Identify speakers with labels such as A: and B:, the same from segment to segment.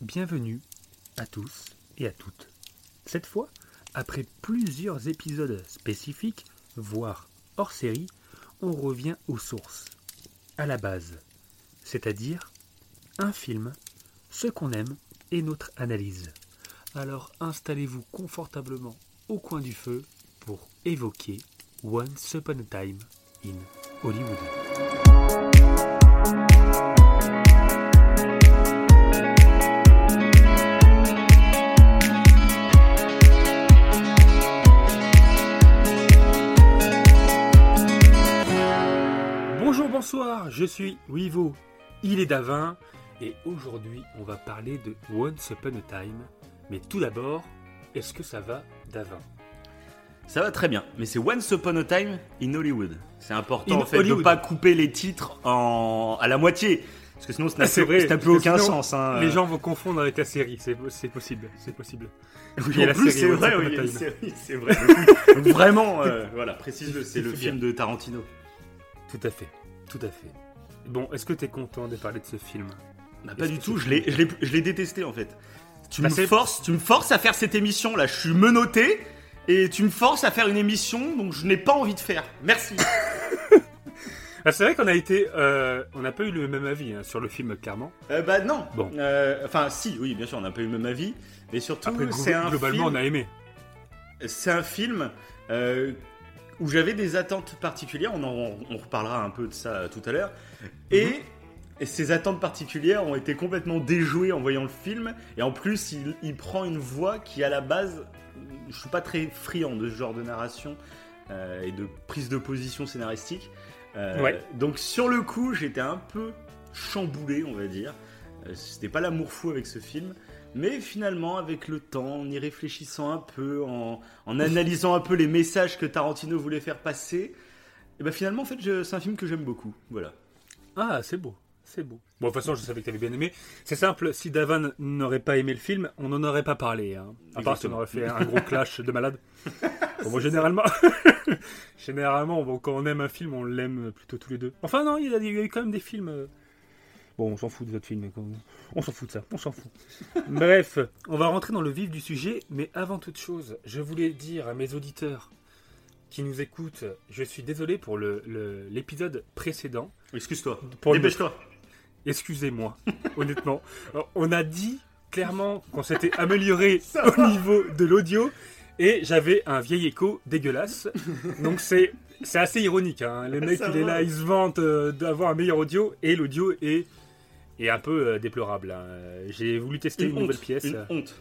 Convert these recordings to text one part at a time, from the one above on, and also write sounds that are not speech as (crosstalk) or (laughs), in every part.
A: Bienvenue à tous et à toutes. Cette fois, après plusieurs épisodes spécifiques, voire hors série, on revient aux sources, à la base, c'est-à-dire un film, ce qu'on aime et notre analyse. Alors installez-vous confortablement au coin du feu pour évoquer Once Upon a Time in Hollywood. Bonsoir, je suis Wivo, il est Davin, et aujourd'hui on va parler de Once Upon a Time. Mais tout d'abord, est-ce que ça va, Davin?
B: Ça va très bien, mais c'est Once Upon a Time in Hollywood. C'est important
A: In
B: en fait
A: Hollywood.
B: de pas couper les titres en... à la moitié. Parce que sinon ça (laughs) n'a
A: Ah,
B: plus,
A: vrai,
B: plus aucun
A: sinon,
B: sens. hein.
A: Les gens vont confondre avec la série, c'est possible, c'est possible.
B: Oui, en plus c'est vrai, oui, il série, c'est vrai. Donc vraiment, euh, (laughs) voilà, précise-le, c'est le film de Tarantino.
A: Tout à fait, tout à fait. Bon, est-ce que tu es content de parler de ce film?
B: Bah, pas du tout, je l'ai, détesté en fait. Tu
A: Bah,
B: me forces, tu me forces à faire cette émission là. Je suis menotté et tu me forces à faire une émission donc je n'ai pas envie de faire. Merci. (laughs)
A: ah, C'est vrai qu'on a été, euh, on n'a pas eu le même avis hein, sur le film, clairement.
B: Euh, bah non.
A: Bon.
B: Euh, Enfin si, oui, bien sûr, on n'a pas eu le même avis, mais surtout
A: Après,
B: c'est un
A: globalement,
B: film.
A: on a aimé.
B: C'est un film euh, où j'avais des attentes particulières. On, en- on reparlera un peu de ça tout à l'heure. Et, et ces attentes particulières ont été complètement déjouées en voyant le film. Et en plus, il, il prend une voix qui, à la base, je suis pas très friand de ce genre de narration euh, et de prise de position scénaristique. Euh,
A: Ouais.
B: Donc sur le coup, j'étais un peu chamboulé, on va dire. Euh, C'était pas l'amour fou avec ce film. Mais finalement, avec le temps, en y réfléchissant un peu, en, en analysant un peu les messages que Tarantino voulait faire passer, et ben finalement, en fait, je- c'est un film que j'aime beaucoup. Voilà.
A: Ah, c'est beau, c'est beau. Bon, de toute façon, je savais que tu avais bien aimé. C'est simple, si Davan n'aurait pas aimé le film, on n'en aurait pas parlé. Hein. À part si on aurait fait un gros clash de malades. (laughs) Bon, moi, généralement, (laughs) généralement, bon, quand on aime un film, on l'aime plutôt tous les deux. Enfin, non, il y a, il y a eu quand même des films. Bon, on s'en fout de votre film. quoi. On s'en fout de ça, on s'en fout. (laughs) Bref, on va rentrer dans le vif du sujet, mais avant toute chose, je voulais dire à mes auditeurs qui nous écoutent, je suis désolé pour le- le- l'épisode précédent.
B: Excuse-toi. Dépêche-toi.
A: Excusez-moi, (laughs) honnêtement. Alors, on a dit clairement qu'on s'était amélioré (laughs) au niveau de l'audio et j'avais un vieil écho dégueulasse. Donc c'est c'est assez ironique. Hein. Le mec, il est là, il se vante euh, d'avoir un meilleur audio et l'audio est, est un peu euh, déplorable. hein. J'ai voulu tester une,
B: Une
A: nouvelle
B: honte.
A: pièce.
B: Une honte.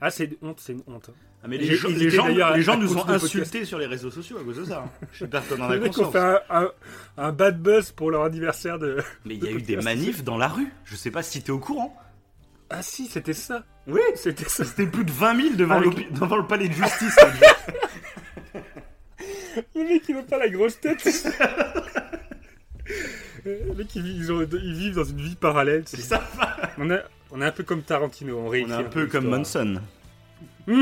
A: Ah, c'est une honte, c'est une honte.
B: Ah, mais les, gens- les gens, les nous ont
A: le
B: insultés sur les réseaux sociaux à cause de ça. (laughs) hein. As
A: Les mecs ont
B: conscience.
A: fait un, un- un bad buzz pour leur anniversaire de.
B: Mais il y a
A: le
B: eu des manifs dans la rue. Je sais pas si t'es au courant.
A: Ah si, c'était ça.
B: Oui.
A: C'était ça.
B: C'était plus de 20 000 devant,
A: Avec-
B: l'hôpi- devant le palais de justice. (laughs)
A: Le mec, il n'a pas la grosse tête. (laughs) Le mec, ils, vivent- ils ont- ils vivent dans une vie parallèle.
B: C'est ça.
A: On, est, on est un peu comme Tarantino, on
B: On
A: réécrit
B: est un peu comme. Manson. (laughs)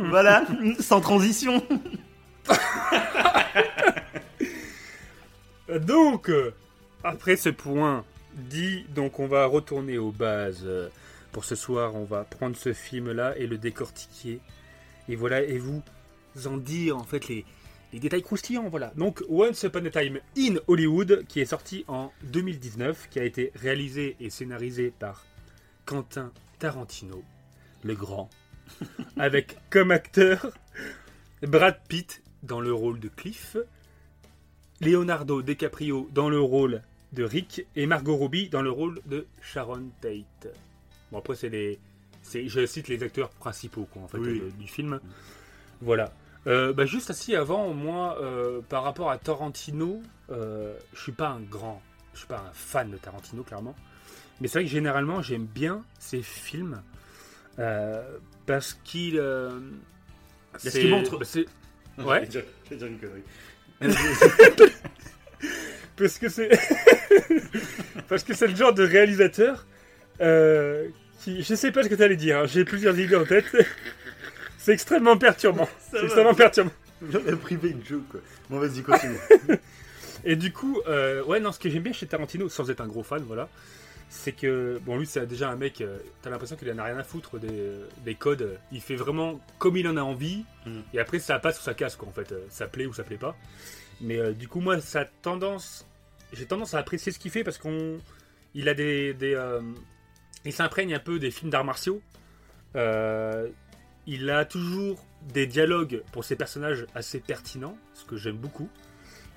B: Voilà, sans transition. (laughs)
A: Donc, euh, après ce point dit, donc on va retourner aux bases. Pour ce soir, on va prendre ce film-là et le décortiquer. Et voilà, et vous en dire en fait les, les détails croustillants. Voilà. Donc, Once Upon a Time in Hollywood, qui est sorti en 2019, qui a été réalisé et scénarisé par Quentin Tarantino, le grand, (laughs) avec comme acteur Brad Pitt dans le rôle de Cliff, Leonardo DiCaprio dans le rôle de Rick et Margot Robbie dans le rôle de Sharon Tate. Bon après c'est les, je cite les acteurs principaux quoi en fait
B: Oui.
A: euh, du film. Voilà. Euh, bah, juste assis avant moi euh, par rapport à Tarantino, euh, je suis pas un grand, je suis pas un fan de Tarantino clairement, mais c'est vrai que généralement j'aime bien ses films parce qu'il
B: Parce qu'il montre-
A: bah, Ouais.
B: Je vais dire- je vais dire une connerie. (laughs)
A: Parce que c'est. (laughs) Parce que c'est le genre de réalisateur qui. Je sais pas ce que tu allais dire, hein, j'ai plusieurs idées en tête. C'est extrêmement perturbant. (laughs) C'est extrêmement perturbant.
B: J'en ai privé une joke quoi. Bon vas-y continue. (laughs)
A: Et du coup, euh, ouais, non, ce que j'aime bien chez Tarantino, sans être un gros fan, voilà, c'est que, bon, lui, c'est déjà un mec, euh, t'as l'impression qu'il en a rien à foutre des, des codes. Il fait vraiment comme il en a envie,
B: Mhm.
A: et après, ça passe ou ça casse, quoi, en fait. Euh, Ça plaît ou ça plaît pas. Mais euh, du coup, moi, ça a tendance. J'ai tendance à apprécier ce qu'il fait parce qu'on. Il a des. des il s'imprègne un peu des films d'arts martiaux. Il a toujours des dialogues pour ses personnages assez pertinents, ce que j'aime beaucoup.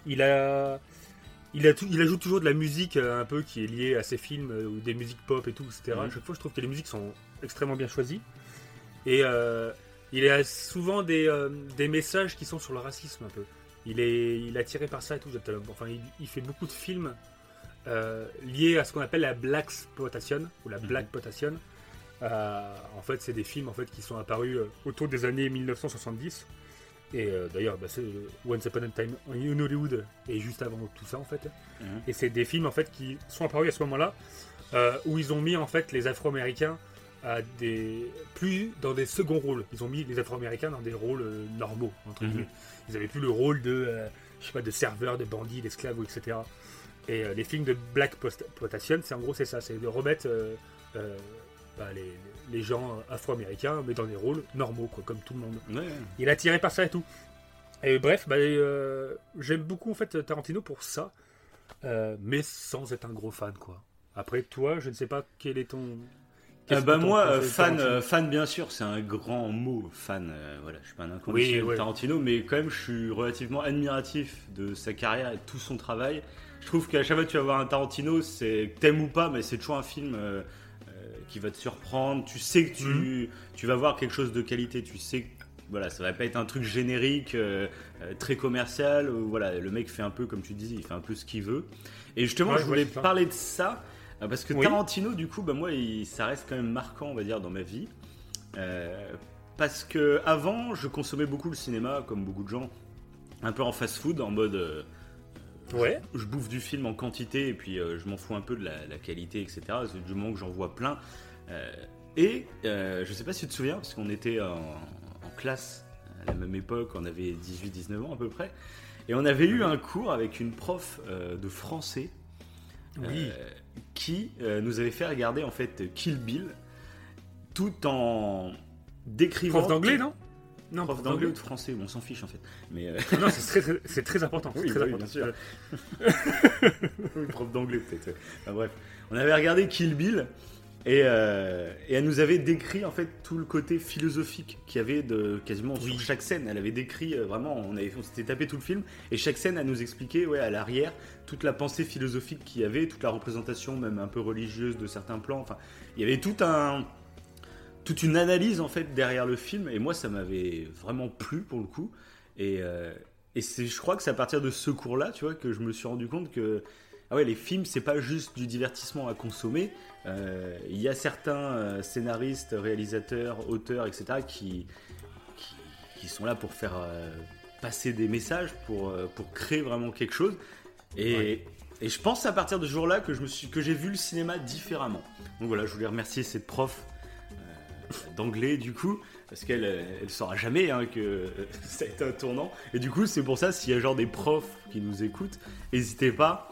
A: Il a. Il, a tout- il ajoute toujours de la musique euh, un peu qui est liée à ses films, euh, ou des musiques pop et tout, etc.
B: Mhm.
A: À chaque fois, je trouve que les musiques sont extrêmement bien choisies. Et euh, il a souvent des, euh, des messages qui sont sur le racisme un peu. Il est, il est attiré par ça et tout. Enfin, il, il fait beaucoup de films euh, liés à ce qu'on appelle la black exploitation ou la black exploitation. Euh, en fait, c'est des films en fait qui sont apparus euh, autour des années 1970. Et euh, d'ailleurs, bah, c'est euh, Once Upon a Time in Hollywood et juste avant tout ça en fait.
B: Mhm.
A: Et c'est des films en fait qui sont apparus à ce moment-là euh, où ils ont mis en fait les Afro-Américains à des plus dans des seconds rôles. Ils ont mis les Afro-Américains dans des rôles normaux entre guillemets. Ils avaient plus le rôle de je sais pas de serveur, de bandit, d'esclave etc. Et les films de Black Post- Exploitation, c'est en gros c'est ça, c'est de remettre bah, les, les gens afro-américains mais dans des rôles normaux quoi, comme tout le monde.
B: Ouais.
A: Il est attiré par ça et tout. Et bref, bah, euh, j'aime beaucoup en fait Tarantino pour ça, euh, mais sans être un gros fan quoi. Après toi, je ne sais pas quel est ton. Qu'est-ce
B: bah moi, euh, fan, fan bien sûr, c'est un grand mot, fan. euh, voilà, je suis pas un inconditionnel
A: Oui, ouais.
B: Tarantino, mais quand même, je suis relativement admiratif de sa carrière et de tout son travail. Je trouve qu'à chaque fois que tu vas voir un Tarantino, c'est t'aimes ou pas, mais c'est toujours un film qui va te surprendre. Tu sais que tu,
A: Mhm.
B: tu vas voir quelque chose de qualité. Tu sais que voilà, ça va pas être un truc générique, euh, euh, très commercial. Où, voilà, le mec fait un peu comme tu disais, il fait un peu ce qu'il veut. Et justement,
A: Ouais,
B: je voulais
A: ouais,
B: parler de ça. euh, Parce que
A: Oui.
B: Tarantino, du coup, bah moi, il- ça reste quand même marquant, on va dire, dans ma vie. Euh, parce que avant, je consommais beaucoup le cinéma, comme beaucoup de gens, un peu en fast-food, en mode, euh,
A: Ouais.
B: je bouffe du film en quantité et puis euh, je m'en fous un peu de la, la qualité, etc. C'est du moment que j'en vois plein. Euh, et euh, je sais pas si tu te souviens, parce qu'on était en, en classe à la même époque, on avait 18-19 ans à peu près, et on avait eu un cours avec une prof euh, de français
A: Oui.
B: qui nous avait fait regarder en fait Kill Bill tout en décrivant.
A: prof d'anglais, non? Non,
B: Prof d'anglais ou de français, on s'en fiche en fait. Mais euh, (laughs)
A: Non, c'est très, important.
B: Oui,
A: très important.
B: bien sûr. oui, (laughs) prof d'anglais peut-être. ouais. Enfin, bref, on avait regardé Kill Bill et, euh, et elle nous avait décrit en fait tout le côté philosophique qu'il y avait de quasiment
A: Oui.
B: sur chaque scène. Elle avait décrit euh, vraiment, on, avait, on s'était tapé tout le film et chaque scène elle nous expliquait ouais, à l'arrière toute la pensée philosophique qu'il y avait, toute la représentation même un peu religieuse de certains plans. Enfin, il y avait tout un toute une analyse en fait derrière le film et moi ça m'avait vraiment plu pour le coup et, euh, et c'est je crois que c'est à partir de ce cours là tu vois que je me suis rendu compte que ah ouais les films c'est pas juste du divertissement à consommer Euh, il y a certains euh, scénaristes réalisateurs auteurs etc qui, qui qui sont là pour faire euh, passer des messages pour pour créer vraiment quelque chose et
A: Ouais.
B: et je pense à partir de ce jour-là que je me suis que j'ai vu le cinéma différemment. Donc voilà, je voulais remercier cette prof d'anglais du coup parce qu'elle euh, elle saura jamais hein, que euh, ça a été un tournant. Et du coup, c'est pour ça s'il y a genre des profs qui nous écoutent, n'hésitez pas.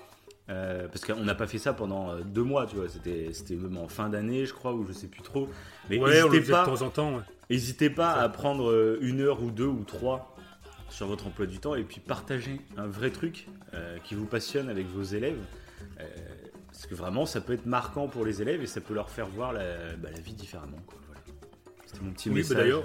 B: euh, parce qu'on n'a pas fait ça pendant euh, deux mois, tu vois. C'était, c'était même en fin d'année, je crois, ou je sais plus trop. Mais
A: Ouais, on le
B: pas,
A: de temps en temps. ouais.
B: N'hésitez pas à prendre euh, une heure ou deux ou trois sur votre emploi du temps et puis partager un vrai truc euh, qui vous passionne avec vos élèves. Euh, parce que vraiment, ça peut être marquant pour les élèves et ça peut leur faire voir la, bah, la vie différemment. quoi. C'était mon petit
A: Oui,
B: message.
A: d'ailleurs,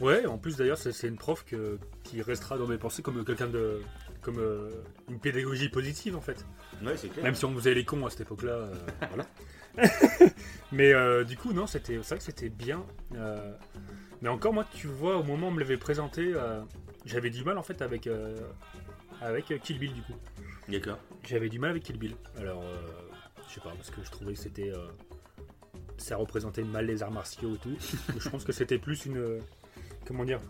A: Ouais, en plus d'ailleurs, c'est une prof que, qui restera dans mes pensées comme quelqu'un de. comme euh, une pédagogie positive en fait.
B: Ouais, c'est clair.
A: Même si on faisait les cons à cette époque-là. euh, (laughs) voilà. Mais euh, du coup, non, c'était c'est vrai que c'était bien. mais encore, moi, tu vois, au moment où on me l'avait présenté, j'avais du mal en fait avec, avec Kill Bill du coup.
B: D'accord.
A: J'avais du mal avec Kill Bill. Alors, je sais pas, parce que je trouvais que c'était. Ça représentait mal les arts martiaux et tout. je pense que c'était plus une. comment dire?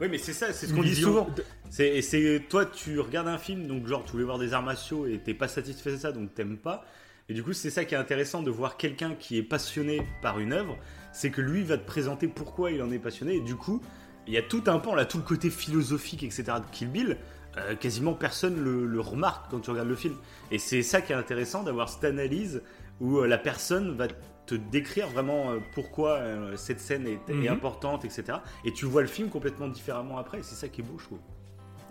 B: Oui, mais c'est ça, c'est ce qu'on dit souvent. C'est, c'est toi, tu regardes un film, donc genre tu voulais voir des arts martiaux et t'es pas satisfait de ça, donc t'aimes pas. Et du coup, c'est ça qui est intéressant de voir quelqu'un qui est passionné par une œuvre, c'est que lui va te présenter pourquoi il en est passionné. Et du coup, il y a tout un pan là, tout le côté philosophique, etc. de Kill Bill. euh, quasiment personne le, le remarque quand tu regardes le film. Et c'est ça qui est intéressant d'avoir cette analyse où euh, la personne va te décrire vraiment euh, pourquoi euh, cette scène est, est
A: Mhm.
B: importante, etc. Et tu vois le film complètement différemment après. C'est ça qui est beau, je trouve.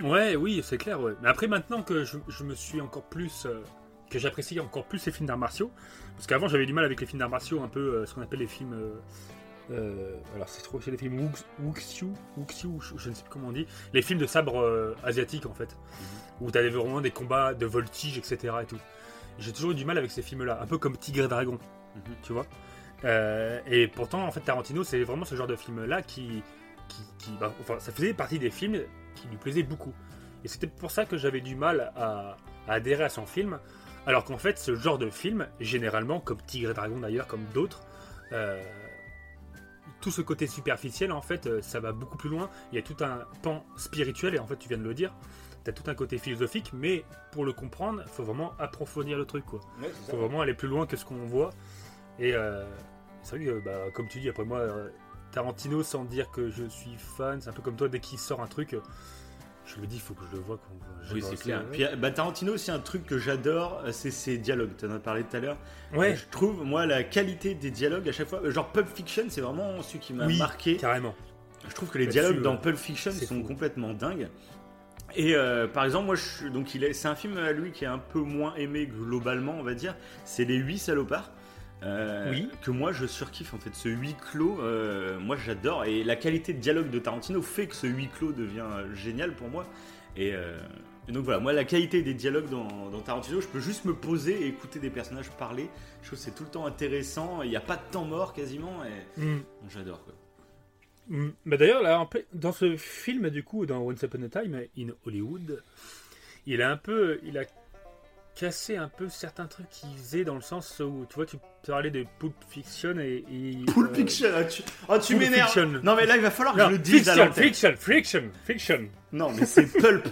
A: Ouais, oui, c'est clair, ouais. Mais après, maintenant que je, je me suis encore plus. euh, que j'apprécie encore plus les films d'arts martiaux, parce qu'avant j'avais du mal avec les films d'arts martiaux, un peu euh, ce qu'on appelle les films. euh, euh, alors c'est trop, c'est les films Wuxu, Wuxu, je, ne sais plus comment on dit, les films de sabre euh, asiatiques en fait, où t'avais vraiment des combats de voltige, etc. et tout. J'ai toujours eu du mal avec ces films-là, un peu comme Tigre et Dragon,
B: Mhm.
A: tu vois. Euh, et pourtant, en fait, Tarantino, c'est vraiment ce genre de film-là qui, qui, qui- bah, enfin, ça faisait partie des films qui lui plaisaient beaucoup. Et c'était pour ça que j'avais du mal à, à adhérer à son film, alors qu'en fait, ce genre de film, généralement, comme Tigre et Dragon d'ailleurs, comme d'autres, euh, tout ce côté superficiel, en fait, euh, ça va beaucoup plus loin. Il y a tout un pan spirituel, et en fait, tu viens de le dire, tu as tout un côté philosophique, mais pour le comprendre, il faut vraiment approfondir le truc, quoi.
B: Ouais,
A: Il faut vraiment aller plus loin que ce qu'on voit. Et euh, c'est vrai que, bah, comme tu dis, après moi, euh, Tarantino, sans dire que je suis fan, c'est un peu comme toi, dès qu'il sort un truc, euh, je me dis, il faut que je le vois.
B: Oui, c'est clair. Puis bah, Tarantino, aussi un truc que j'adore, c'est ses dialogues. Tu en as parlé tout à l'heure.
A: Ouais,
B: Je trouve, moi, la qualité des dialogues à chaque fois. Genre, Pulp Fiction, c'est vraiment celui qui m'a
A: Oui.
B: marqué.
A: carrément.
B: Je trouve que les dialogues dans. Pulp Fiction
A: C'est
B: sont
A: fou.
B: complètement dingues. Et euh, par exemple, moi, je, donc il est, c'est un film à lui qui est un peu moins aimé globalement, on va dire. C'est Les Huit Salopards. Euh,
A: Oui.
B: Que moi je surkiffe en fait. Ce huis clos, euh, moi j'adore. Et la qualité de dialogue de Tarantino fait que ce huis clos devient euh, génial pour moi. Et, et donc voilà, moi la qualité des dialogues dans, dans Tarantino, je peux juste me poser et écouter des personnages parler. Je trouve c'est tout le temps intéressant. Il n'y a pas de temps mort quasiment. Et
A: Mm.
B: bon, j'adore quoi.
A: Mm. Bah D'ailleurs, là, dans ce film, du coup, dans Once Upon a Time in Hollywood, il a un peu, il a cassé un peu certains trucs qu'il faisait dans le sens où, tu vois, tu parlais de Pulp Fiction et... et,
B: Pulp
A: euh,
B: Fiction, ah, tu, ah, tu
A: Pulp
B: m'énerves. Non mais là il va falloir que
A: Non,
B: je le dise à
A: fiction,
B: l'antenne.
A: fiction, fiction, fiction.
B: Non mais c'est Pulp.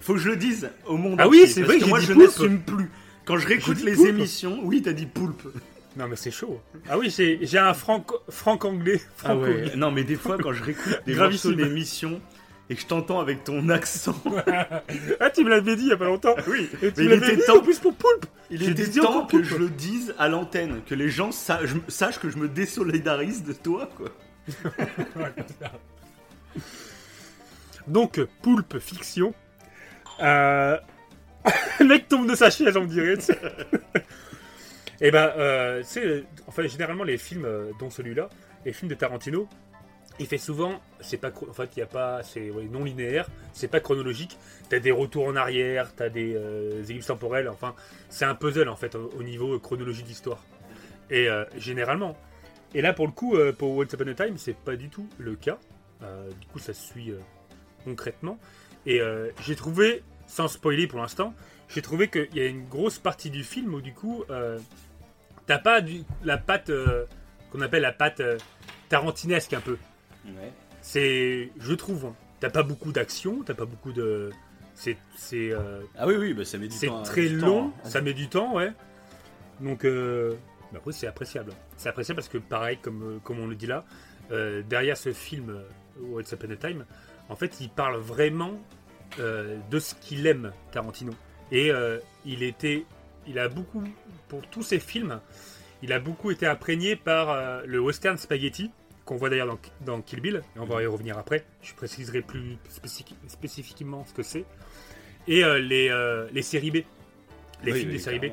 B: Faut que je le dise au monde
A: Ah oui, c'est vrai
B: que moi je
A: Pulp.
B: n'assume plus. Quand je réécoute les
A: Pulp.
B: émissions, oui t'as dit Poulpe.
A: Non, mais c'est chaud. Ah oui, j'ai un franco, franc-anglais. franco-anglais.
B: Non mais des fois quand je réécoute des morceaux d'émissions et que je t'entends avec ton accent, (laughs)
A: ah, tu me l'avais dit il y a pas longtemps.
B: oui,
A: Et tu
B: mais il
A: me
B: était
A: dit
B: temps,
A: en plus pour Poulpe.
B: il était temps que je le dise à l'antenne, que les gens sa- je- sachent que je me désolidarise de toi quoi. (laughs)
A: Donc, Poulpe Fiction. Euh... (laughs) le mec tombe de sa chaise, on dirait. tu sais. Et ben, euh, tu sais, enfin, généralement, les films, euh, dont celui-là, les films de Tarantino, il fait souvent, c'est pas, en fait, il y a pas, c'est ouais, non linéaire, c'est pas chronologique. T'as des retours en arrière, t'as des euh, ellipses temporelles, enfin, c'est un puzzle en fait au, au niveau chronologie d'histoire. Et euh, généralement. Et là, pour le coup, euh, pour Once Upon a Time, c'est pas du tout le cas. Euh, du coup, ça se suit euh, concrètement. Et j'ai trouvé, sans spoiler pour l'instant, j'ai trouvé qu'il y a une grosse partie du film où du coup, t'as pas la patte qu'on appelle la patte tarantinesque un peu. C'est, je trouve, hein. t'as pas beaucoup d'action, t'as pas beaucoup de, c'est, c'est, euh,
B: Ah oui oui, bah ça met du
A: c'est
B: temps.
A: très
B: du temps,
A: long,
B: hein.
A: ça met du temps, ouais. Donc, euh, mais après, c'est appréciable. C'est appréciable parce que, pareil, comme, euh, comme on le dit là, euh, derrière ce film, euh, Once Upon a Time, en fait, il parle vraiment de ce qu'il aime, Tarantino. Et il était, il a beaucoup, pour tous ses films, il a beaucoup été imprégné par le western spaghetti, qu'on voit d'ailleurs dans, dans Kill Bill, et on va y revenir après. Je préciserai plus spécifi- spécifiquement ce que c'est. Et euh, les, euh, les séries B. Les
B: Oui,
A: films
B: oui,
A: des séries B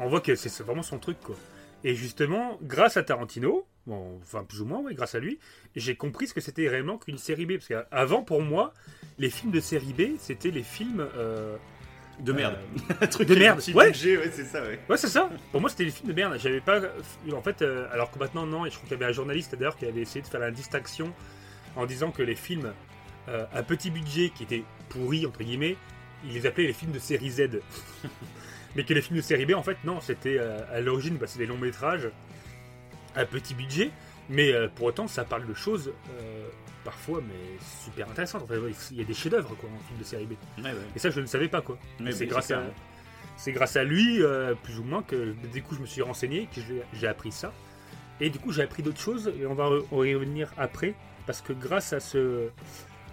A: on voit que c'est vraiment son truc quoi. Et justement, grâce à Tarantino, bon, enfin plus ou moins, ouais, grâce à lui, j'ai compris ce que c'était réellement qu'une série B. Parce qu'avant, pour moi, les films de série B, c'était les films. Euh,
B: De merde.
A: euh, (laughs)
B: Un truc
A: de merde,
B: petit
A: ouais.
B: budget, ouais, c'est ça, ouais.
A: Ouais, c'est ça. Pour moi, c'était des films de merde. J'avais pas. En fait, euh, alors que maintenant, non. Et je crois qu'il y avait un journaliste d'ailleurs qui avait essayé de faire la distinction en disant que les films euh, à petit budget qui étaient pourris, entre guillemets, il les appelait les films de série Z. (laughs) Mais que les films de série B, en fait, non. C'était euh, à l'origine, bah, c'est des longs métrages à petit budget. Mais euh, pour autant, ça parle de choses euh, parfois, mais super intéressantes. Enfin, il y a des chefs-d'œuvre quoi en film de série B.
B: Ouais, ouais.
A: Et ça, je ne savais pas quoi.
B: Mais
A: c'est
B: oui,
A: grâce à
B: clair.
A: c'est grâce à lui euh, plus ou moins que du coup je me suis renseigné que j'ai- appris ça et du coup j'ai appris d'autres choses et on va re- on va y revenir après parce que grâce à ce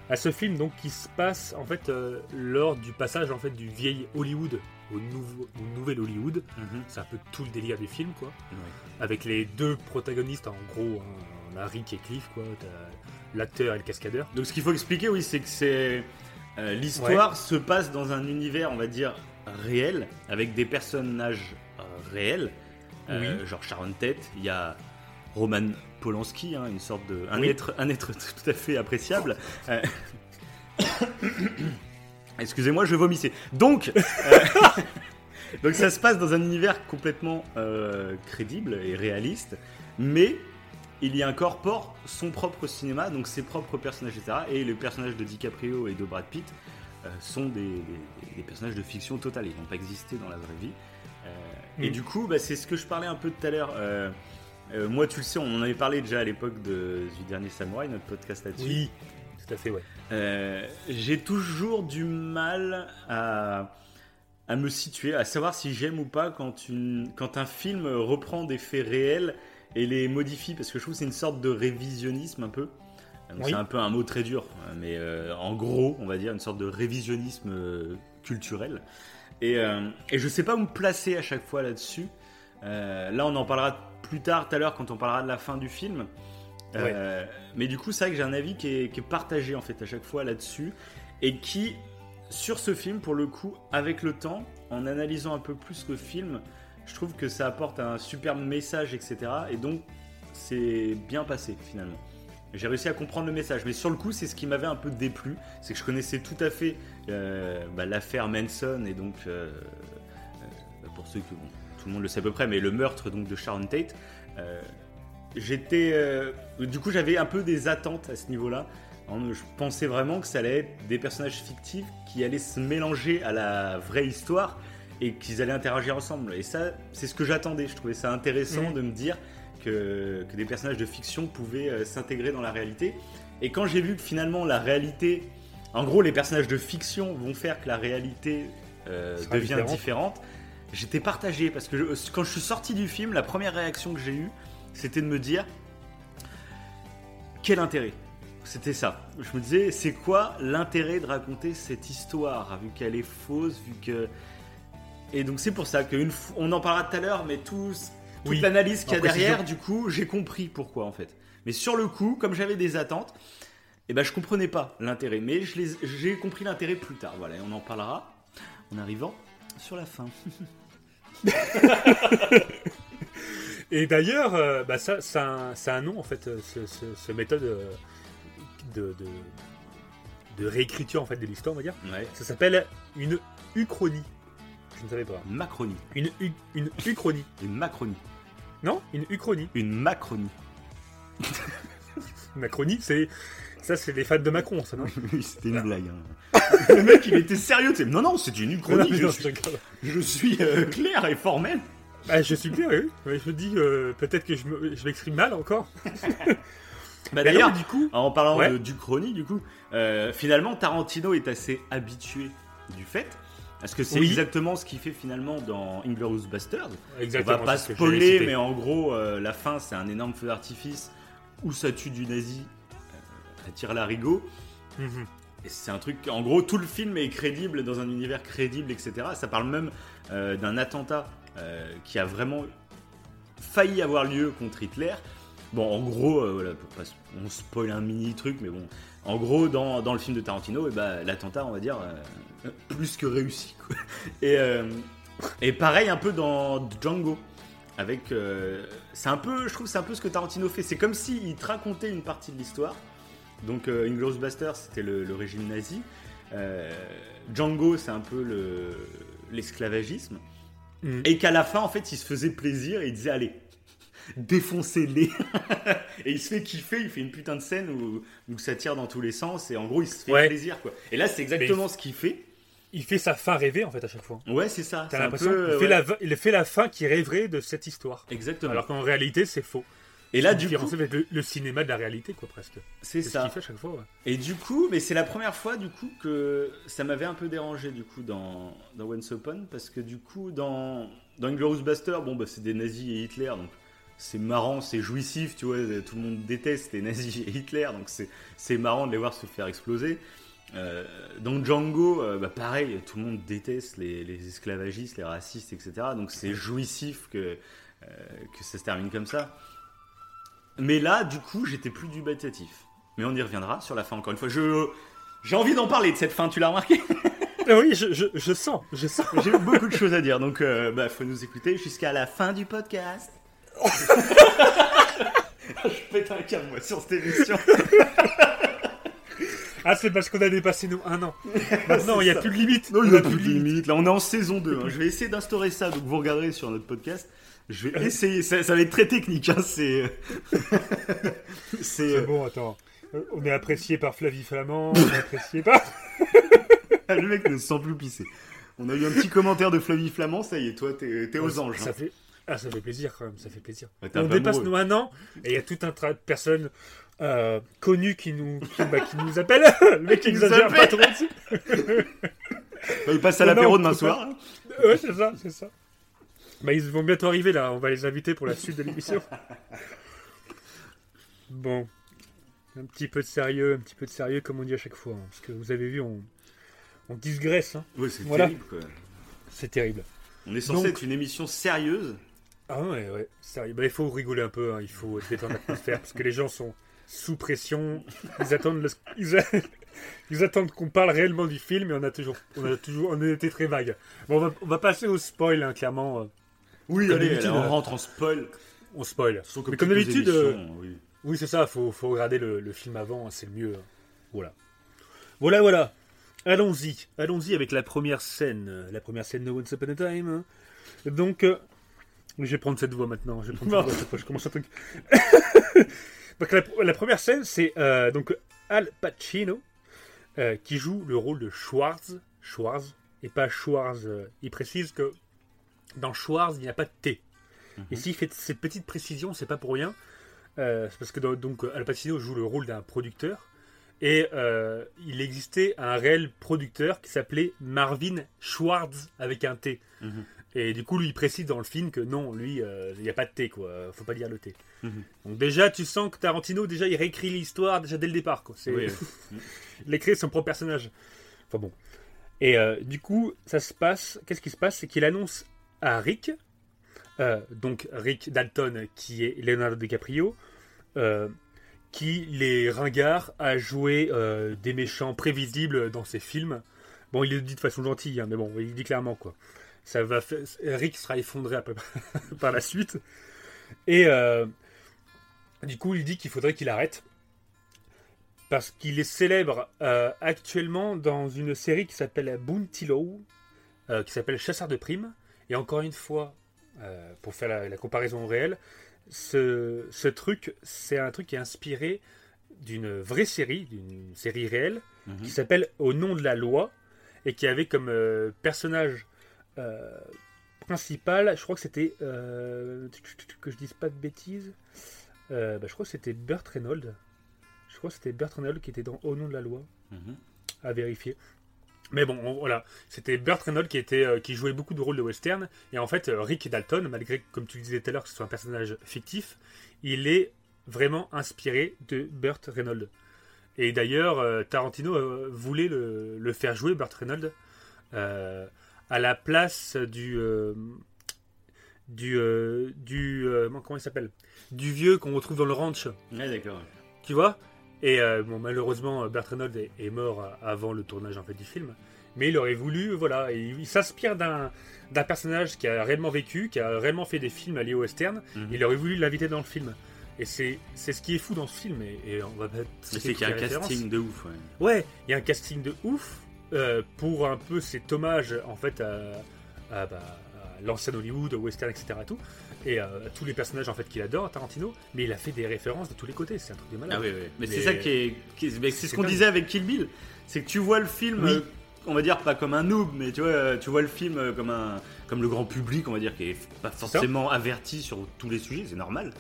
A: à ce film donc qui se passe en fait euh, lors du passage en fait du vieil Hollywood au, nouveau, au nouvel Hollywood.
B: Mhm.
A: C'est un peu tout le délire du film quoi.
B: Ouais.
A: Avec les deux protagonistes en gros, hein, on a Rick et Cliff quoi. L'acteur et le cascadeur.
B: Donc ce qu'il faut expliquer, oui, c'est que c'est euh, l'histoire se passe dans un univers, on va dire réel, avec des personnages euh, réels, Euh, genre Sharon Tate. Il y a Roman Polanski, hein, une sorte de un
A: Oui.
B: être, un être (laughs) tout à fait appréciable. Euh, (coughs) Excusez-moi, je vomissais. Donc, euh, (laughs) donc ça se passe dans un univers complètement euh, crédible et réaliste, mais il y incorpore son propre cinéma, donc ses propres personnages, etc. Et les personnages de DiCaprio et de Brad Pitt sont des, des- des personnages de fiction totale, ils n'ont pas existé dans la vraie vie. Et
A: Mm.
B: du coup, bah, c'est ce que je parlais un peu tout à l'heure. Euh, euh, moi, tu le sais, on en avait parlé déjà à l'époque de, du dernier Samouraï, notre podcast là-dessus.
A: Oui, tout à fait ouais.
B: Euh, j'ai toujours du mal à, à me situer, à savoir si j'aime ou pas quand, une, quand un film reprend des faits réels et les modifie, parce que je trouve que c'est une sorte de révisionnisme un peu. Donc,
A: Oui.
B: C'est un peu un mot très dur, mais euh, en gros, on va dire une sorte de révisionnisme euh, culturel. Et, euh, et je sais pas où me placer à chaque fois là-dessus. Euh, là, on en parlera plus tard, tout à l'heure, quand on parlera de la fin du film. Euh, Mais du coup, c'est vrai que j'ai un avis qui est, qui est partagé en fait à chaque fois là-dessus et qui, sur ce film, pour le coup, avec le temps, en analysant un peu plus le film, je trouve que ça apporte un superbe message, etc. Et donc, c'est bien passé finalement. J'ai réussi à comprendre le message, mais sur le coup, c'est ce qui m'avait un peu déplu, c'est que je connaissais tout à fait euh, bah, l'affaire Manson et donc euh, euh, pour ceux que bon, tout le monde le sait à peu près, mais le meurtre donc de Sharon Tate. euh, J'étais, euh, du coup, j'avais un peu des attentes à ce niveau-là. Je pensais vraiment que ça allait être des personnages fictifs qui allaient se mélanger à la vraie histoire et qu'ils allaient interagir ensemble. Et ça, c'est ce que j'attendais. Je trouvais ça intéressant
A: Mhm.
B: de me dire que, que des personnages de fiction pouvaient euh, s'intégrer dans la réalité. Et quand j'ai vu que finalement la réalité, en gros, les personnages de fiction vont faire que la réalité euh, devient
A: différente.
B: différente, j'étais partagé parce que je- quand je suis sorti du film, la première réaction que j'ai eue, c'était de me dire quel intérêt? C'était ça. Je me disais, c'est quoi l'intérêt de raconter cette histoire, vu qu'elle est fausse, vu que. Et donc c'est pour ça qu'une fois, on en parlera tout à l'heure, mais tous, toute
A: Oui,
B: l'analyse qu'il y a derrière, du coup, j'ai compris pourquoi en fait. Mais sur le coup, comme j'avais des attentes, eh ben je comprenais pas l'intérêt. Mais j'ai compris l'intérêt plus tard. Voilà, et on en parlera en arrivant sur la fin. (laughs)
A: Et d'ailleurs, euh, bah ça, c'est un, c'est un nom en fait, euh, ce, ce- ce méthode euh, de, de, de réécriture en fait de l'histoire, on va dire.
B: Ouais.
A: Ça s'appelle une uchronie. Je ne savais pas.
B: Macronie.
A: Une, une uchronie.
B: Une macronie.
A: Non, une uchronie.
B: Une macronie.
A: Macronie, c'est ça, c'est les fans de Macron, ça non (laughs)
B: Oui, c'était une blague. hein. (laughs) Le mec, il était sérieux. tu sais. Non, non, c'est une uchronie.
A: Non,
B: je,
A: non,
B: suis,
A: je rigole.
B: je suis, euh, clair et formel.
A: Ah, je suis clair, oui. Mais je me dis euh, peut-être que je me- je m'exprime mal encore. (laughs)
B: Bah,
A: Mais
B: D'ailleurs,
A: non, du coup,
B: en parlant
A: Ouais.
B: de d'Uchronie, du coup, euh, finalement, Tarantino est assez habitué du fait. Parce que c'est
A: Oui.
B: exactement ce qu'il fait finalement dans Inglourious Basterds. On
A: exactement.
B: va pas
A: c'est ce que j'allais
B: spoiler,
A: citer.
B: mais en gros, euh, la fin, c'est un énorme feu d'artifice où ça tue du nazi euh, à tir larigot.
A: Mhm.
B: Et c'est un truc, en gros, tout le film est crédible dans un univers crédible, etc. Ça parle même euh, d'un attentat euh, qui a vraiment failli avoir lieu contre Hitler. Bon, en gros, euh, voilà, pour pas, on spoil un mini truc, mais bon, en gros, dans, dans le film de Tarantino, eh ben, l'attentat, on va dire, (clears throat) plus que réussi. quoi. Et, et pareil, un peu dans Django. Avec, euh, c'est un peu, je trouve, c'est un peu ce que Tarantino fait. C'est comme s'il te racontait une partie de l'histoire. Donc, euh, Inglourious Basterds, c'était le, le régime nazi. Euh, Django, c'est un peu le, l'esclavagisme.
A: Mhm.
B: Et qu'à la fin, en fait, il se faisait plaisir et il disait Allez, (laughs) défoncez-les. (laughs) et il se fait kiffer, il fait une putain de scène où, où ça tire dans tous les sens et en gros, il se fait
A: Ouais.
B: plaisir. quoi. Et là, c'est exactement ce qu'il fait.
A: Il fait sa fin rêvée en fait à chaque fois.
B: Ouais, c'est ça.
A: T'as l'impression qu'il
B: ouais.
A: fait, la, il fait la fin qui rêverait de cette histoire.
B: Exactement.
A: Alors qu'en réalité, c'est faux.
B: Et là, du coup,
A: le, le cinéma de la réalité, quoi, presque.
B: c'est
A: ce
B: ça.
A: qu'il fait à chaque fois. ouais.
B: Et du coup, mais c'est la première fois du coup que ça m'avait un peu dérangé du coup dans, dans Once Upon parce que du coup dans dans Inglourious Basterds, bon bah c'est des nazis et Hitler donc c'est marrant, c'est jouissif, tu vois, tout le monde déteste les nazis et Hitler, donc c'est, c'est marrant de les voir se faire exploser. Euh, dans Django, euh, bah, pareil, tout le monde déteste les, les, esclavagistes, les racistes, etc. Donc c'est jouissif que, euh, que ça se termine comme ça. Mais là, du coup, j'étais plus dubitatif. Mais on y reviendra sur la fin encore une fois. Je, j'ai envie d'en parler de cette fin, tu l'as remarqué (laughs)
A: Oui, je, je, je, sens, je sens.
B: J'ai beaucoup de choses à dire, donc il bah, faut nous écouter jusqu'à la fin du podcast. (laughs) je pète un câble, moi, sur cette émission.
A: Ah, c'est parce qu'on a dépassé nous un an. (laughs) Maintenant, il n'y a plus de limite.
B: Non, il n'y a, plus de limite. Là, on est en saison 2. Hein. Je vais essayer d'instaurer ça. Donc, vous regarderez sur notre podcast. Je vais essayer. Ça, va être très technique. Hein. C'est. (laughs)
A: c'est bon, attends. Euh, on est apprécié par Flavie Flamand. On est apprécié par. (laughs)
B: le mec ne se sent plus pisser. On a eu un petit commentaire de Flavie Flamand. Ça y est, toi, t'es aux anges.
A: Ça hein. fait. Ah, ça fait plaisir quand même, ça fait plaisir. on dépasse nous un an et il y a tout un tas de personnes euh, connu qui nous, qui, bah, qui nous appelle. (laughs) le mec exagère pas trop dessus.
B: Bah, il passe à l'apéro demain soir.
A: Ouais, c'est ça, c'est ça. Bah, ils vont bientôt arriver là, on va les inviter pour la suite de l'émission. (laughs) Bon, un petit peu de sérieux, un petit peu de sérieux comme on dit à chaque fois. Hein, parce que vous avez vu, on, on digresse. Hein.
B: Oui, c'est terrible quoi.
A: C'est terrible.
B: On est censé être une émission sérieuse.
A: Ah ouais, ouais, sérieux. Bah, il faut rigoler un peu, hein. il faut détendre l'atmosphère parce que les gens sont sous pression. Ils attendent, (laughs) ils, attendent qu'on parle réellement du film et on a toujours, on a toujours, on a été très vague. Bon, on va, passer au spoil, hein, clairement. Euh.
B: Oui, allez, on rentre en spoil.
A: On spoil. Mais comme d'habitude, euh, oui, c'est ça. Faut, faut regarder le, film avant, c'est le mieux. Hein. Voilà. Voilà, voilà. Allons-y, allons-y avec la première scène, la première scène de Once Upon a Time. Hein. Donc, euh, je vais prendre cette voix maintenant. Je vais prendre cette voix. Je commence à truc. (laughs) Donc la, première scène, c'est euh, donc Al Pacino euh, qui joue le rôle de Schwarz, Schwarz et pas Schwarz. Euh, il précise que dans Schwarz, il n'y a pas de T. Mhm. Et s'il fait cette petite précision, c'est pas pour rien. c'est parce que donc Al Pacino joue le rôle d'un producteur et il existait un réel producteur qui s'appelait Marvin Schwartz avec un T. Mhm. Et du coup, lui, il précise dans le film que non, lui, il n'y a pas de T, quoi. Faut pas dire le T. Mhm. Donc déjà, tu sens que Tarantino, déjà, il réécrit l'histoire déjà dès le départ. Quoi. C'est... (laughs) il écrit son propre personnage. Enfin bon. Et euh, du coup, ça se passe. Qu'est-ce qui se passe? C'est qu'il annonce à Rick, euh, donc Rick Dalton, qui est Leonardo DiCaprio, euh, qui les ringard à jouer des méchants prévisibles dans ses films. Bon, il le dit de façon gentille, hein, mais bon, il dit clairement quoi. Ça va Rick sera effondré peu (laughs) par la suite. Et du coup, il dit qu'il faudrait qu'il arrête. Parce qu'il est célèbre euh, actuellement dans une série qui s'appelle Bounty Law, euh, qui s'appelle Chasseur de primes. Et encore une fois, euh, pour faire la, comparaison réelle, ce, ce truc, c'est un truc qui est inspiré d'une vraie série, d'une série réelle, mhm. qui s'appelle Au nom de la loi, et qui avait comme personnage principal, je crois que c'était, que je dise pas de bêtises, euh, bah, je crois que c'était Burt Reynolds. Je crois que c'était Burt Reynolds qui était dans Au nom de la loi. Mhm. À vérifier. Mais bon, voilà, c'était Burt Reynolds qui, était, euh, qui jouait beaucoup de rôles de western. Et en fait, euh, Rick Dalton, malgré, comme tu disais tout à l'heure, que ce soit un personnage fictif, il est vraiment inspiré de Burt Reynolds. Et d'ailleurs, Tarantino voulait le, le, faire jouer, Burt Reynolds, à la place du du euh, du euh, comment il s'appelle? Du vieux qu'on retrouve dans le ranch.
B: Ouais, d'accord.
A: Tu vois? Et euh, bon, malheureusement, Bert Reynolds est, mort avant le tournage en fait du film. Mais il aurait voulu, voilà, il, s'inspire d'un d'un personnage qui a réellement vécu, qui a réellement fait des films alliés au western. Mhm. Il aurait voulu l'inviter dans le film. Et c'est ce qui est fou dans ce film. Et, on va
B: C'est qu'il y a un casting de ouf.
A: Ouais, il y a un casting de ouf pour un peu cet hommage en fait à, bah, l'ancien Hollywood, western, etc. Tout, et euh, tous les personnages en fait qu'il adore, Tarantino, mais il a fait des références de tous les côtés, c'est un truc de malade.
B: Ah oui, oui. Mais, c'est ça qui est. c'est ce qu'on disait avec Kill Bill, c'est que tu vois le film. Euh, on va dire pas comme un noob, mais tu vois, tu vois le film euh, comme un, comme le grand public, on va dire, qui est pas forcément averti sur tous les sujets, c'est normal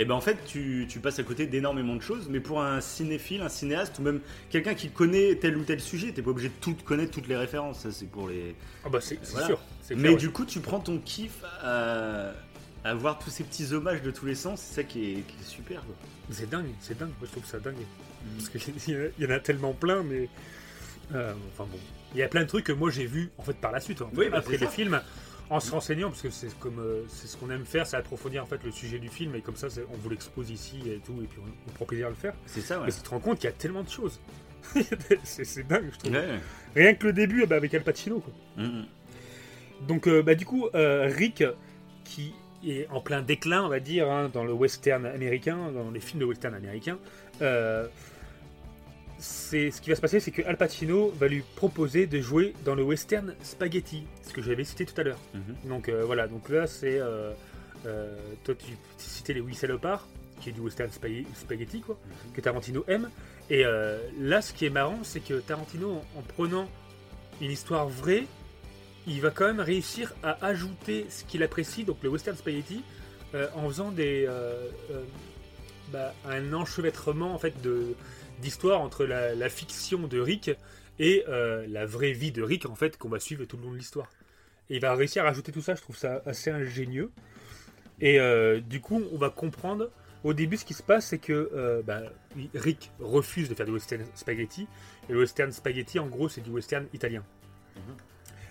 B: et ben en fait tu, tu passes à côté d'énormément de choses. Mais pour un cinéphile, un cinéaste ou même quelqu'un qui connaît tel ou tel sujet, t'es pas obligé de tout connaître toutes les références. Ça c'est pour les.
A: Ah bah c'est sûr.
B: Mais du coup tu prends ton kiff à voir tous ces petits hommages de tous les sens, c'est ça qui est, qui est super.
A: C'est dingue, c'est dingue. Moi, je trouve ça dingue.
B: Mm.
A: Parce qu'il y en a- il y en a tellement plein, mais. euh, enfin bon. Il y a plein de trucs que moi j'ai vu en fait par la suite. en fait,
B: Oui, bah,
A: après
B: c'est
A: le
B: ça.
A: film, en se renseignant, parce que c'est comme euh, c'est ce qu'on aime faire, c'est approfondir en fait le sujet du film, et comme ça, on vous l'expose ici et tout, et puis on, on prend plaisir à le faire.
B: C'est ça, ouais.
A: Mais tu te rends compte qu'il y a tellement de choses. (laughs) c'est dingue, je trouve.
B: Ouais.
A: Rien que le début, bah, avec Al Pacino. Quoi.
B: Mhm.
A: Donc, euh, bah, du coup, euh, Rick, qui est en plein déclin, on va dire, hein, dans le western américain, dans les films de western américains, euh, c'est ce qui va se passer, c'est que Al Pacino va lui proposer de jouer dans le western Spaghetti, ce que j'avais cité tout à l'heure.
B: Mhm.
A: Donc euh, voilà, donc là c'est euh, euh, toi tu citais les Huit salopards, qui est du western spaghe- spaghetti quoi, que Tarantino aime. Et là, ce qui est marrant, c'est que Tarantino, en, en prenant une histoire vraie, il va quand même réussir à ajouter ce qu'il apprécie, donc le western spaghetti, en faisant des bah, un enchevêtrement en fait de d'histoire entre la, fiction de Rick et euh, la vraie vie de Rick en fait qu'on va suivre tout le long de l'histoire. Et il va réussir à rajouter tout ça, je trouve ça assez ingénieux. Et euh, du coup, on va comprendre au début ce qui se passe, c'est que euh, bah, Rick refuse de faire du western spaghetti. Et le western spaghetti, en gros, c'est du western italien.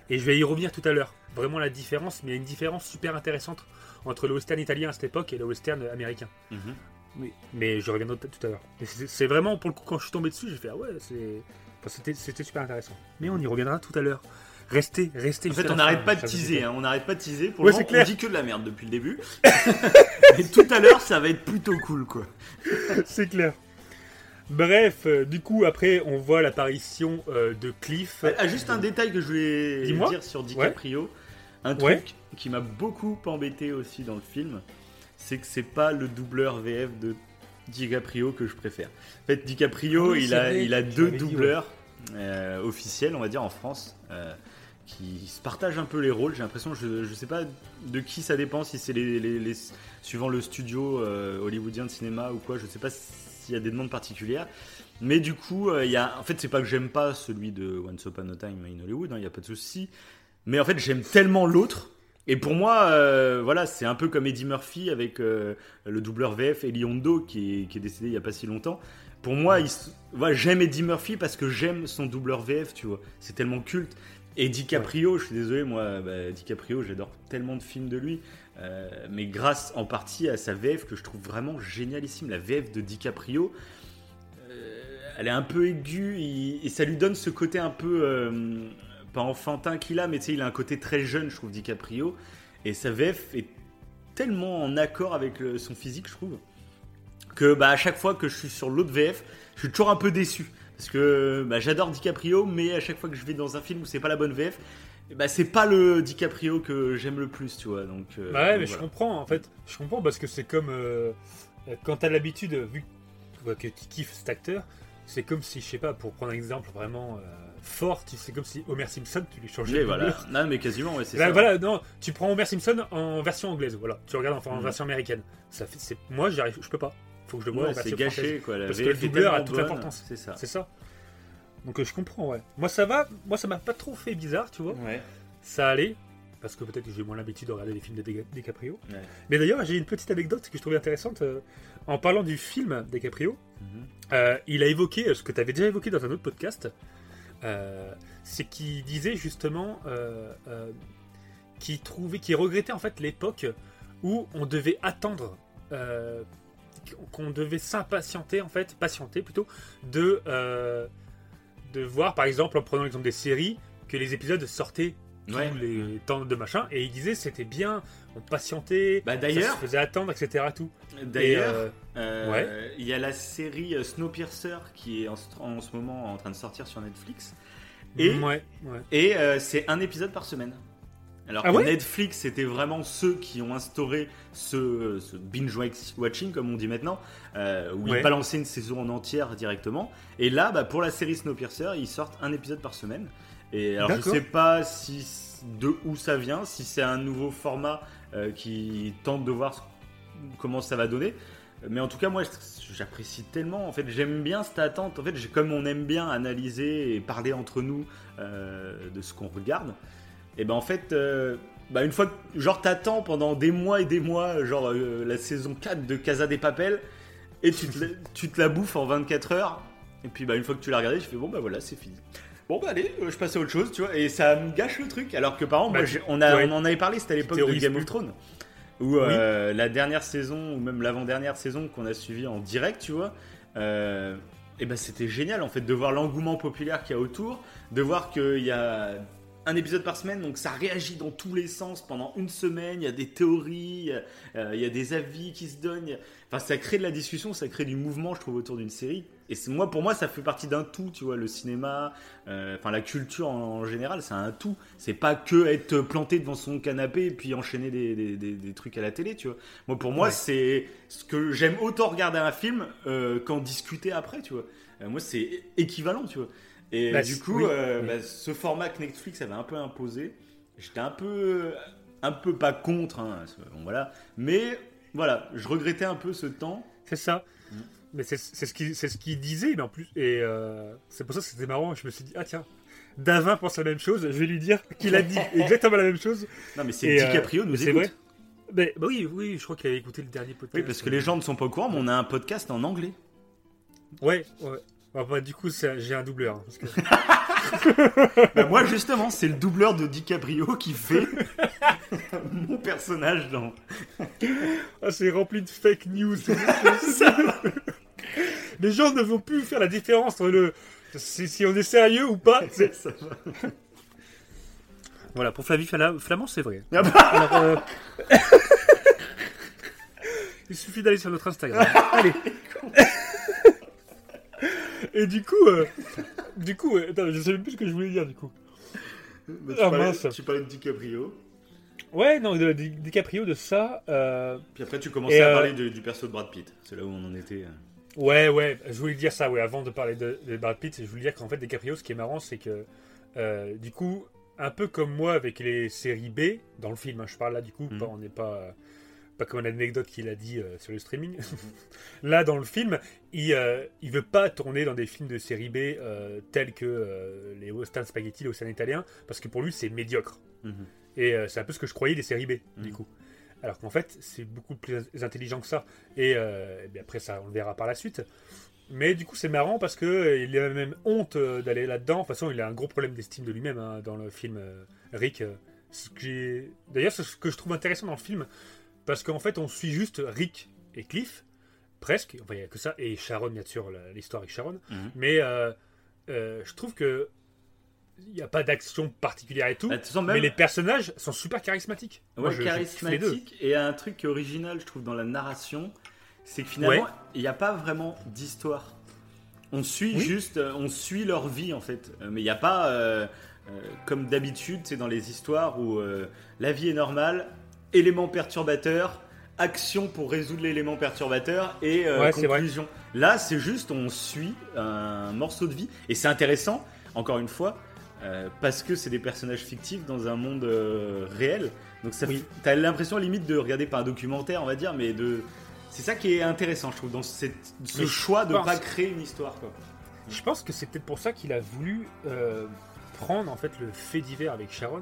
A: Et je vais y revenir tout à l'heure. Vraiment la différence, mais il y a une différence super intéressante entre le western italien à cette époque et le western américain.
B: Mhm.
A: Oui. Mais je reviendrai tout à l'heure. Mais c'est vraiment, pour le coup, quand je suis tombé dessus, j'ai fait, ah ouais, c'est... enfin, c'était, super intéressant. Mais on y reviendra tout à l'heure. Restez, restez.
B: En fait, on n'arrête pas de teaser, hein, on n'arrête pas de teaser. Pour
A: Ouais,
B: le moment, on dit que de la merde depuis le début. (laughs) Et tout à l'heure, ça va être plutôt cool, quoi. (laughs)
A: c'est clair. Bref, euh, du coup, après, on voit l'apparition euh, de Cliff.
B: Ah, juste un détail que je voulais dire sur DiCaprio. Un truc
A: Ouais.
B: qui m'a beaucoup embêté aussi dans le film, c'est que c'est pas le doubleur VF de DiCaprio que je préfère. En fait, DiCaprio,
A: Ah oui,
B: il, a,
A: vrai,
B: il a deux
A: l'avais dit, ouais.
B: doubleurs euh, officiels, on va dire, en France. euh, qui se partagent un peu les rôles, j'ai l'impression, je, je sais pas de qui ça dépend, si c'est les, les- les- suivant le studio euh, hollywoodien de cinéma ou quoi, je sais pas s'il y a des demandes particulières. Mais du coup, il y a, en fait, c'est pas que j'aime pas celui de Once Upon a Time in Hollywood, il n'y a pas de souci. Mais en fait, j'aime tellement l'autre. Et pour moi, euh, voilà, c'est un peu comme Eddie Murphy avec euh, le doubleur VF Eli Hondo qui est, qui est décédé il y a pas si longtemps. Pour moi, j'aime Eddie Murphy parce que j'aime son doubleur VF, tu vois. C'est tellement culte. Et DiCaprio, je suis désolé, moi, bah, DiCaprio, j'adore tellement de films de lui. euh, mais grâce en partie à sa VF que je trouve vraiment génialissime. La VF de DiCaprio, elle est un peu aiguë il- et ça lui donne ce côté un peu pas enfantin qu'il a, mais tu sais, il a un côté très jeune, je trouve, DiCaprio. Et sa VF est tellement en accord avec le- son physique, je trouve, que bah, à chaque fois que je suis sur l'autre VF, je suis toujours un peu déçu. Parce que bah, j'adore DiCaprio, mais à chaque fois que je vais dans un film où c'est pas la bonne VF, bah, c'est pas le DiCaprio que j'aime le plus, tu vois. Donc, euh,
A: Bah ouais,
B: donc
A: mais je comprends en fait. Je comprends parce que c'est comme euh, quand t'as l'habitude, vu que tu kiffes cet acteur, c'est comme si, je sais pas, pour prendre un exemple vraiment euh, fort, tu- c'est comme si Homer Simpson, tu lui changeais
B: Oui, voilà. Non, mais quasiment, ouais, c'est
A: Là,
B: ça.
A: voilà, non, tu prends Homer Simpson en version anglaise, voilà. Tu regardes en, en
B: Mhm.
A: version américaine. Ça fait, c'est, moi, j'y arrive, je peux pas. Faut que je le vois
B: Ouais,
A: en version
B: c'est
A: française.
B: gâché, quoi. La
A: Parce que le doubleur a toute
B: bonne,
A: l'importance.
B: C'est ça.
A: C'est ça. Donc euh, je comprends, ouais. Moi ça va, moi ça m'a pas trop fait bizarre, tu vois.
B: Ouais.
A: Ça allait, parce que peut-être que j'ai moins l'habitude de regarder les films de DiCaprio.
B: Ouais.
A: Mais d'ailleurs, j'ai une petite anecdote que je trouvais intéressante. euh, en parlant du film DiCaprio, euh, il a évoqué ce que tu avais déjà évoqué dans un autre podcast. Euh, c'est qu'il disait justement euh, euh, qu'il trouvait, regrettait en fait l'époque où on devait attendre, qu'on devait s'impatienter en fait, patienter plutôt, de de voir par exemple en prenant l'exemple des séries que les épisodes sortaient tous
B: Ouais.
A: les temps de machin et il disait c'était bien, on patientait,
B: Bah,
A: ça se faisait attendre etc tout.
B: D'ailleurs,
A: euh,
B: euh, il y a la série euh, Snowpiercer qui est en, en ce moment en train de sortir sur Netflix. Et,
A: ouais, ouais.
B: et euh, c'est un épisode par semaine. Alors
A: Ah
B: que
A: ouais?
B: Netflix, c'était vraiment ceux qui ont instauré ce, ce binge-watching, comme on dit maintenant, euh, où
A: Ouais.
B: ils balançaient une saison en entière directement. Et là, bah, pour la série Snowpiercer, ils sortent un épisode par semaine. Et alors, je sais pas si de où ça vient, si c'est un nouveau format euh, qui tente de voir comment ça va donner. Mais en tout cas, moi, j'apprécie tellement. En fait, j'aime bien cette attente. En fait, comme on aime bien analyser et parler entre nous euh, de ce qu'on regarde, et ben en fait, euh, bah une fois que, genre, t'attends pendant des mois et des mois, genre euh, la saison 4 de Casa des Papel, et tu te, la- tu te la bouffes en 24 heures, et puis bah une fois que tu l'as regardé, je fais bon bah voilà, c'est fini. Bon bah allez, euh, je passe à autre chose, tu vois, et ça me gâche le truc. Alors que par exemple,
A: Bah,
B: moi, on, a,
A: ouais.
B: on en avait parlé, c'était à l'époque de Game of Thrones, où euh, la dernière saison, ou même l'avant-dernière saison qu'on a suivi en direct, tu vois, euh, et ben c'était génial en fait de voir l'engouement populaire qu'il y a autour, de voir qu'il y a un épisode par semaine, donc ça réagit dans tous les sens pendant une semaine. Il y a des théories, euh, il y a des avis qui se donnent. Enfin, ça crée de la discussion, ça crée du mouvement, je trouve, autour d'une série. Et moi, pour moi, ça fait partie d'un tout, tu vois, le cinéma, euh, enfin la culture en, en général, c'est un tout. C'est pas que être planté devant son canapé et puis enchaîner des, des- des- des trucs à la télé, tu vois. Moi, pour moi,
A: Ouais.
B: c'est ce que j'aime autant regarder un film euh, qu'en discuter après, tu vois. Euh, moi, c'est équivalent, tu vois. Et
A: Bah,
B: du coup,
A: oui, oui.
B: bah, ce format que Netflix avait un peu imposé, j'étais un peu, un peu pas contre, hein, bon, voilà. Mais voilà, je regrettais un peu ce temps.
A: C'est ça. Mais c'est c'est ce qu'il c'est ce qu'il disait, mais en plus. Et euh, c'est pour ça que c'était marrant. Je me suis dit, ah tiens, Davin pense la même chose. Je vais lui dire qu'il a dit exactement la même chose.
B: Non, mais c'est
A: Et, euh,
B: DiCaprio nous
A: C'est
B: écoute.
A: vrai. Mais, bah oui, oui, je crois qu'il avait écouté le dernier podcast.
B: Oui, parce que les gens ne sont pas au courant, mais on a un podcast en anglais.
A: Ouais, ouais. Bah, bah, du coup, j'ai un doubleur. hein, parce que- (laughs) (laughs)
B: Bah, moi, justement, c'est le doubleur de DiCaprio qui fait (laughs) mon personnage dans.
A: Ah, c'est rempli de fake news. (laughs) les gens ne vont plus faire la différence entre le. Si, si on est sérieux ou pas. (laughs) c'est-
B: Ça va. (laughs)
A: Voilà, pour Flavie Flamand, c'est vrai.
B: Ah bah,
A: Alors, euh, Il suffit d'aller sur notre Instagram. Allez. Et du coup, euh, du coup, euh, attends, je sais plus ce que je voulais dire du coup.
B: bah, tu,
A: Ah,
B: parlais,
A: mince.
B: tu parlais de DiCaprio.
A: Ouais, non, de, de- DiCaprio de ça. euh,
B: Puis après, tu commençais
A: Et,
B: à
A: euh,
B: parler de- du perso de Brad Pitt. C'est là où on en était.
A: Ouais, ouais, je voulais dire ça, ouais, avant de parler de, de Brad Pitt, je voulais dire qu'en fait, DiCaprio, ce qui est marrant, c'est que, euh, du coup, un peu comme moi avec les séries B, dans le film, hein, je parle là, du coup,
B: Mhm.
A: pas- on n'est pas, pas comme une anecdote qu'il a dit euh, sur le streaming. (laughs) là, dans le film, il, euh, il veut pas tourner dans des films de série B euh, tels que les western spaghetti, les western italiens, parce que pour lui, c'est médiocre.
B: Mhm.
A: Et c'est un peu ce que je croyais des séries B, du
B: Mhm.
A: coup. Alors qu'en fait, c'est beaucoup plus intelligent que ça. Et, euh, et bien après, ça, on le verra par la suite. Mais du coup, c'est marrant parce que euh, il a même honte euh, d'aller là-dedans. De toute façon, il a un gros problème d'estime de lui-même hein, dans le film euh, Rick. D'ailleurs, c'est ce que je trouve intéressant dans le film. Parce qu'en fait, on suit juste Rick et Cliff, presque. Enfin, il n'y a que ça. Et Sharon, bien sûr, l'histoire avec Sharon.
B: Mhm.
A: Mais euh, euh, je trouve que il n'y a pas d'action particulière et tout.
B: Bah, même-
A: Mais les personnages sont super charismatiques. Moi,
B: Ouais,
A: je- je kiffe les deux.
B: charismatique. Et un truc original, je trouve, dans la narration, c'est que finalement,
A: Ouais.
B: il n'y a pas vraiment d'histoire. On suit
A: Oui.
B: juste, euh, on suit leur vie en fait. Euh, Mais il n'y a pas, euh, euh, comme d'habitude, c'est dans les histoires où euh, la vie est normale, élément perturbateur, action pour résoudre l'élément perturbateur et euh,
A: Ouais,
B: conclusion. Là, c'est juste, on suit un morceau de vie et c'est intéressant. Encore une fois, euh, parce que c'est des personnages fictifs dans un monde euh, réel. Donc ça,
A: Oui.
B: fait- t'as l'impression limite de regarder pas un documentaire, on va dire, mais de. C'est ça qui est intéressant, je trouve, dans cette- ce
A: Mais
B: choix de
A: pense-
B: pas créer une histoire, quoi.
A: Je pense que c'est peut-être pour ça qu'il a voulu euh, prendre en fait le fait divers avec Sharon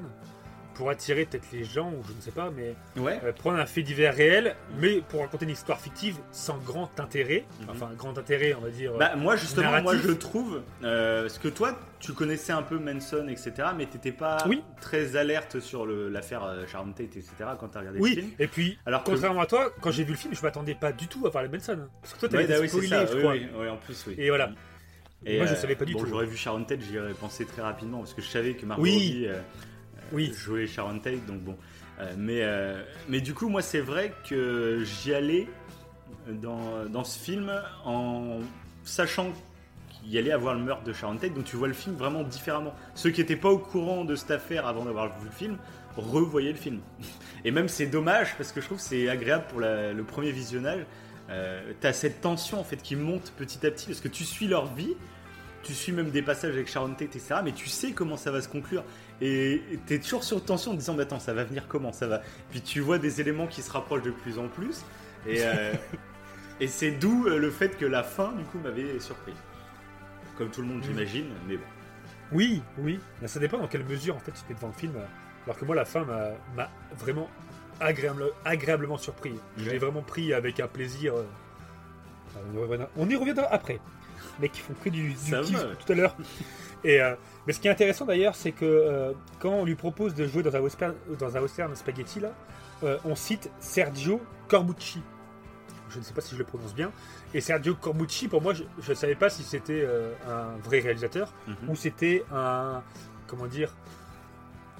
A: pour attirer peut-être les gens ou je ne sais pas, mais
B: Ouais.
A: euh, prendre un fait divers réel, mais pour raconter une histoire fictive sans grand intérêt,
B: Mhm.
A: enfin grand intérêt, on va dire. euh,
B: Bah, moi, justement, moi, je trouve. euh, parce que toi, tu connaissais un peu Manson, etc., mais t'étais pas
A: Oui.
B: très alerte sur le- l'affaire euh, Sharon Tate, etc., quand t'as regardé le
A: oui,
B: film.
A: et puis
B: Alors que.
A: contrairement à toi, quand j'ai vu le film, je m'attendais pas du tout à voir les Benson. Parce que toi, t'avais
B: bah oui,
A: spoilé, je crois.
B: oui, en plus, oui.
A: Et voilà.
B: Et,
A: Moi, je
B: euh,
A: savais pas du
B: bon,
A: tout.
B: J'aurais vu Sharon Tate, j'y aurais pensé très rapidement parce que je savais que Margot
A: Oui.
B: Robbie euh,
A: Oui.
B: jouait Sharon Tate, donc bon. Euh, mais, euh, mais du coup, moi, c'est vrai que j'y allais dans, dans ce film en sachant qu'il y allait avoir le meurtre de Sharon Tate, donc tu vois le film vraiment différemment. Ceux qui n'étaient pas au courant de cette affaire avant d'avoir vu le film, revoyaient le film. (laughs) Et même c'est dommage parce que je trouve que c'est agréable pour la- le premier visionnage. Euh, T'as cette tension en fait qui monte petit à petit parce que tu suis leur vie, tu suis même des passages avec Sharon Tate, etc. Mais tu sais comment ça va se conclure. Et t'es toujours sur tension en disant, mais attends, ça va venir comment? Ça va Puis tu vois des éléments qui se rapprochent de plus en plus. Et, euh, (laughs) et c'est d'où euh, le fait que la fin, du coup, m'avait surpris. Comme tout le monde, j'imagine, mais bon.
A: Oui, oui. Mais ça dépend dans quelle mesure en fait tu es devant le film. Alors que moi, la fin m'a vraiment agréable- agréablement surpris. Je l'ai vraiment pris avec un plaisir. euh, on, y reviendra, on y reviendra après. Mais qui font que du, du
B: Ça
A: kiff
B: va, ouais.
A: tout à l'heure. Et, euh, mais ce qui est intéressant d'ailleurs, c'est que euh, quand on lui propose de jouer dans un western, dans un western spaghetti, là, euh, on cite Sergio Corbucci. Je ne sais pas si je le prononce bien. Et Sergio Corbucci, pour moi, je ne savais pas si c'était un vrai réalisateur
B: Mhm.
A: ou c'était un. Comment dire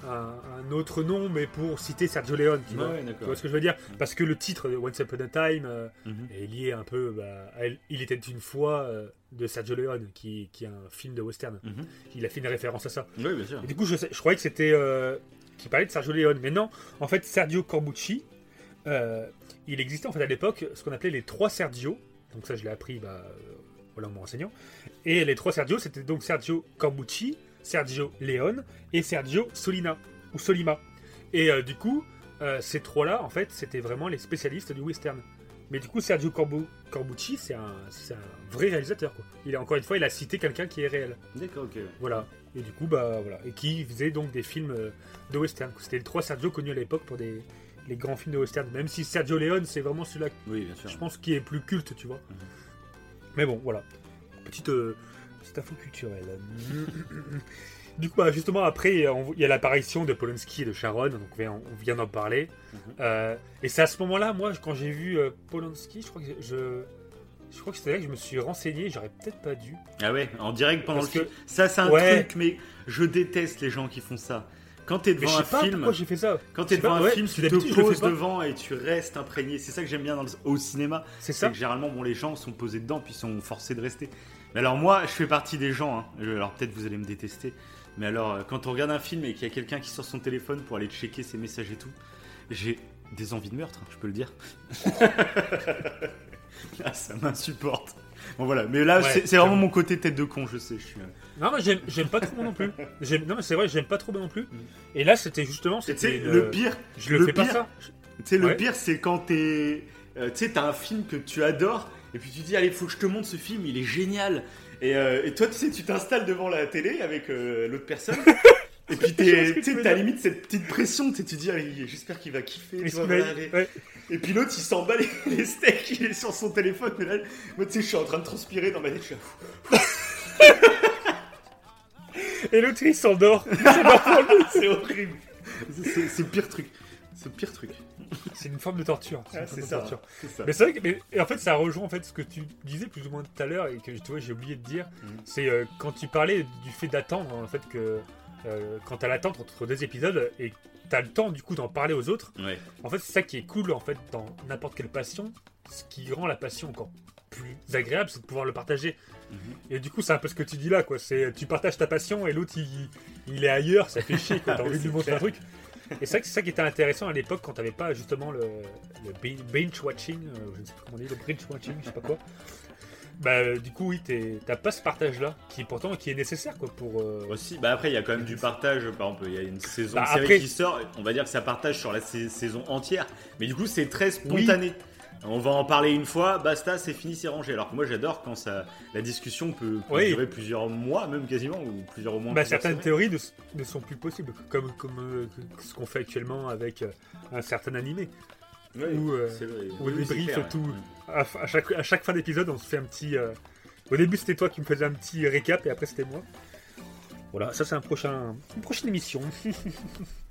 A: un, un autre nom, mais pour citer Sergio Leone. Tu,
B: Ouais,
A: vois, Tu ce que je veux dire? Parce que le titre de Once Upon a Time euh,
B: Mhm.
A: est lié un peu bah, à Il était une fois euh, de Sergio Leone, qui, qui est un film de western.
B: Mhm.
A: Il a fait une référence à ça.
B: Oui, bien sûr.
A: Et du coup, je, croyais que c'était. Euh, qui parlait de Sergio Leone. Mais non, en fait, Sergio Corbucci, euh, il existait en fait à l'époque ce qu'on appelait les trois Sergio. Donc, ça, je l'ai appris bah, euh, voilà, en me renseignant. Et les trois Sergio, c'était donc Sergio Corbucci, Sergio Leone et Sergio Solina, ou Solima. Et euh, du coup, euh, ces trois-là, en fait, c'était vraiment les spécialistes du western. Mais du coup, Sergio Corbu- Corbucci, c'est un, vrai réalisateur. Quoi. Il a, encore une fois, il a cité quelqu'un qui est réel.
B: D'accord, ok.
A: Voilà. Et du coup, bah voilà. Et qui faisait donc des films euh, de western. C'était les trois Sergio connus à l'époque pour des les grands films de western. Même si Sergio Leone, c'est vraiment celui-là,
B: Oui, bien sûr.
A: je pense, qui est plus culte, tu vois.
B: Mhm.
A: Mais bon, voilà. Petite, euh, petite info culturelle. du coup, bah, justement, après, il y a l'apparition de Polanski et de Sharon. Donc, on vient, d'en parler.
B: Mhm.
A: Euh, et c'est à ce moment-là, moi, quand j'ai vu euh, Polanski, je crois que je. Je crois que c'était là que je me suis renseigné, j'aurais peut-être pas dû.
B: Ah ouais, en direct pendant
A: Parce
B: le
A: que-.
B: Ça, c'est un
A: Ouais.
B: truc, mais je déteste les gens qui font ça. Quand t'es
A: Mais
B: devant un
A: pas
B: film,
A: pourquoi j'ai fait ça.
B: quand t'es
A: pas,
B: devant un
A: ouais,
B: film, tu te poses devant et tu restes imprégné. C'est ça que j'aime bien dans le- au cinéma.
A: C'est
B: C'est
A: ça
B: que généralement, bon, les gens sont posés dedans puis sont forcés de rester. Mais alors moi, je fais partie des gens. hein. Alors peut-être vous allez me détester. Mais alors, euh, quand on regarde un film et qu'il y a quelqu'un qui sort son téléphone pour aller checker ses messages et tout, j'ai des envies de meurtre, je peux le dire. (laughs) ah, ça m'insupporte. Bon voilà, mais là,
A: Ouais,
B: c'est vraiment mon côté tête de con, je sais. Je suis. euh,
A: Non, mais j'aime, pas trop non plus. Non, mais c'est vrai, j'aime pas trop non plus. Et là, c'était justement. C'était une-
B: le pire,
A: Je le,
B: le
A: fais pas ça.
B: Tu sais, le
A: Ouais.
B: pire, c'est quand t'es. euh, tu sais, t'as un film que tu adores, et puis tu dis, allez, faut que je te montre ce film, il est génial. Et, euh, et toi, tu sais, tu t'installes devant la télé avec euh, l'autre personne. (laughs) Et puis tu
A: dire.
B: limite cette petite pression, tu dis, j'espère qu'il va kiffer. tu vois,
A: va- ouais.
B: Et puis l'autre, il s'en bat les, (laughs) les steaks, il est sur son téléphone. Mais là, moi, tu sais, je suis en train de transpirer dans ma tête. Je suis là, (laughs)
A: Et l'autre, il s'endort.
B: c'est horrible. C'est le pire truc. C'est le pire truc.
A: c'est une forme de torture.
B: Ah,
A: une
B: c'est
A: de
B: ça.
A: torture.
B: C'est ça.
A: Mais c'est vrai que, mais- et en fait, ça rejoint en fait ce que tu disais plus ou moins tout à l'heure et que tu vois, j'ai oublié de dire.
B: Mhm.
A: C'est euh, quand tu parlais du fait d'attendre, en fait, que euh, quand t'as l'attente entre deux épisodes et t'as le temps du coup d'en parler aux autres.
B: Ouais.
A: En fait, c'est ça qui est cool en fait dans n'importe quelle passion. Ce qui rend la passion encore plus agréable, c'est de pouvoir le partager.
B: Mhm.
A: Et du coup, c'est un peu ce que tu dis là, quoi. C'est tu partages ta passion et l'autre il, il est ailleurs, ça fait chier, quoi. (laughs) T'as envie de lui montrer un truc. Et c'est vrai que c'est ça qui était intéressant à l'époque quand t'avais pas justement le, le bin- binge watching, euh, je ne sais plus comment on dit, le binge watching, je sais pas quoi. Bah, euh, du coup, oui, t'as pas ce partage-là, qui pourtant qui est nécessaire, quoi, pour. euh,
B: Aussi, bah après il y a quand même du partage. Par exemple, il y a une saison
A: Bah,
B: série
A: après-
B: qui sort. On va dire que ça partage sur la sa- saison entière. Mais du coup, c'est très spontané. On va en parler une fois, basta, c'est fini, c'est rangé. Alors que moi, j'adore quand ça, la discussion peut, peut
A: Oui.
B: durer plusieurs mois, même quasiment, ou plusieurs au moins.
A: Bah, certaines
B: semaines.
A: théories ne, ne sont plus possibles, comme, comme euh, ce qu'on fait actuellement avec euh, un certain animé.
B: Oui,
A: ou, euh,
B: Oui, clair,
A: tout.
B: ouais.
A: À, à chaque, à chaque fin d'épisode, on se fait un petit. euh, Au début, c'était toi qui me faisais un petit récap, et après, c'était moi. Voilà, ça, c'est un prochain, une prochaine émission. (laughs)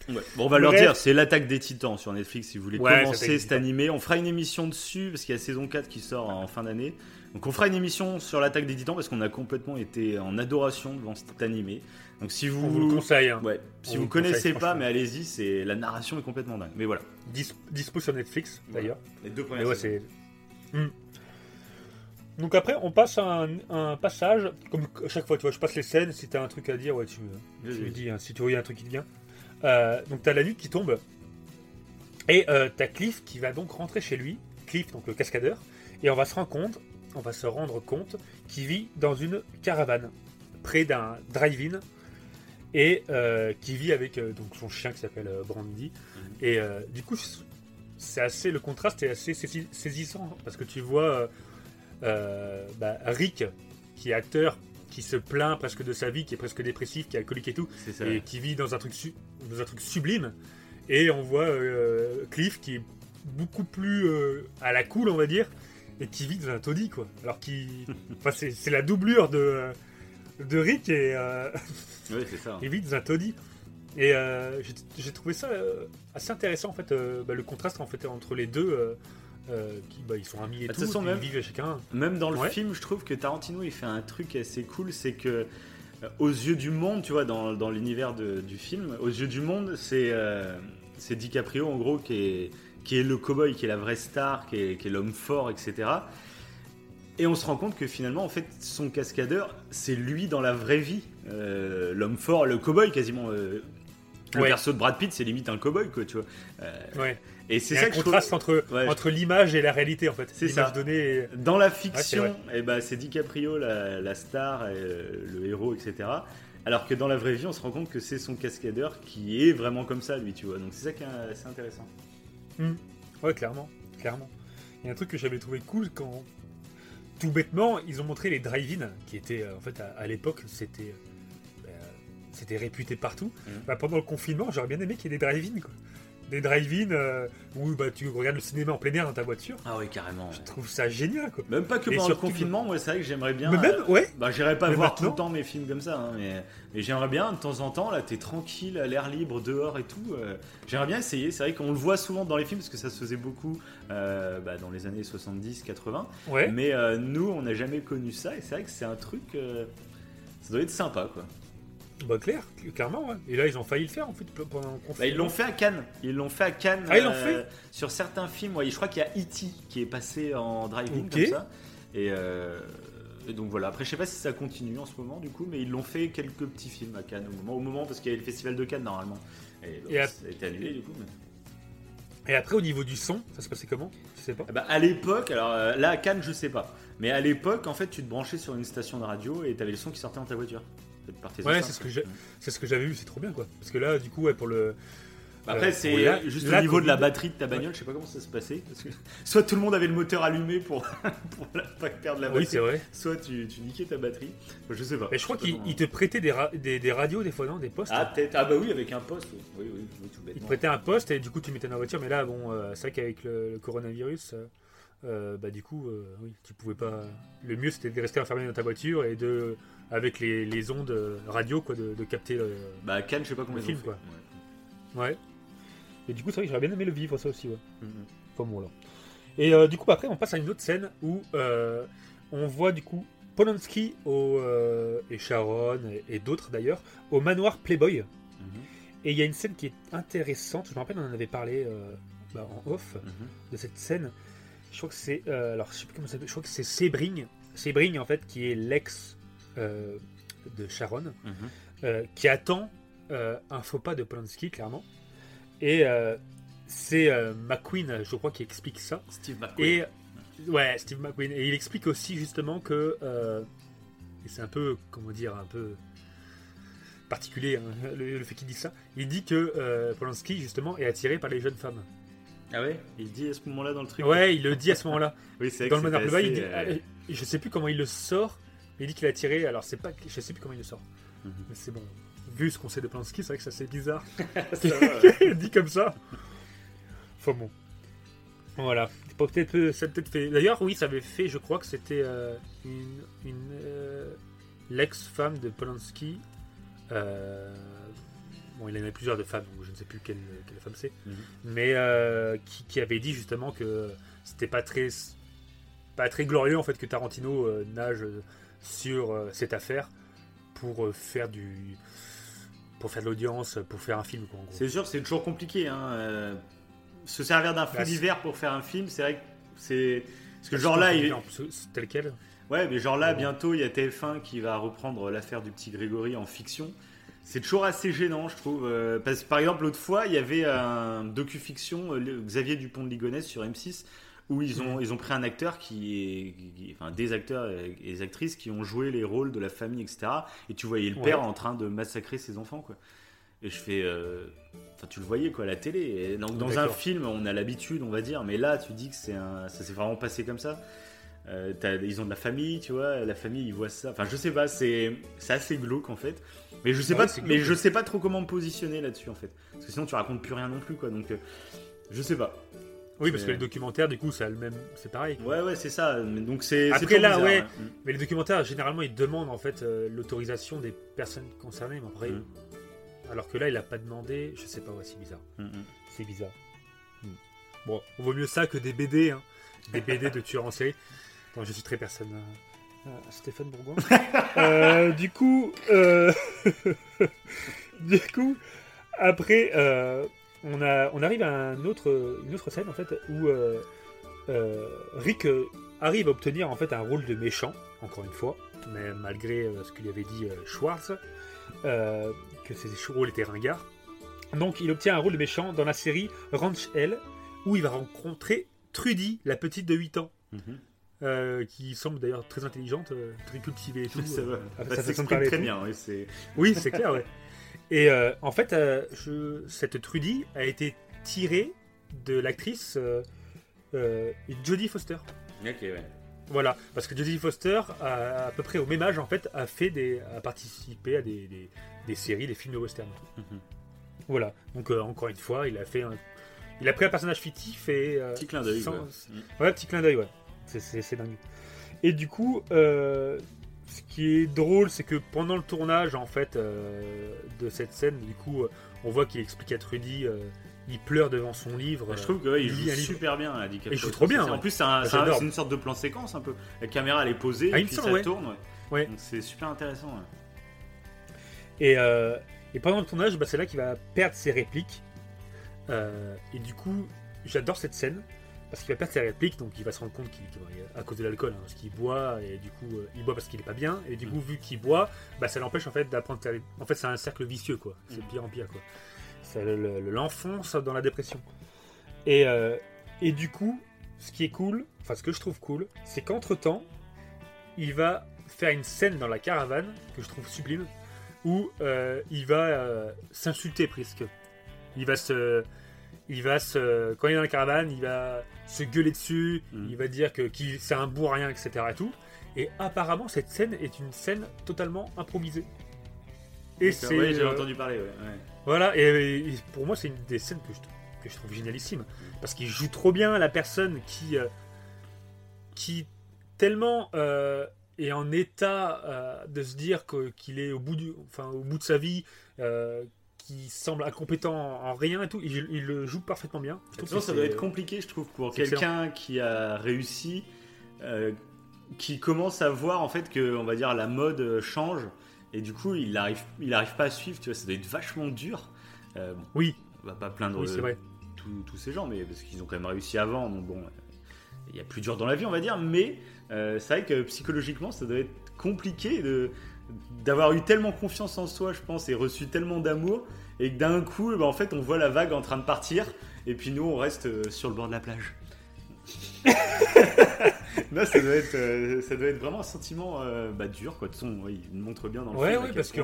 B: Ouais. Bon, on va leur dire, c'est l'attaque des titans sur Netflix si vous voulez
A: Ouais,
B: commencer cet animé. On fera une émission dessus parce qu'il y a saison 4 qui sort en fin d'année. Donc on fera une émission sur l'attaque des titans parce qu'on a complètement été en adoration devant cet animé. Donc si vous,
A: On vous le conseille. Hein.
B: ouais, si
A: On
B: vous connaissez pas, mais allez-y, c'est la narration est complètement dingue. Mais voilà.
A: Dis- dispo sur Netflix, d'ailleurs.
B: Les deux
A: Mais ouais, c'est. Hmm. Donc après, on passe à un, un passage, comme à chaque fois, tu vois, je passe les scènes, si t'as un truc à dire, ouais, tu, tu le dis, hein, si tu vois, il y a un truc qui te vient. Euh, donc t'as la nuit qui tombe, et euh, t'as Cliff qui va donc rentrer chez lui, Cliff, donc le cascadeur, et on va se rendre compte, on va se rendre compte qu'il vit dans une caravane, près d'un drive-in, et euh, qui vit avec euh, donc son chien qui s'appelle Brandy. Et euh, du coup, c'est assez le contraste est assez saisi- saisissant parce que tu vois bah, Rick qui est acteur qui se plaint presque de sa vie, qui est presque dépressif, qui est alcoolique et tout, et qui vit dans un truc, su- dans un truc sublime. Et on voit euh, Cliff qui est beaucoup plus euh, à la cool, on va dire, et qui vit dans un taudis, quoi. Alors (laughs) enfin, c'est la doublure de, de Rick et euh, (laughs)
B: ça.
A: il vit dans un taudis. Et euh, j'ai- trouvé ça euh, assez intéressant, en fait, euh, bah, le contraste en fait, entre les deux. Euh, qui, bah, ils sont amis et
B: Bah,
A: tout,
B: façon, même-
A: ils vivent chacun.
B: Même dans le
A: Ouais.
B: film, je trouve que Tarantino il fait un truc assez cool, c'est que euh, aux yeux du monde, tu vois, dans, dans l'univers du film, aux yeux du monde, c'est euh, c'est DiCaprio en gros qui est, qui est le cowboy, qui est la vraie star, qui est, qui est l'homme fort, etc. Et on se rend compte que finalement, en fait, son cascadeur, c'est lui dans la vraie vie, l'homme fort, le cowboy quasiment. le
A: Ouais.
B: perso de Brad Pitt, c'est limite un cowboy, quoi, tu vois.
A: Ouais.
B: Et c'est ça
A: un
B: que je trouve.
A: contraste entre,
B: Ouais,
A: entre l'image et la réalité, en fait.
B: C'est ça.
A: donnée. et-
B: Dans la
A: Ouais,
B: fiction,
A: vrai.
B: eh ben, c'est DiCaprio la, la star, et, euh, le héros, etc. Alors que dans la vraie vie, on se rend compte que c'est son cascadeur qui est vraiment comme ça, lui, tu vois. Donc c'est ça qui est assez intéressant.
A: Ouais, clairement, clairement. Il y a un truc que j'avais trouvé cool quand, tout bêtement, ils ont montré les drive-in, qui étaient, euh, en fait, à, à l'époque, c'était, euh, c'était réputé partout.
B: Mhm.
A: Bah, pendant le confinement, j'aurais bien aimé qu'il y ait des drive-in, quoi. Des drive-in euh, où bah, tu regardes le cinéma en plein air dans ta voiture.
B: Ah oui, carrément.
A: Je trouve ça génial, quoi.
B: Même pas que
A: Et
B: pendant le confinement, moi, c'est vrai que j'aimerais bien.
A: Mais même,
B: euh,
A: ouais.
B: Bah, j'irais pas
A: Mais
B: voir tout le temps mes films comme ça, hein, mais, mais j'aimerais bien, de temps en temps, là, t'es tranquille, à l'air libre, dehors et tout. euh, j'aimerais bien essayer. C'est vrai qu'on le voit souvent dans les films, parce que ça se faisait beaucoup euh, bah, dans les années 70-80.
A: Ouais.
B: Mais euh, nous, on n'a jamais connu ça, et c'est vrai que c'est un truc. euh, ça doit être sympa, quoi.
A: Bah, clair, clairement, ouais. Et là, ils ont failli le faire, en fait, pendant le confinement.
B: Bah, ils l'ont fait à Cannes. Ils l'ont fait à Cannes.
A: Ah, ils l'ont
B: euh, Sur certains films, ouais, je crois qu'il y a E.T. qui est passé en drive-in comme ça. Et, euh, et donc voilà. Après, je sais pas si ça continue en ce moment, du coup, mais ils l'ont fait quelques petits films à Cannes au moment, au moment parce qu'il y avait le festival de Cannes normalement. Et, donc,
A: Et à-
B: ça a été annulé, du coup. mais-
A: Et après, au niveau du son, ça se passait comment? Je sais pas.
B: Ah bah, à l'époque, alors euh, là à Cannes, je sais pas. Mais à l'époque, en fait, tu te branchais sur une station de radio et t'avais le son qui sortait dans ta voiture. Par tes
A: Ouais, c'est ce que
B: quoi.
A: j'ai- C'est ce que j'avais vu, c'est trop bien, quoi. Parce que là, du coup, ouais, pour le.
B: Bah Après,
A: Euh,
B: c'est juste au niveau de la
A: Covid.
B: batterie de ta bagnole, je sais pas comment ça se passait. parce que (laughs) soit tout le monde avait le moteur allumé pour, (laughs) pour la- pas perdre la
A: Oui,
B: batterie,
A: c'est vrai.
B: soit tu, tu niquais ta batterie. Enfin, je sais pas.
A: Mais je crois
B: sais pas
A: qu'il il te prêtait des, ra- des, des radios des fois, non Des postes
B: Ah, peut-être. Ah, bah oui, avec un poste. Oui, oui, oui, oui, tout
A: Il te
B: bêtement.
A: prêtait un poste et du coup tu mettais dans la voiture. Mais là, bon, euh, c'est vrai qu'avec le, le coronavirus, euh, euh, bah du coup, euh, oui, tu pouvais pas. Le mieux c'était de rester enfermé dans ta voiture et de, avec les, les ondes euh, radio, quoi, de, de capter le.
B: Bah, à Cannes, je sais pas comment
A: Le film,
B: fait.
A: quoi.
B: Ouais.
A: Ouais. Et du coup, c'est vrai que j'aurais bien aimé le vivre, ça aussi, ouais.
B: Mhm.
A: Enfin bon, là. Et euh, du coup, après, on passe à une autre scène où euh, on voit du coup Polanski au, euh, et Sharon et, et d'autres d'ailleurs au manoir Playboy.
B: Mhm.
A: Et il y a une scène qui est intéressante. Je me rappelle, on en avait parlé euh, bah, en off
B: Mhm.
A: de cette scène. Je crois que c'est. euh, alors, je sais plus comment ça. Je crois que c'est Sebring. Sebring, en fait, qui est l'ex euh, de Sharon,
B: Mhm.
A: euh, qui attend euh, un faux pas de Polanski, clairement. Et euh, c'est euh, McQueen, je crois, qui explique ça.
B: Steve McQueen.
A: Et ouais, Steve McQueen. Et il explique aussi justement que euh, et c'est un peu, comment dire, un peu particulier hein, le, le fait qu'il dise ça. Il dit que euh, Polanski justement est attiré par les jeunes femmes.
B: Ah ouais? Il dit à ce moment-là dans le truc
A: Ouais, il le dit à ce moment-là. (laughs)
B: Oui, c'est
A: Dans le Playboy, il dit,
B: euh,
A: ah, je sais plus comment il le sort. Mais Il dit qu'il est attiré. Alors c'est pas, je sais plus comment il le sort.
B: Mhm.
A: Mais c'est bon. Vu ce qu'on sait de Polanski, c'est vrai que (laughs) (laughs) ça c'est bizarre.
B: ouais.
A: dit comme ça. Enfin bon. Voilà. Peut-être, ça a peut-être fait. D'ailleurs, oui, ça avait fait. Je crois que c'était euh, une, une euh, l'ex-femme de Polanski. Euh, bon, il en avait plusieurs de femmes, donc je ne sais plus quelle, quelle femme c'est.
B: Mhm.
A: Mais euh, qui, qui avait dit justement que c'était pas très pas très glorieux en fait que Tarantino euh, nage sur euh, cette affaire pour euh, faire du pour faire de l'audience, pour faire un film quoi, en gros.
B: C'est sûr, c'est toujours compliqué. Hein. euh, se servir d'un fait
A: Bah, c'est-
B: divers pour faire un film, c'est vrai que c'est. Parce que genre là, il...
A: Tel quel.
B: Ouais, mais genre là,
A: Ouais.
B: bientôt, il y a TF1 qui va reprendre l'affaire du petit Grégory en fiction. C'est toujours assez gênant, je trouve. euh, parce que par exemple, l'autre fois, il y avait un docu-fiction, euh, Xavier Dupont de Ligonnès sur M6, où ils ont,
A: Mhm.
B: ils ont pris un acteur qui est. qui- enfin, des acteurs et des actrices qui ont joué les rôles de la famille, etc. Et tu voyais le
A: Ouais.
B: père en train de massacrer ses enfants, quoi. Et je fais. euh, Enfin, tu le voyais, quoi, à la télé. Et donc, dans un film, on a l'habitude, on va dire, mais là, tu dis que c'est un... ça s'est vraiment passé comme ça. euh, ils ont de la famille, tu vois, la famille ils voient ça. Enfin, je sais pas, c'est assez glauque en fait. Mais je sais
A: Ouais,
B: pas, mais je sais pas trop comment me positionner là-dessus en fait. Parce que sinon tu racontes plus rien non plus quoi. Donc euh, je sais pas.
A: Oui, parce
B: C'est-
A: que les documentaires, du coup, a le même. C'est pareil. quoi.
B: Ouais ouais c'est ça. Mais donc c'est. c'est
A: Après, là,
B: bizarre,
A: ouais.
B: Mm.
A: Mais les documentaires, généralement, ils demandent en fait euh, l'autorisation des personnes concernées. Mais après,
B: Mm.
A: alors que là, il a pas demandé. Je sais pas, ouais, c'est bizarre.
B: Mm.
A: C'est bizarre. Bon, on vaut mieux ça que des BD, hein. des BD de tueurs en série. Bon, je suis très personne. euh, euh, Stéphane Bourgoin. (laughs) Euh, du coup, (laughs) du coup, après, euh, on a, on arrive à un autre, une autre scène en fait où euh, euh, Rick euh, arrive à obtenir en fait un rôle de méchant, encore une fois, mais malgré ce qu'il avait dit Schwartz, que ses rôles étaient ringards. Donc, il obtient un rôle de méchant dans la série Ranch L, où il va rencontrer Trudy, la petite de 8 ans,
B: Mhm.
A: euh, qui semble d'ailleurs très intelligente, euh, très cultivée et (laughs) tout.
B: Ça
A: euh, avec
B: Bah, ça très bien. c'est.
A: Oui, c'est clair, ouais. Et euh, en fait, euh, je- cette Trudy a été tirée de l'actrice euh, Jodie Foster.
B: Ok ouais.
A: Voilà, parce que Jodie Foster, a, à peu près au même âge, en fait, a fait des, a participé à des, des- des séries, des films de western.
B: Mhm.
A: Voilà. Donc encore une fois, il a fait, un- il a pris un personnage fictif et
B: Petit clin d'œil.
A: sans-.
B: Mm.
A: Ouais, petit clin d'œil, ouais. C'est- dingue. Et du coup, ce qui est drôle, c'est que pendant le tournage, en fait, euh, de cette scène, du coup, euh, on voit qu'il explique à Trudy, euh, il pleure devant son livre.
B: Bah, je trouve que ouais, il
A: il lit
B: joue super bien, là, DiCaprio.
A: Il joue trop bien,
B: En
A: ouais.
B: plus, c'est un-
A: Ah,
B: c'est une sorte de plan séquence un peu. La caméra elle est posée,
A: Ah,
B: et puis ça
A: ouais.
B: tourne. Donc c'est super intéressant.
A: Et, et pendant le tournage, bah, c'est là qu'il va perdre ses répliques. Et du coup, j'adore cette scène. Parce qu'il va perdre ses répliques, donc il va se rendre compte qu'il, qu'il- à cause de l'alcool, hein, parce qu'il boit, et du coup, euh, il boit parce qu'il est pas bien, et du coup, vu qu'il boit, bah, ça l'empêche en fait d'apprendre ses répliques. En fait, c'est un cercle vicieux, quoi. C'est de pire en pire, quoi. Ça le- le- l'enfonce dans la dépression. Et, euh, et du coup, ce qui est cool, enfin, ce que je trouve cool, c'est qu'entre temps, il va faire une scène dans la caravane que je trouve sublime, où euh, il va s'insulter presque. Il va se, il va se, quand il est dans la caravane, il va se gueuler dessus,
B: Mm.
A: il va dire que c'est un bourrien, etc. Et tout. Et apparemment, cette scène est une scène totalement improvisée. Et c'est
B: Ouais, j'ai
A: euh,
B: entendu parler. Ouais. ouais.
A: voilà, et, et pour moi, c'est une des scènes que je, que je trouve génialissime. Parce qu'il joue trop bien la personne qui, euh, qui tellement euh, est en état euh, de se dire qu'il est au bout, du, enfin, au bout de sa vie, qui semble incompétent en, en rien et tout. Il, il le joue parfaitement bien. Je trouve que
B: ça doit être compliqué, je trouve, pour quelqu'un qui a réussi, euh, qui commence à voir en fait que, on va dire, la mode euh, change, et du coup, il arrive, il arrive pas à suivre. Tu vois, ça doit être vachement dur. Euh, bon,
A: Oui,
B: on va pas plaindre
A: oui vrai.
B: tous- tous ces gens, mais parce qu'ils ont quand même réussi avant. Donc bon, il y a plus dur dans la vie, on va dire. Mais euh, c'est vrai que psychologiquement, ça doit être compliqué de d'avoir eu tellement confiance en soi, je pense, et reçu tellement d'amour, et que d'un coup, eh ben, en fait, on voit la vague en train de partir, et puis nous, on reste euh, sur le bord de la plage. (laughs) non, ça doit être, euh, ça doit être vraiment un sentiment euh, bah, dur, quoi. De ouais, il montre bien dans le
A: Ouais,
B: film.
A: ouais, parce que-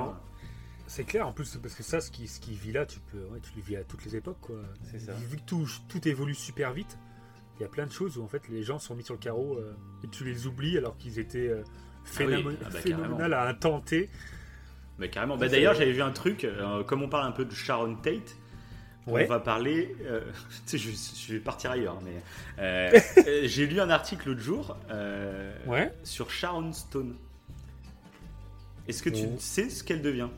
A: C'est clair, en plus, parce que ça, ce qui, ce qui vit là, tu peux, ouais, tu le vis à toutes les époques, quoi.
B: C'est ça.
A: Vu que tout, tout évolue super vite, il y a plein de choses où en fait les gens sont mis sur le carreau euh, et tu les oublies alors qu'ils étaient euh, phénomen-
B: ah bah,
A: phénoménal à un temps T.
B: Mais carrément. Bah, D'ailleurs, j'avais vu un truc, euh, comme on parle un peu de Sharon Tate,
A: Ouais.
B: on va parler. euh, (laughs) tu je, je vais partir ailleurs, mais (laughs) euh, j'ai lu un article l'autre jour
A: Ouais.
B: sur Sharon Stone. Est-ce que tu
A: Oh.
B: sais ce qu'elle devient?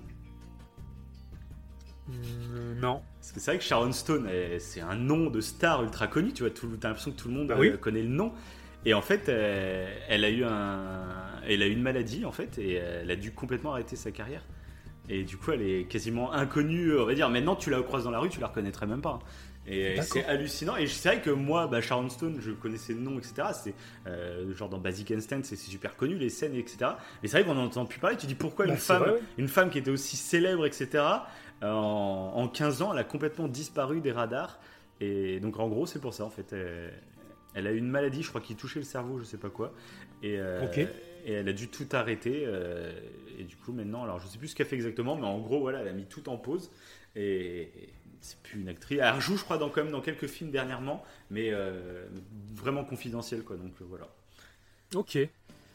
A: Non.
B: Parce que c'est vrai que Sharon Stone, c'est un nom de star ultra connu, tu vois, tout- t'as l'impression que tout le monde
A: Bah oui.
B: connaît le nom. Et en fait, euh, elle a eu un, elle a eu une maladie en fait, et elle a dû complètement arrêter sa carrière. Et du coup, elle est quasiment inconnue, on va dire. Maintenant, tu la croises dans la rue, tu la reconnaîtrais même pas. Et c'est hallucinant. Et c'est vrai que moi, bah, Sharon Stone, je connaissais le nom, etc. C'est euh, genre dans Basic Instinct, c'est super connu, les scènes, etc. Mais c'est vrai qu'on n'en entend plus parler. Tu dis pourquoi
A: Bah,
B: une femme,
A: vrai,
B: une femme qui était aussi célèbre, etc. euh, En, en 15 ans, elle a complètement disparu des radars. Et donc, en gros, c'est pour ça, en fait. Elle, elle a eu une maladie, je crois, qui touchait le cerveau, je sais pas quoi. Et, euh, et elle a dû tout arrêter. euh, et du coup, maintenant, alors je sais plus ce qu'elle fait exactement, mais en gros, voilà, elle a mis tout en pause. Et, et c'est plus une actrice. Elle rejoue, je crois, dans, quand même dans quelques films dernièrement, mais euh, vraiment confidentiel, quoi. Donc voilà.
A: Ok.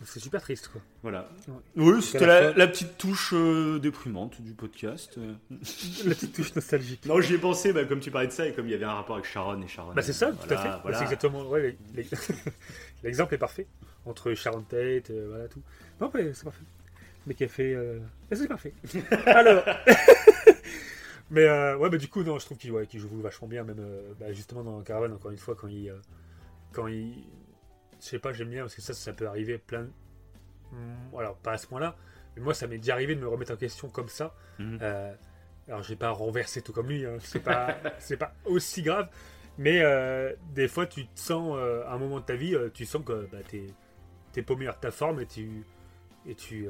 A: C'est super triste, quoi.
B: Voilà.
A: Ouais.
B: Oui, c'était
A: la
B: petite touche euh, déprimante du podcast. (laughs)
A: La petite touche nostalgique.
B: Non, j'y ai pensé, bah, comme tu parlais de ça, et comme il y avait un rapport avec Sharon et Sharon.
A: Bah c'est ça, tout à
B: voilà,
A: fait. Bah. C'est exactement. Ouais, (laughs) l'exemple est parfait entre Sharon Tate, euh, voilà tout. Non, mais c'est parfait. Mais qui a fait. euh, c'est parfait. (laughs) Alors. mais euh, ouais, bah du coup non, je trouve qu'il ouais, joue vachement bien, même bah, justement dans Caravan encore une fois quand il, quand il, je sais pas, j'aime bien parce que ça, ça peut arriver plein. Hmm, Alors pas à ce point-là, mais moi ça m'est déjà arrivé de me remettre en question comme ça.
B: Mhm.
A: Euh, alors j'ai pas renversé tout comme lui, hein, c'est pas, (laughs) c'est pas aussi grave. Mais euh, des fois, tu te sens, euh, à un moment de ta vie, euh, tu sens que bah, t'es, t'es paumé à ta forme et tu, et tu,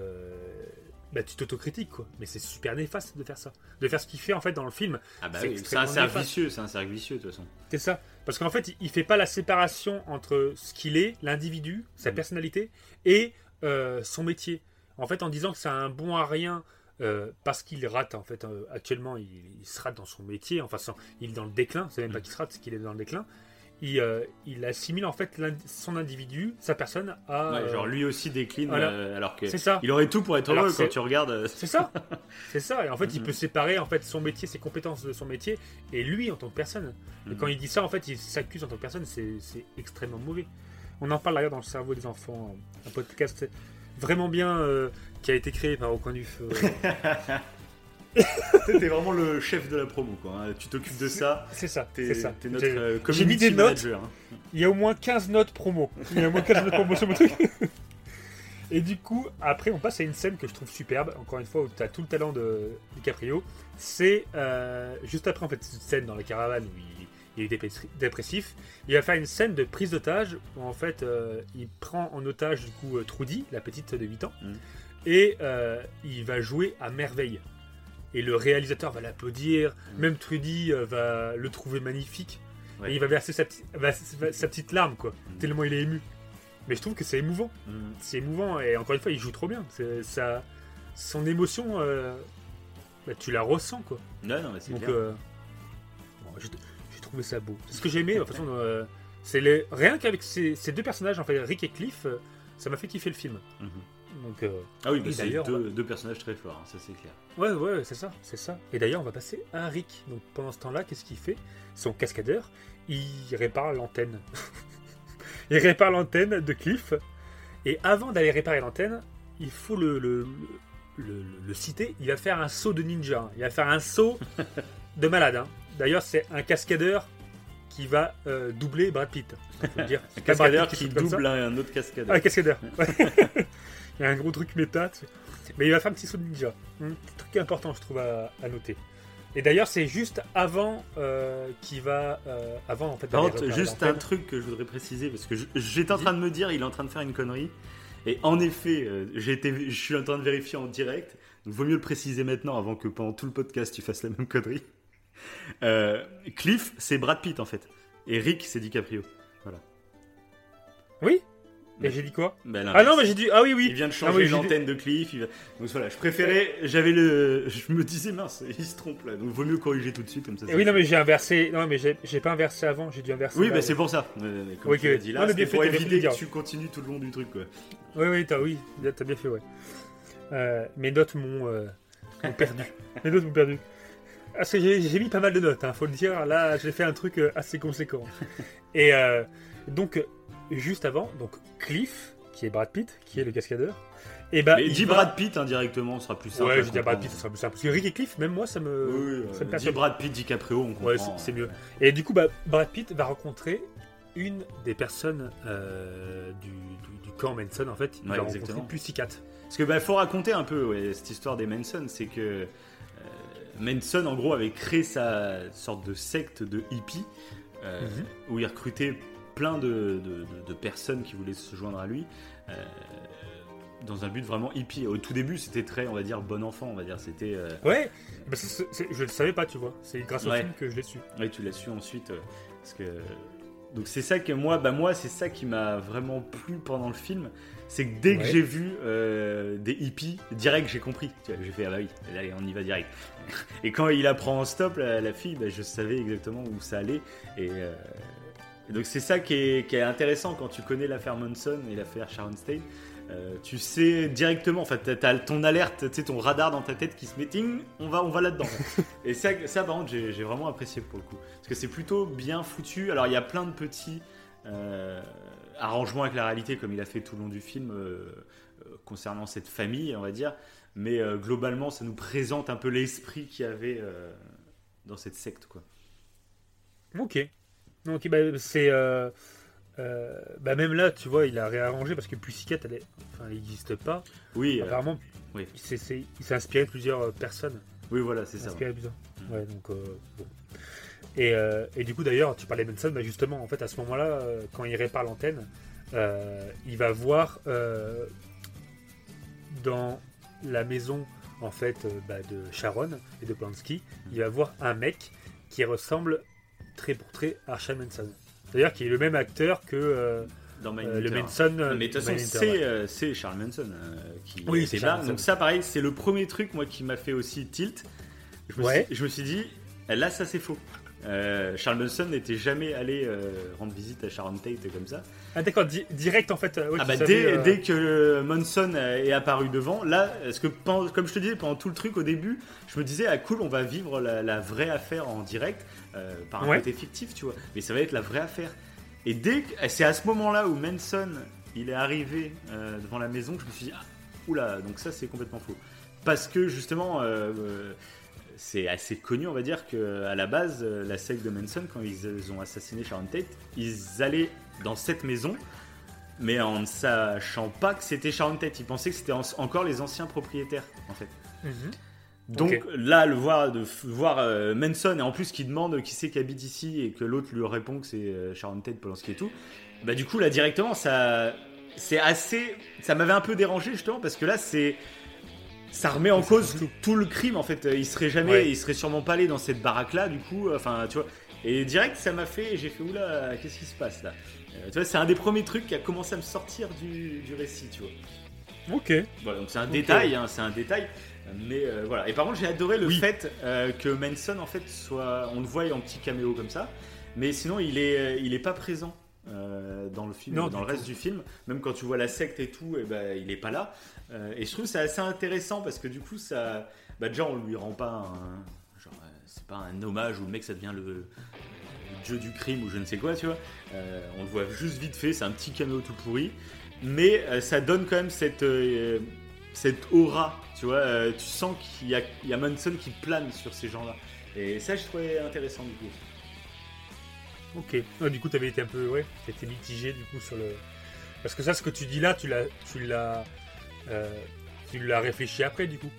A: bah, tu t'autocritiques, quoi. Mais c'est super néfaste de faire ça. De faire ce qu'il fait, en fait, dans le film.
B: Ah bah
A: c'est
B: oui, c'est un cercle vicieux, c'est un cercle vicieux de toute façon.
A: C'est ça. Parce qu'en fait, il- il fait pas la séparation entre ce qu'il est, l'individu, sa
B: Mhm.
A: personnalité, et euh, son métier. En fait, en disant que c'est un bon à rien euh, parce qu'il rate, en fait, euh, actuellement, il, il se rate dans son métier, enfin, sans- il est dans le déclin, c'est même pas
B: Mhm.
A: qu'il se rate, c'est qu'il est dans le déclin. Il, euh, il assimile, en fait, son individu, sa personne, à...
B: Ouais,
A: euh,
B: genre lui aussi décline,
A: voilà.
B: euh, alors que
A: c'est ça.
B: il aurait tout pour être
A: Alors
B: heureux quand tu regardes.
A: C'est ça, (laughs) c'est ça. Et en fait, il
B: Mhm.
A: peut séparer en fait son métier, ses compétences de son métier, et lui en tant que personne. Et quand il dit ça, en fait, il s'accuse en tant que personne. C'est c'est extrêmement mauvais. On en parle d'ailleurs dans le cerveau des enfants, un podcast vraiment bien euh, qui a été créé par Au coin du feu. (laughs) (laughs)
B: T'es vraiment le chef de la promo, quoi. hein. Tu t'occupes de ça.
A: c'est ça,
B: T'es
A: c'est ça.
B: t'es notre
A: J'ai-
B: euh,
A: j'ai mis des notes.
B: manager. hein.
A: Il y a au moins 15 notes promo. Il y a au moins 15 notes promo sur mon truc. (laughs) Et du coup, après, on passe à une scène que je trouve superbe. Encore une fois, où tu as tout le talent de DiCaprio. C'est euh, juste après, en fait, cette scène dans la caravane où il, il est dépressif. Il va faire une scène de prise d'otage où, en fait, euh, il prend en otage, du coup, euh, Trudy, la petite de 8 ans.
B: Mhm.
A: Et euh, il va jouer à merveille. Et le réalisateur va l'applaudir.
B: Mhm.
A: Même Trudy euh, va le trouver magnifique.
B: Ouais.
A: Et il va verser sa, petite- va- sa- sa petite larme, quoi.
B: Mhm.
A: Tellement il est ému. Mais je trouve que c'est émouvant.
B: Mhm.
A: C'est émouvant et encore une fois, il joue trop bien. Ça, son émotion, euh, bah, tu la ressens, quoi.
B: Ouais, non, mais c'est
A: euh, bon, j'ai trouvé ça beau. C'est ce que j'ai aimé. De toute façon, euh, c'est les... rien qu'avec ces, ces deux personnages, en fait, Rick et Cliff, ça m'a fait kiffer le film. Donc, euh,
B: Ah oui,
A: et
B: c'est
A: d'ailleurs,
B: deux, deux personnages très forts, hein, ça c'est clair.
A: ouais, ouais, c'est ça, c'est ça. Et d'ailleurs, on va passer à Rick. Donc, pendant ce temps-là, qu'est-ce qu'il fait? Son cascadeur, il répare l'antenne. (laughs) il répare l'antenne de Cliff. Et avant d'aller réparer l'antenne, il faut le, le, le, citer. Il va faire un saut de ninja. hein. Il va faire un saut de malade. hein. D'ailleurs, c'est un cascadeur qui va euh, doubler Brad Pitt. Faut le dire. (laughs)
B: Un cascadeur qui
A: ça.
B: double un autre cascadeur.
A: Ah, un cascadeur. Ouais. (laughs) il y a un gros truc méta. tu sais. Mais il va faire un petit saut de ninja. Un petit truc important, je trouve, à, à noter. Et d'ailleurs, c'est juste avant euh, qu'il va. euh, avant, en fait,
B: Par contre, juste un truc que je voudrais préciser, parce que j'étais en train de me dire, il est en train de faire une connerie. Et en effet, euh, été, je suis en train de vérifier en direct. Donc, vaut mieux le préciser maintenant avant que pendant tout le podcast tu fasses la même connerie. Euh, Cliff, c'est Brad Pitt en fait. Et Rick, c'est DiCaprio.
A: Oui
B: Mais-
A: Et j'ai dit quoi
B: Ben,
A: Ah non, mais j'ai dit. Ah oui, oui.
B: Il vient de
A: Ah
B: changer
A: oui, j'ai
B: l'antenne de Cliff. va- Donc voilà, je préférais, j'avais le, je me disais mince, il se trompe là. Donc vaut mieux corriger tout de suite comme ça.
A: Et
B: c'est
A: oui, non, mais j'ai inversé. Non, mais j'ai pas inversé avant, j'ai dû inverser.
B: Oui,
A: là,
B: bah c'est pour ça. Comme
A: Oui,
B: tu dit là,
A: mais fait,
B: pour éviter que tu continues tout le long du truc quoi.
A: Oui, oui, t'as oui, t'as bien fait, ouais. Euh, mes notes m'ont euh, perdu. (laughs) mes notes m'ont perdu. Parce que j'ai mis pas mal de notes, hein, faut le dire. Là, j'ai fait un truc euh, assez conséquent. Et euh, donc, juste avant, donc Cliff, qui est Brad Pitt, qui est le cascadeur. Et bah,
B: Mais
A: il
B: dis
A: va-
B: Brad Pitt hein, directement, ce sera plus simple.
A: Ouais, je dire Brad. Pitt, ce sera plus simple. Parce que Rick et Cliff, même moi, ça me.
B: Oui,
A: ça me
B: dis. Brad Pitt, DiCaprio, on comprend.
A: Ouais, c'est- mieux. Et du coup, bah, Brad Pitt va rencontrer une des personnes euh, du, du, du camp Manson, en fait. Il
B: Ouais,
A: va
B: exactement.
A: rencontrer Pussycat.
B: Parce que bah, faut raconter un peu ouais, cette histoire des Manson, c'est que euh, Manson en gros avait créé sa sorte de secte de hippies euh,
A: Mhm.
B: où il recrutait plein de, de- de- de personnes qui voulaient se joindre à lui euh, dans un but vraiment hippie. Au tout début, c'était très, on va dire, bon enfant, on va dire, c'était. euh,
A: Ouais, bah, c'est- je le savais pas, tu vois. C'est grâce au
B: Ouais.
A: film que je l'ai su.
B: Ouais, tu l'as su ensuite. euh, parce que... Donc c'est ça que moi, bah moi c'est ça qui m'a vraiment plu pendant le film. C'est que dès que j'ai vu euh, des hippies, direct j'ai compris. J'ai fait, ah bah oui, allez, on y va direct. Et quand il apprend en stop, la, la fille, bah, je savais exactement où ça allait. Et, Et donc c'est ça qui est, qui est intéressant quand tu connais l'affaire Monson et l'affaire Sharon Stone. Euh, tu sais directement, en fait, t'as as ton alerte, tu sais, ton radar dans ta tête qui se met, ting, on va, on va là-dedans. (laughs) et ça, ça, par contre, j'ai vraiment apprécié pour le coup. Parce que c'est plutôt bien foutu. Alors, il y a plein de petits euh, arrangements avec la réalité, comme il a fait tout le long du film, euh, concernant cette famille, on va dire. Mais globalement, ça nous présente un peu l'esprit qu'il y avait dans cette secte, quoi.
A: Ok. Ok, bah, c'est. euh, euh, bah, même là, tu vois, il a réarrangé parce que Pussycat, elle est- enfin, elle n'existe pas.
B: Oui, euh,
A: Apparemment,
B: oui.
A: il s'est- c'est- il s'est inspiré de plusieurs personnes.
B: oui, voilà, c'est ça.
A: inspiré de plusieurs.
B: Mm.
A: Ouais, donc. bon. Et, et du coup, d'ailleurs, tu parlais de Benson, bah, justement, en fait, à ce moment-là, quand il répare l'antenne, il va voir dans la maison en fait bah, de Sharon et de Polanski, il va voir un mec qui ressemble très pour très à Manson. D'ailleurs, qui est le même acteur que euh,
B: Dans
A: euh, le. Manson.
B: Non, mais de toute façon, c'est
A: ouais.
B: euh, Charles Manson qui
A: Oui, c'est
B: là. Donc ça, pareil, c'est le premier truc moi qui m'a fait aussi tilt. Je me,
A: Ouais.
B: suis, je me suis dit, là, ça c'est faux. Euh, Charles Manson n'était jamais allé euh, rendre visite à Sharon Tate comme ça.
A: Ah d'accord, di- direct en fait. euh, ouais,
B: ah bah
A: savais,
B: dès,
A: euh,
B: dès que Manson est apparu devant, là, parce que pendant- comme je te disais, pendant tout le truc au début, je me disais, ah cool, on va vivre la, la vraie affaire en direct, par un
A: Ouais.
B: côté fictif, tu vois. Mais ça va être la vraie affaire. Et dès que, c'est à ce moment-là où Manson, il est arrivé devant la maison, que je me suis dit, ah, oula, donc ça c'est complètement faux. Parce que justement, c'est assez connu, on va dire, que à la base, euh, la secte de Manson, quand ils, ils ont assassiné Sharon Tate, ils allaient dans cette maison, mais en ne sachant pas que c'était Sharon Tate. Ils pensaient que c'était en- encore les anciens propriétaires, en fait.
A: mhm.
B: Donc là, le voir, de voir euh, Manson, et en plus qui demande qui c'est qui habite ici, et que l'autre lui répond que c'est euh, Sharon Tate, Polanski et tout, bah du coup, là, directement, ça... C'est assez... Ça m'avait un peu dérangé, justement, parce que là, c'est... Ça remet en cause tout le crime, en fait. Il serait jamais...
A: Ouais.
B: Il serait sûrement pas allé dans cette baraque-là, du coup, enfin, tu vois... Et direct, ça m'a fait... J'ai fait, oula, qu'est-ce qui se passe, là? Euh, Tu vois, c'est un des premiers trucs qui a commencé à me sortir du, du récit, tu vois.
A: Ok.
B: Voilà, donc c'est un détail, hein, c'est un détail. Mais euh, voilà. Et par contre, j'ai adoré le
A: Oui.
B: fait euh, que Manson, en fait, soit. On le voit en petit caméo comme ça. Mais sinon, il est, euh, il est pas présent euh, dans le film,
A: Non,
B: dans le reste du film. Même quand tu vois la secte et tout, et ben, il est pas là. Euh, et je trouve c'est assez intéressant parce que du coup, ça. Bah, déjà, on lui rend pas un. Genre, euh, c'est pas un hommage où le mec, ça devient le. dieu du crime ou je ne sais quoi, tu vois. Euh, on le voit juste vite fait, c'est un petit caméo tout pourri. Mais ça donne quand même cette, cette aura, tu vois. tu sens qu'il y a, il y a Manson qui plane sur ces gens-là. Et ça, je trouvais intéressant du coup.
A: Ok. Ouais, du coup, tu avais été un peu, ouais, t'étais mitigé du coup sur le. Parce que ça, ce que tu dis là, tu l'as, euh, tu l'as réfléchi après, du coup.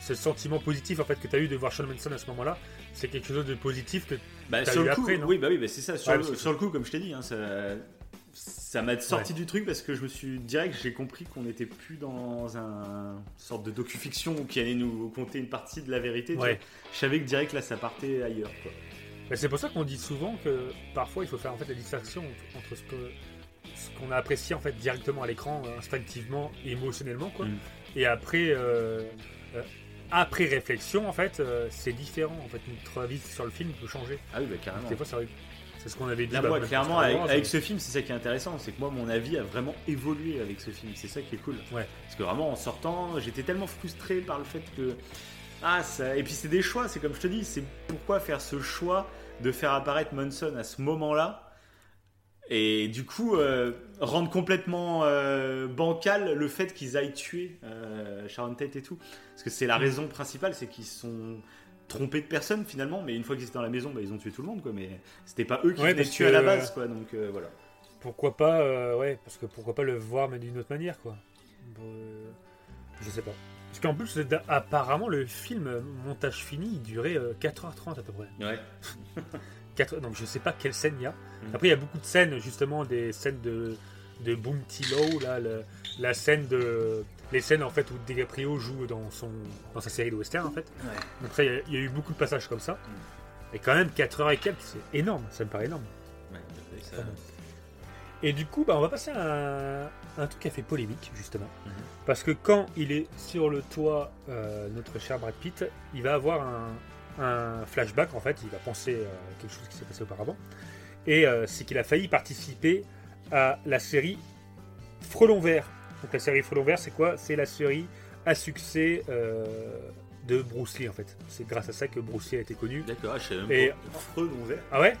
A: Ce sentiment positif en fait que tu as eu de voir Sean Manson à ce moment-là, c'est quelque chose de positif que.
B: Bah,
A: T'as
B: sur
A: eu
B: le coup,
A: après, non?
B: oui, bah oui, bah c'est ça. Sur,
A: Ouais,
B: le, sur coup, comme je t'ai dit, hein, ça, ça m'a sorti du truc parce que je me suis direct, j'ai compris qu'on n'était plus dans un sorte de docu-fiction qui allait nous conter une partie de la vérité. tu
A: Ouais.
B: Je savais que direct là, ça partait ailleurs. Quoi.
A: C'est pour ça qu'on dit souvent que parfois il faut faire en fait la distinction entre ce que ce qu'on a apprécié en fait directement à l'écran, euh, instinctivement, émotionnellement, quoi.
B: Mm.
A: Et après, euh, euh, après réflexion, en fait, c'est différent. En fait, notre avis sur le film peut changer.
B: Ah oui, bah carrément.
A: Des fois, ça arrive. C'est ce qu'on avait dit.
B: Là,
A: bah,
B: moi,
A: même
B: clairement, avec, ce film, c'est ça qui est intéressant, c'est que moi, mon avis a vraiment évolué avec ce film. C'est ça qui est cool.
A: Ouais.
B: Parce que vraiment, en sortant, j'étais tellement frustré par le fait que. Ah, ça... Et puis, c'est des choix, c'est comme je te dis, c'est pourquoi faire ce choix de faire apparaître Monson à ce moment-là et du coup, euh, rendre complètement euh, bancal le fait qu'ils aillent tuer euh, Sharon Tate et tout. Parce que c'est la raison principale, c'est qu'ils se sont trompés de personne finalement, mais une fois qu'ils étaient dans la maison, bah, ils ont tué tout le monde, quoi. Mais c'était pas eux qui
A: Ouais,
B: venaient tuer
A: que-
B: à la base, quoi. Donc euh, voilà.
A: Pourquoi pas, ouais, parce que pourquoi pas le voir mais d'une autre manière, quoi. Je sais pas. Parce qu'en plus, apparemment, le film, montage fini, il durait euh, 4h30 à peu près.
B: Ouais. (laughs)
A: 4... Donc je sais pas quelle scène il y a.
B: Mhm.
A: Après, il y a beaucoup de scènes, justement, des scènes de, de Bounty Low, là, le- la scène de. Les scènes en fait où DiCaprio joue dans, son, dans sa série de western en fait. Donc ça, il y, a- il y a eu beaucoup de passages comme ça.
B: Mhm.
A: Et quand même 4 heures et quelques, c'est énorme, ça me paraît énorme.
B: ça-.
A: Et du coup, bah, on va passer à un, un truc qui a fait polémique, justement.
B: Mhm.
A: Parce que quand il est sur le toit, euh, notre cher Brad Pitt, il va avoir un, un flashback, en fait, il va penser à quelque chose qui s'est passé auparavant. Et euh, c'est qu'il a failli participer à la série Frelon Vert. Donc la série Frelon Vert, c'est quoi? C'est la série à succès euh, de Bruce Lee en fait. C'est grâce à ça que Bruce Lee a été connu.
B: D'accord, je savais même
A: Et-
B: pas. Frelon vert.
A: Ah ouais?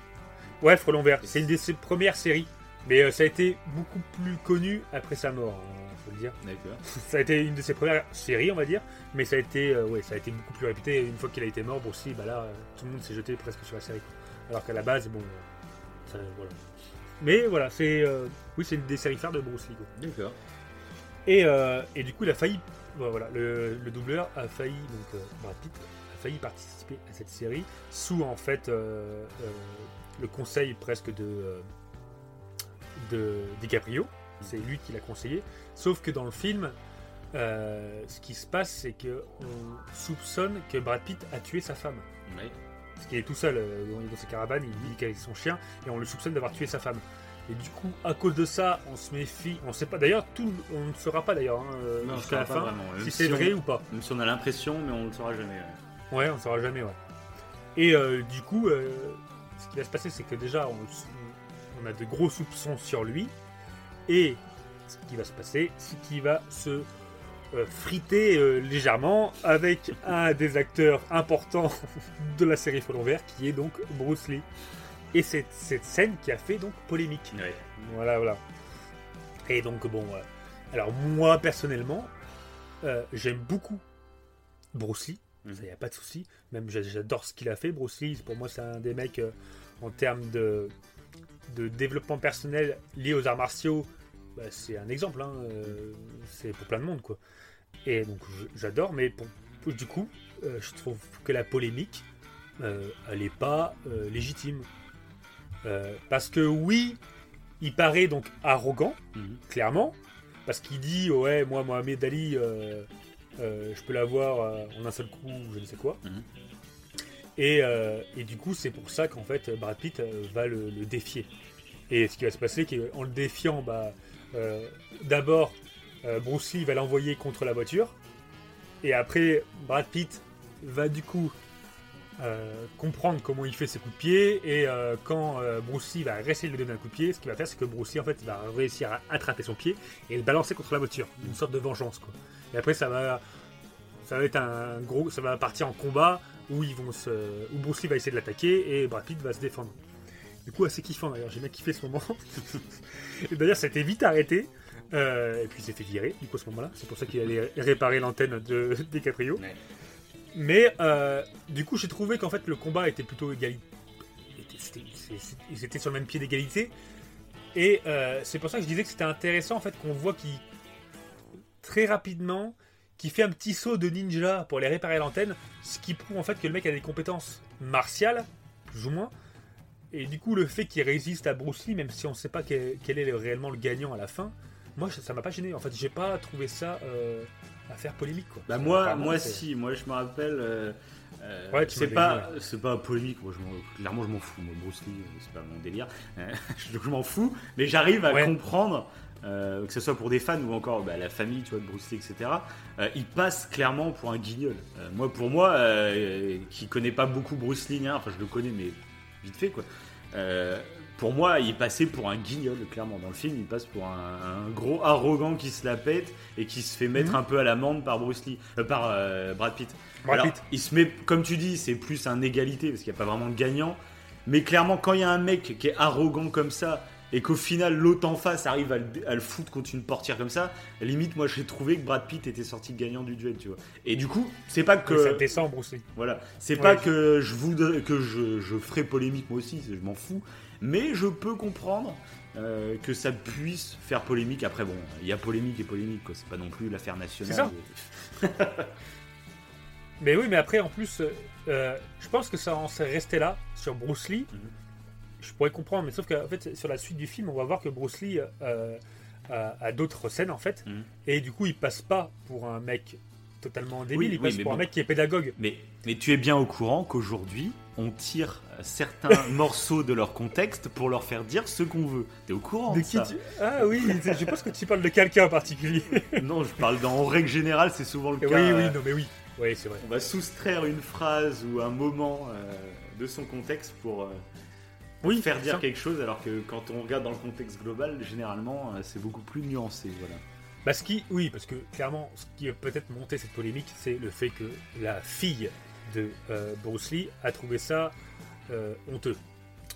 A: Ouais, Frelon Vert. C'est une de ses premières séries. Mais euh, ça a été beaucoup plus connu après sa mort, hein, dire.
B: D'accord. (laughs)
A: Ça a été une de ses premières séries, on va dire. Mais ça a été, euh, ouais, ça a été beaucoup plus réputé. Une fois qu'il a été mort, Lee, bah là, euh, tout le monde s'est jeté presque sur la série. Alors qu'à la base, bon, euh, ça, voilà. Mais voilà, c'est, oui, c'est une des séries phares de Bruce Lee.
B: D'accord.
A: Et, et du coup, il a failli, voilà, le, le doubleur a failli, donc Brad Pitt a failli participer à cette série sous en fait le conseil presque de, de DiCaprio. C'est lui qui l'a conseillé. Sauf que dans le film, euh, ce qui se passe, c'est que on soupçonne que Brad Pitt a tué sa femme.
B: Ouais.
A: Parce qu'il est tout seul euh, dans dans sa caravane, il vit qu'avec son chien, et on le soupçonne d'avoir tué sa femme. Et du coup, à cause de ça, on se méfie. On sait pas. D'ailleurs, tout, on ne saura pas d'ailleurs hein, euh, jusqu'à la fin
B: vraiment.
A: Si c'est vrai ou pas.
B: Même si on a l'impression, mais on ne le saura jamais. ouais.
A: Ouais, on ne saura jamais. Ouais. Et euh, du coup, ce qui va se passer, c'est que déjà, on, on a de gros soupçons sur lui. Et ce qui va se passer, c'est qu'il va se euh, friter euh, légèrement avec un des acteurs importants (laughs) de la série Frelon Vert, qui est donc Bruce Lee. Et c'est cette scène qui a fait donc polémique.
B: Ouais.
A: Voilà, voilà. Et donc, bon, euh, alors moi, personnellement, j'aime beaucoup Bruce Lee.
B: Mhm.
A: Ça, y a pas de souci. Même j'a- j'adore ce qu'il a fait, Bruce Lee. Pour moi, c'est un des mecs en termes de, de développement personnel lié aux arts martiaux. Bah, c'est un exemple. hein, euh, c'est pour plein de monde, quoi. Et donc, j'adore. Mais pour- pour- du coup, euh, je trouve que la polémique, euh, elle n'est pas légitime. Parce que oui, il paraît donc arrogant,
B: Mhm.
A: clairement, parce qu'il dit ouais moi Mohamed Ali euh, euh, je peux l'avoir euh, en un seul coup ou je ne sais quoi.
B: Mhm.
A: Et, et du coup c'est pour ça qu'en fait Brad Pitt va le, le défier. Et ce qui va se passer, c'est qu'en le défiant, bah, euh, d'abord euh, Bruce Lee va l'envoyer contre la voiture, et après Brad Pitt va du coup euh, comprendre comment il fait ses coups de pied et quand Bruce Lee va réussir de lui donner un coup de pied, ce qu'il va faire c'est que Bruce Lee en fait va réussir à attraper son pied et le balancer contre la voiture, une sorte de vengeance. Et après ça va ça va être un gros ça va partir en combat où Bruce Lee va essayer de l'attaquer et Brad Pitt va se défendre. Du coup assez kiffant d'ailleurs, j'ai bien kiffé ce moment. et d'ailleurs ça a été vite arrêté. Euh, et puis il s'est fait virer du coup à ce moment-là. C'est pour ça qu'il allait réparer l'antenne de (laughs) DiCaprio.
B: Ouais.
A: Mais euh, du coup, j'ai trouvé qu'en fait le combat était plutôt égalitaire. Ils étaient sur le même pied d'égalité. Et euh, c'est pour ça que je disais que c'était intéressant en fait qu'on voit qu'il très rapidement qui fait un petit saut de ninja pour aller réparer l'antenne, ce qui prouve en fait que le mec a des compétences martiales, plus ou moins. Et du coup, le fait qu'il résiste à Bruce Lee, même si on ne sait pas quel, quel est le- réellement le gagnant à la fin, moi ça m'a pas gêné. En fait, j'ai pas trouvé ça euh, à faire polémique quoi.
B: Bah moi, moi si, moi je me rappelle. euh, euh,
A: Ouais,
B: c'est pas, c'est pas polémique. Moi, je m'en- clairement, je m'en fous. Moi, Bruce Lee, euh, c'est pas mon délire. (laughs) Je, m'en fous, mais j'arrive à
A: Ouais.
B: comprendre. euh, que ce soit pour des fans ou encore bah, la famille tu vois, de Bruce Lee, etc., euh, il passe clairement pour un guignol. Euh, moi, pour moi, qui connais pas beaucoup Bruce Lee, hein, enfin je le connais, mais vite fait quoi. Euh, pour moi, il passait pour un guignol, clairement. Dans le film, il passe pour un, un gros arrogant qui se la pète et qui se fait mettre
A: Mhm.
B: un peu à l'amende par Bruce Lee, euh, par euh, Brad Pitt.
A: Brad
B: Alors,
A: Pitt.
B: il se met, comme tu dis, c'est plus un égalité parce qu'il n'y a pas vraiment de gagnant. Mais clairement, quand il y a un mec qui est arrogant comme ça et qu'au final l'autre en face arrive à le, à le foutre contre une portière comme ça, limite, moi j'ai trouvé que Brad Pitt était sorti gagnant du duel, tu vois. Et du coup, c'est pas que.
A: Que ça descend Bruce Lee.
B: Voilà, c'est
A: Ouais.
B: pas que je voudrais que je, je ferai polémique moi aussi, je m'en fous, mais je peux comprendre euh, que ça puisse faire polémique. Après bon, il y a polémique et polémique, quoi. C'est pas non plus l'affaire nationale. (laughs)
A: Mais oui, mais après, en plus, euh, euh, je pense que ça en serait resté là, sur Bruce Lee.
B: Mhm.
A: Je pourrais comprendre, mais sauf qu'en fait, sur la suite du film, on va voir que Bruce Lee euh, a, a d'autres scènes, en fait.
B: Mhm.
A: Et du coup, il passe pas pour un mec totalement débile,
B: Oui,
A: il
B: oui,
A: passe pour un mec qui est pédagogue.
B: Mais, mais tu es bien au courant qu'aujourd'hui, on tire certains (laughs) morceaux de leur contexte pour leur faire dire ce qu'on veut. T'es au courant de, ça
A: tu- Ah oui, je pense que tu parles de quelqu'un en particulier. (laughs)
B: Non, je parle dans, en règle générale, c'est souvent le
A: oui,
B: cas.
A: oui,
B: euh,
A: non, mais oui. Oui, c'est vrai.
B: On va soustraire une phrase ou un moment euh, de son contexte pour, euh,
A: Oui,
B: faire dire
A: ça.
B: quelque chose, alors que quand on regarde dans le contexte global, généralement, euh, c'est beaucoup plus nuancé. Voilà.
A: Bah, ce qui, oui, parce que clairement, ce qui a peut-être monté cette polémique, c'est le fait que la fille de euh, Bruce Lee a trouvé ça euh, honteux.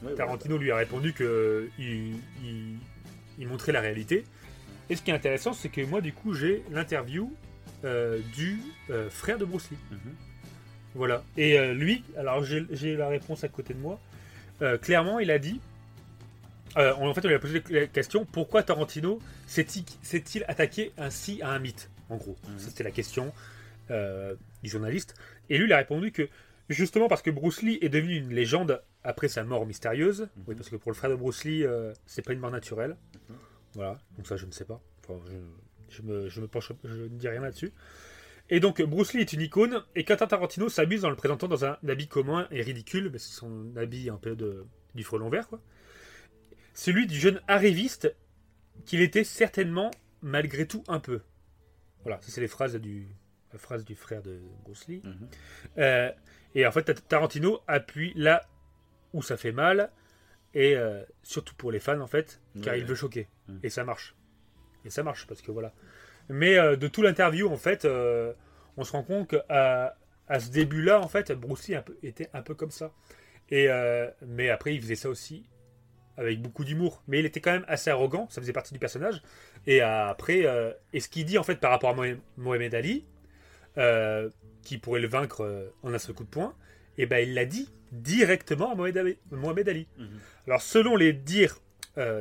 B: Ouais,
A: Tarantino lui a répondu que il, il- il montrait la réalité. Et ce qui est intéressant, c'est que moi, du coup, j'ai l'interview euh, du euh, frère de Bruce Lee.
B: voilà. Mhm.
A: Voilà. Et euh, lui, alors j'ai la réponse à côté de moi. Euh, clairement, il a dit. euh, en fait, on lui a posé la question pourquoi Tarantino s'est-il attaqué ainsi à un mythe En gros,
B: Mhm.
A: Ça, c'était la question euh, du journaliste. Et lui, il a répondu que justement parce que Bruce Lee est devenu une légende après sa mort mystérieuse. Oui, parce que pour le frère de Bruce Lee, c'est pas une mort naturelle.
B: Mhm.
A: Voilà. Donc ça, je ne sais pas. Enfin, je, je me, je me penche, je ne dis rien là-dessus. Et donc Bruce Lee est une icône et Quentin Tarantino s'amuse en le présentant dans un habit commun et ridicule, mais c'est son habit un peu de, du frelon vert quoi. Celui du jeune arriviste qu'il était certainement malgré tout un peu. Voilà, ça c'est les phrases du la phrase du frère de Bruce Lee.
B: Mhm.
A: Euh, et en fait Tarantino appuie là où ça fait mal et euh, surtout pour les fans en fait, car
B: Ouais,
A: il
B: ouais.
A: veut choquer
B: Mhm.
A: et ça marche. Et ça marche parce que voilà. Mais euh, de tout l'interview, en fait, euh, on se rend compte qu'à à ce début-là, en fait, Bruce Lee un peu- était un peu comme ça. Et, euh, mais après, il faisait ça aussi avec beaucoup d'humour. Mais il était quand même assez arrogant, ça faisait partie du personnage. Et après, et ce qu'il dit en fait par rapport à Mohamed- Ali, qui pourrait le vaincre en un seul coup de poing, et ben il l'a dit directement à Mohamed Ali.
B: Mhm.
A: Alors, selon les dires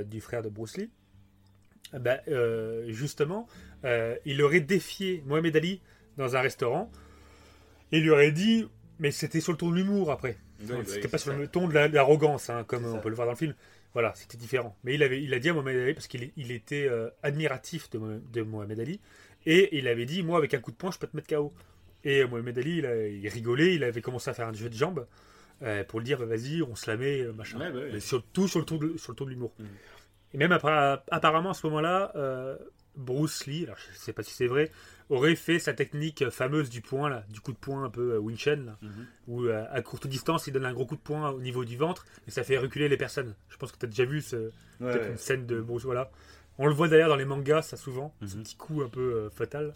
A: du frère de Bruce Lee, eh ben, justement, euh, il aurait défié Mohamed Ali dans un restaurant et il lui aurait dit, mais c'était sur le ton de l'humour après.
B: Ouais,
A: c'était pas sur
B: ça.
A: le ton de la- de l'arrogance, hein, comme on
B: ça.
A: peut le voir dans le film. Voilà, c'était différent. Mais il, avait, il a dit à Mohamed Ali, parce qu'il il était euh, admiratif de, Mo- de Mohamed Ali, et il avait dit, moi, avec un coup de poing, je peux te mettre KO. Et Mohamed Ali, il, a- il rigolait, il avait commencé à faire un jeu de jambes euh, pour le dire, vas-y, on se la met, machin.
B: Ouais, ouais.
A: Mais surtout sur le ton de, sur le ton de l'humour.
B: Mhm.
A: Et même après, apparemment, à ce moment-là, euh, Bruce Lee, alors je sais pas si c'est vrai, aurait fait sa technique fameuse du poing, là, du coup de poing un peu euh, Wing Chun, là,
B: Mhm.
A: où euh, à courte distance, il donne un gros coup de poing au niveau du ventre et ça fait reculer les personnes. Je pense que tu as déjà vu ce,
B: Ouais,
A: peut-être
B: ouais.
A: une scène de Bruce, voilà. On le voit d'ailleurs dans les mangas, ça souvent, ce
B: Mhm.
A: petit coup un peu euh, fatal.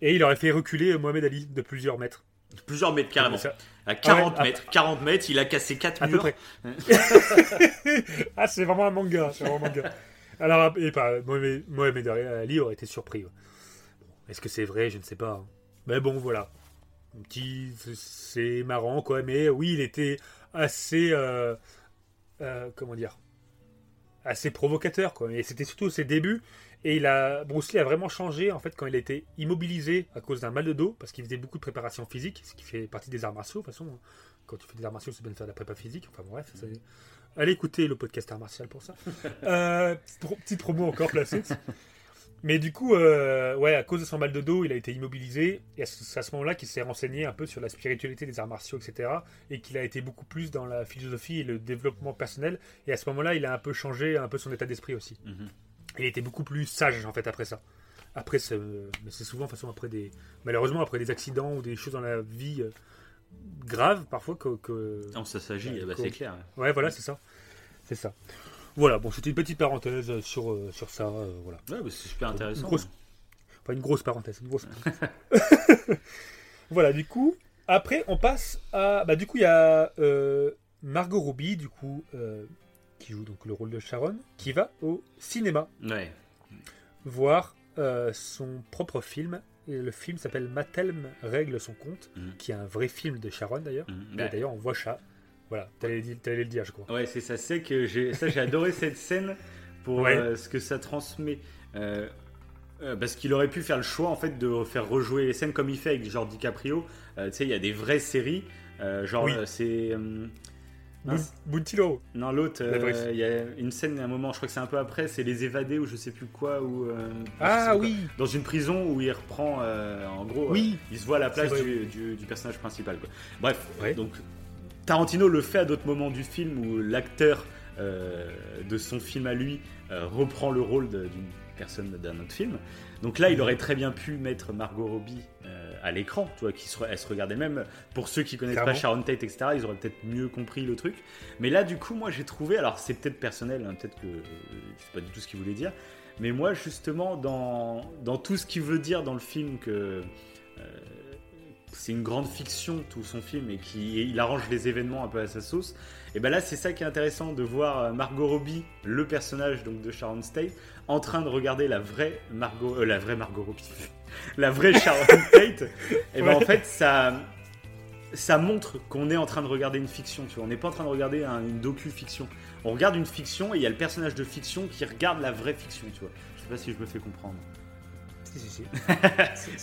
A: Et il aurait fait reculer Mohamed Ali de plusieurs mètres.
B: Plusieurs mètres carrément. À 40
A: Ah ouais,
B: mètres. 40 mètres, il a cassé 4
A: à peu
B: murs.
A: près. (laughs) (laughs) ah, c'est vraiment un manga. C'est vraiment un manga. Alors, et pas, Mohamed, Ali aurait été surpris. Est-ce que c'est vrai? Je ne sais pas. hein. Mais bon, voilà. C'est- marrant, quoi. Mais oui, il était assez, euh, euh, comment dire, assez provocateur, quoi. Et c'était surtout ses débuts. Et il a, Bruce Lee a vraiment changé en fait quand il a été immobilisé à cause d'un mal de dos, parce qu'il faisait beaucoup de préparation physique, ce qui fait partie des arts martiaux de toute façon. Quand tu fais des arts martiaux, c'est bien de faire de la prépa physique. Enfin bref, c'est- allez écouter le podcast art martial pour ça. (laughs) Euh, petite pro- petite promo encore placée. Mais du coup, euh, ouais, à cause de son mal de dos, il a été immobilisé. Et c'est à ce moment-là qu'il s'est renseigné un peu sur la spiritualité des arts martiaux, etc. Et qu'il a été beaucoup plus dans la philosophie et le développement personnel. Et à ce moment-là, il a un peu changé un peu son état d'esprit aussi.
B: Mhm.
A: Il était beaucoup plus sage en fait après ça. Après, c'est souvent de façon après des, malheureusement après des accidents ou des choses dans la vie euh, graves parfois que, que-
B: Non, ça s'agit,
A: Ouais,
B: ah bah, c'est clair.
A: ouais voilà c'est ça, c'est ça. Voilà bon c'était une petite parenthèse sur euh, sur ça euh, voilà.
B: Ouais, bah, c'est super intéressant.
A: Une grosse, enfin une grosse parenthèse, une grosse. (laughs) (laughs) voilà, du coup, après on passe à, bah du coup il y a euh, Margot Robbie, du coup, euh, qui joue donc le rôle de Sharon, qui va au cinéma
B: Ouais.
A: voir son propre film. Et le film s'appelle Mathelm règle son compte,
B: Mhm.
A: qui est un vrai film de Sharon d'ailleurs.
B: Mhm.
A: D'ailleurs, on voit chat. Voilà, t'allais le dire- je crois.
B: Ouais, c'est ça. C'est que j'ai ça, j'ai adoré (laughs) cette scène pour
A: Ouais.
B: euh, ce que ça transmet. Euh, euh, parce qu'il aurait pu faire le choix en fait de faire rejouer les scènes comme il fait avec genre DiCaprio. Euh, tu sais, il y a des vraies séries. genre,
A: Oui.
B: c'est. Mince.
A: Boontilo.
B: non, l'autre, euh, il y a une scène à un moment, je crois que c'est un peu après, c'est Les Évadés ou je sais plus quoi. Ou, euh,
A: Ah
B: quoi.
A: oui
B: Dans une prison où il reprend, euh, en gros,
A: Oui.
B: il se voit à la place du, du- du personnage principal. quoi. Bref,
A: Ouais.
B: donc Tarantino le fait à d'autres moments du film où l'acteur de son film à lui reprend le rôle d'une personne d'un autre film. Donc là, il aurait très bien pu mettre Margot Robbie à l'écran, tu vois, qui se, elle se regardait même. Pour ceux qui connaissent
A: Clairement.
B: pas Sharon Tate, etc., ils auraient peut-être mieux compris le truc. Mais là, du coup, moi, j'ai trouvé. Alors, c'est peut-être personnel, hein, peut-être que euh, c'est pas du tout ce qu'il voulait dire. Mais moi, justement, dans, dans tout ce qu'il veut dire dans le film, que euh, c'est une grande fiction, tout son film, et qu'il arrange les événements un peu à sa sauce. Et ben là, c'est ça qui est intéressant de voir euh, Margot Robbie, le personnage donc de Sharon Tate, en train de regarder la vraie Margot, euh, la vraie Margot Robbie, (laughs) la vraie Sharon (laughs) Tate. Et ben en fait, ça, ça montre qu'on est en train de regarder une fiction. Tu vois, on n'est pas en train de regarder un- une docu-fiction. On regarde une fiction et il y a le personnage de fiction qui regarde la vraie fiction. Tu vois. Je sais pas si je me fais comprendre.
A: Si, si, si.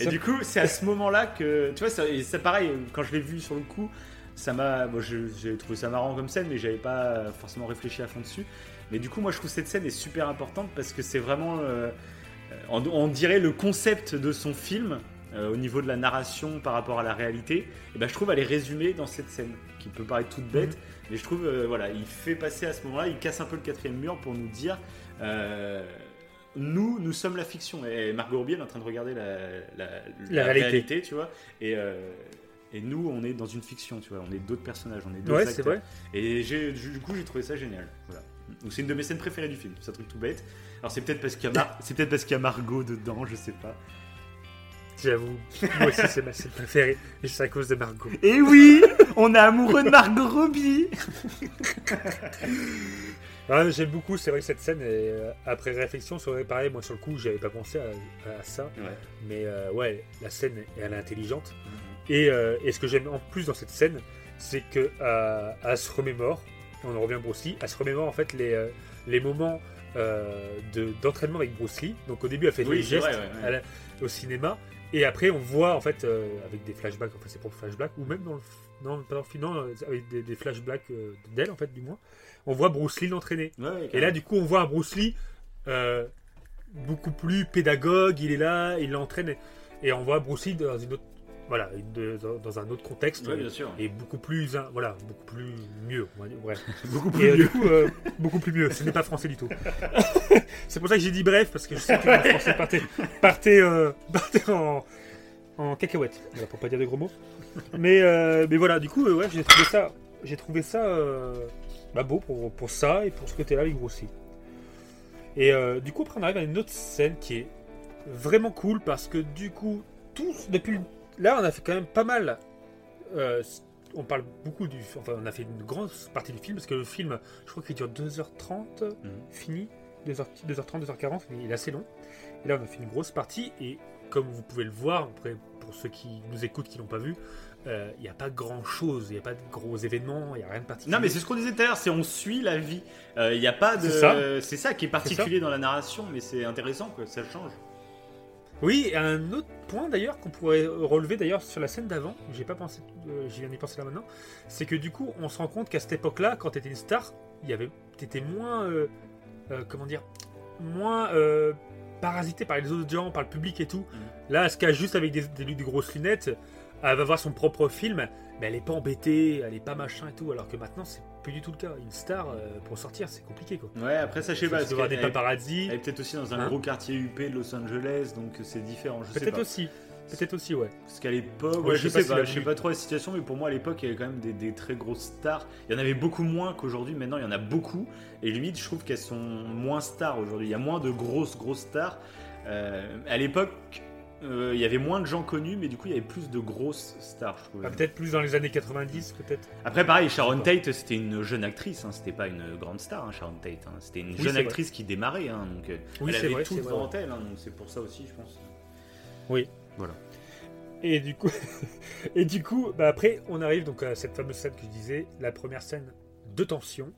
A: (laughs)
B: Et du coup, c'est à ce moment-là que, tu vois, c'est pareil, quand je l'ai vu sur le coup, ça m'a, moi, je- j'ai trouvé ça marrant comme scène, mais j'avais pas forcément réfléchi à fond dessus. Mais du coup, moi, je trouve cette scène est super importante parce que c'est vraiment, euh, on, on dirait le concept de son film euh, au niveau de la narration par rapport à la réalité. Et ben, je trouve elle est résumée dans cette scène qui peut paraître toute bête, mais je trouve, euh, voilà, il fait passer à ce moment-là, il casse un peu le quatrième mur pour nous dire. euh, nous, nous sommes la fiction. Et Margot Robbie elle est en train de regarder la, la- la
A: réalité.
B: réalité. tu vois. Et, et nous, on est dans une fiction, tu vois. On est d'autres personnages, on est d'autres
A: Ouais,
B: acteurs.
A: c'est vrai.
B: Et j'ai- du coup, j'ai trouvé ça génial. Voilà. Donc, c'est une de mes scènes préférées du film. C'est un truc tout bête. Alors, c'est peut-être parce qu'il y a, Mar- c'est peut-être parce qu'il y a Margot dedans, je sais pas.
A: J'avoue. Moi aussi, c'est ma scène préférée. Et c'est à cause de Margot.
B: Et oui, on est amoureux de Margot Robbie.
A: Ah, J'aime beaucoup, c'est vrai, cette scène. Euh, après réflexion, c'est pareil, moi sur le coup, j'avais pas pensé à, à ça.
B: Ouais.
A: Mais euh, ouais, la scène, elle est intelligente. Et, euh, et ce que j'aime en plus dans cette scène, c'est que euh, elle se remémore, on en revient Lee, elle se remémore en fait les, les moments euh, de- d'entraînement avec Bruce Lee. Donc au début, elle fait
B: Oui,
A: des gestes
B: vrai, ouais, ouais.
A: à la- au cinéma, et après on voit en fait euh, avec des flashbacks, enfin ses propres flashbacks, ou même dans le, non, pas dans le film, non, euh, avec des, des flashbacks euh, d'elle en fait du moins, on voit Bruce Lee l'entraîner.
B: Ouais,
A: Et là, du coup, on voit un Bruce Lee euh, beaucoup plus pédagogue. Il est là, il l'entraîne. Et on voit Bruce Lee dans, une autre, voilà, de- dans, dans un autre contexte.
B: Ouais, bien sûr.
A: Et beaucoup plus, voilà, beaucoup plus mieux. bref. (laughs)
B: Beaucoup
A: Et euh, du coup, euh, beaucoup plus mieux. Ce n'est pas français du tout. (laughs) C'est pour ça que j'ai dit bref, parce que je sais que le français partait, partait, euh, en, en cacahuète. Voilà, pour pas dire de gros mots. Mais, euh, mais voilà, du coup, ouais, j'ai trouvé ça, j'ai trouvé ça bah, beau pour, pour ça et pour ce côté-là Bruce Lee. Et du coup, après, on arrive à une autre scène qui est vraiment cool parce que du coup, tous, depuis le- là, on a fait quand même pas mal. euh, on parle beaucoup du. Enfin, on a fait une grande partie du film parce que le film, je crois qu'il dure 2h30,
B: Mhm.
A: fini, 2h, 2h30, 2h40, mais il est assez long. Et là, on a fait une grosse partie et comme vous pouvez le voir, après, pour ceux qui nous écoutent, qui l'ont pas vu, euh, il n'y a pas grand chose, il n'y a pas de gros événements, il n'y a rien de particulier.
B: Non, mais c'est ce qu'on disait tout à l'heure, c'est on suit la vie. Il n'y a pas de.
A: C'est ça.
B: Ça qui est particulier dans la narration, mais c'est intéressant, quoi. Ça change.
A: Oui, un autre point d'ailleurs qu'on pourrait relever d'ailleurs sur la scène d'avant, j'ai pas pensé, euh, j'y viens d'y penser là maintenant, c'est que du coup on se rend compte qu'à cette époque-là, quand t'étais une star, il y avait, t'étais moins, euh, euh, comment dire, moins parasité par les autres gens, par le public et tout. Là, elle se cache juste avec des, des, des grosses lunettes, elle va voir son propre film, mais elle est pas embêtée, elle est pas machin et tout, alors que maintenant c'est plus du tout le cas. Une star euh, pour sortir, c'est compliqué quoi.
B: Ouais, après, ça, je sais pas. Parce
A: des paparazzi.
B: Elle est peut-être aussi dans un
A: Hein
B: gros quartier UP de Los Angeles, donc c'est différent. Je sais
A: Peut-être aussi, peut-être aussi, ouais.
B: Parce qu'à l'époque,
A: Ouais, je sais pas
B: je sais pas trop la situation, mais pour moi à l'époque il y avait quand même des, des très grosses stars. Il y en avait beaucoup moins qu'aujourd'hui. Maintenant il y en a beaucoup, et limite je trouve qu'elles sont moins stars aujourd'hui. Il y a moins de grosses grosses stars. Euh, à l'époque, euh, il y avait moins de gens connus, mais du coup il y avait plus de grosses stars. Je trouve.
A: Ah, peut-être plus dans les années 90, peut-être.
B: Après pareil, Sharon Tate c'était une jeune actrice, hein, c'était pas une grande star, hein, Sharon Tate. hein. C'était une
A: Oui,
B: jeune actrice qui démarrait, donc euh,
A: Oui,
B: elle
A: c'est
B: avait
A: vrai,
B: tout devant elle, donc c'est pour ça aussi je pense.
A: Oui.
B: Voilà.
A: Et du coup, (laughs) et du coup bah après, on arrive donc à cette fameuse scène que je disais, la première scène de tension.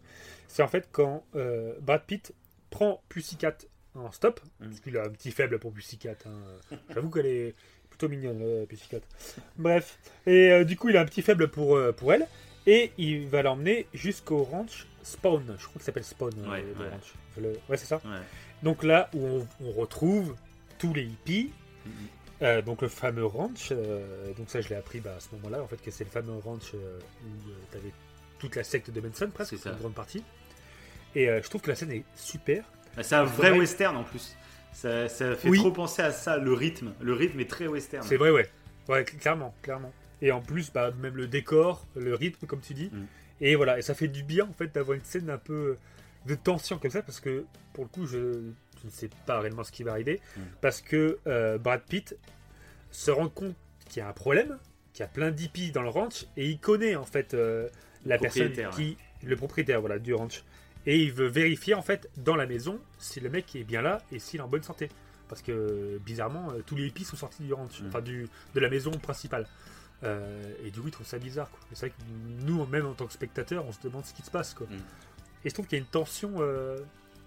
A: C'est en fait quand euh, Brad Pitt prend Pussycat en stop,
B: Mhm.
A: parce qu'il a un petit faible pour Pussycat. hein. (laughs) J'avoue qu'elle est plutôt mignonne, Pussycat. Bref, et euh, du coup, il a un petit faible pour, euh, pour elle, et il va l'emmener jusqu'au ranch Spawn. Je crois que ça s'appelle Spawn, euh,
B: Ouais,
A: le
B: ouais.
A: ranch. Le- ouais, c'est ça.
B: Ouais.
A: Donc là où on, on retrouve tous les hippies,
B: Mhm.
A: euh, donc le fameux ranch, donc ça je l'ai appris bah, à ce moment-là, en fait que c'est le fameux ranch où tu avais toute la secte de Manson, presque,
B: C'est
A: une grande partie. Et je trouve que la scène est super.
B: C'est un vrai
A: vrai.
B: western en plus. Ça, ça fait
A: Oui.
B: trop penser à ça, le rythme. Le rythme est très western.
A: C'est vrai, ouais. Ouais, cl- clairement, clairement. Et en plus, bah, même le décor, le rythme, comme tu dis.
B: Mm.
A: Et voilà, et ça fait du bien en fait d'avoir une scène un peu de tension comme ça, parce que pour le coup, je, je ne sais pas réellement ce qui va arriver,
B: Mm.
A: parce que euh, Brad Pitt se rend compte qu'il y a un problème, qu'il y a plein d'hippies dans le ranch, et il connaît en fait euh, la personne qui, le propriétaire, voilà, du ranch. Et il veut vérifier en fait dans la maison si le mec est bien là et s'il est en bonne santé. Parce que bizarrement, euh, tous les hippies sont sortis du ranch,
B: Mm.
A: enfin du, de la maison principale. Euh, et du coup, il trouve ça bizarre. C'est vrai que nous, même en tant que spectateurs, on se demande ce qui se passe. Quoi.
B: Mm.
A: Et je trouve qu'il y a une tension euh,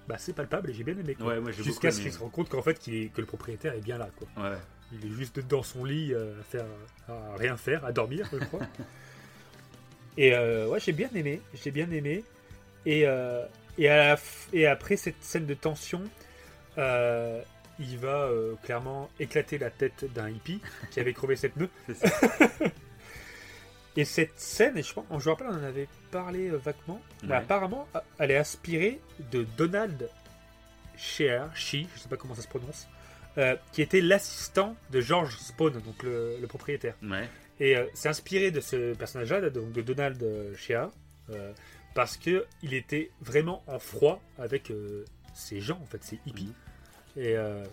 A: bah, assez palpable et j'ai bien aimé.
B: Ouais,
A: Jusqu'à ce qu'il se rende compte qu'en fait, est- que le propriétaire est bien là. Quoi.
B: Ouais.
A: Il est juste dans son lit euh, à, faire, à rien faire, à dormir, je crois. (laughs) et ouais, j'ai bien aimé. J'ai bien aimé. Et, euh, et, à la f- et après cette scène de tension, euh, il va euh, clairement éclater la tête d'un hippie (laughs) qui avait crevé ses pneus. (laughs) Et cette scène, et je, pense, je me rappelle, on en avait parlé vaguement, mais apparemment, elle est inspirée de Donald Shear, She, je sais pas comment ça se prononce, qui était l'assistant de George Spawn, donc le, le propriétaire.
B: Ouais.
A: Et c'est inspiré de ce personnage-là, donc de Donald Shear, parce que il était vraiment en froid avec euh, ces gens, en fait, ces hippies. Et euh,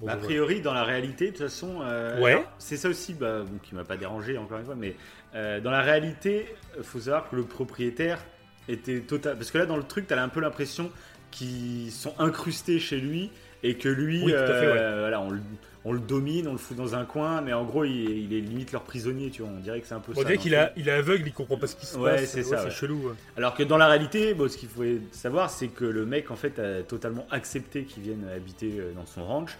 A: bon,
B: Bah, a priori, dans la réalité, de toute façon, euh,
A: Ouais.
B: c'est ça aussi bah, bon, qui m'a pas dérangé encore une fois, mais euh, dans la réalité, il faut savoir que le propriétaire était total. Parce que là, dans le truc, tu as un peu l'impression qu'ils sont incrustés chez lui et que lui,
A: Oui, tout à fait,
B: euh, voilà, on, le, on le domine, on le fout dans un coin, mais en gros, il, il est limite leur prisonnier, tu vois. On dirait que c'est un peu
A: on
B: ça.
A: dirait qu'il est aveugle, il comprend pas ce qui se
B: Ouais,
A: passe.
B: c'est ça, ouais.
A: chelou. ouais.
B: Alors que dans la réalité, bon, ce qu'il faut savoir, c'est que le mec, en fait, a totalement accepté qu'il vienne habiter euh, dans son ranch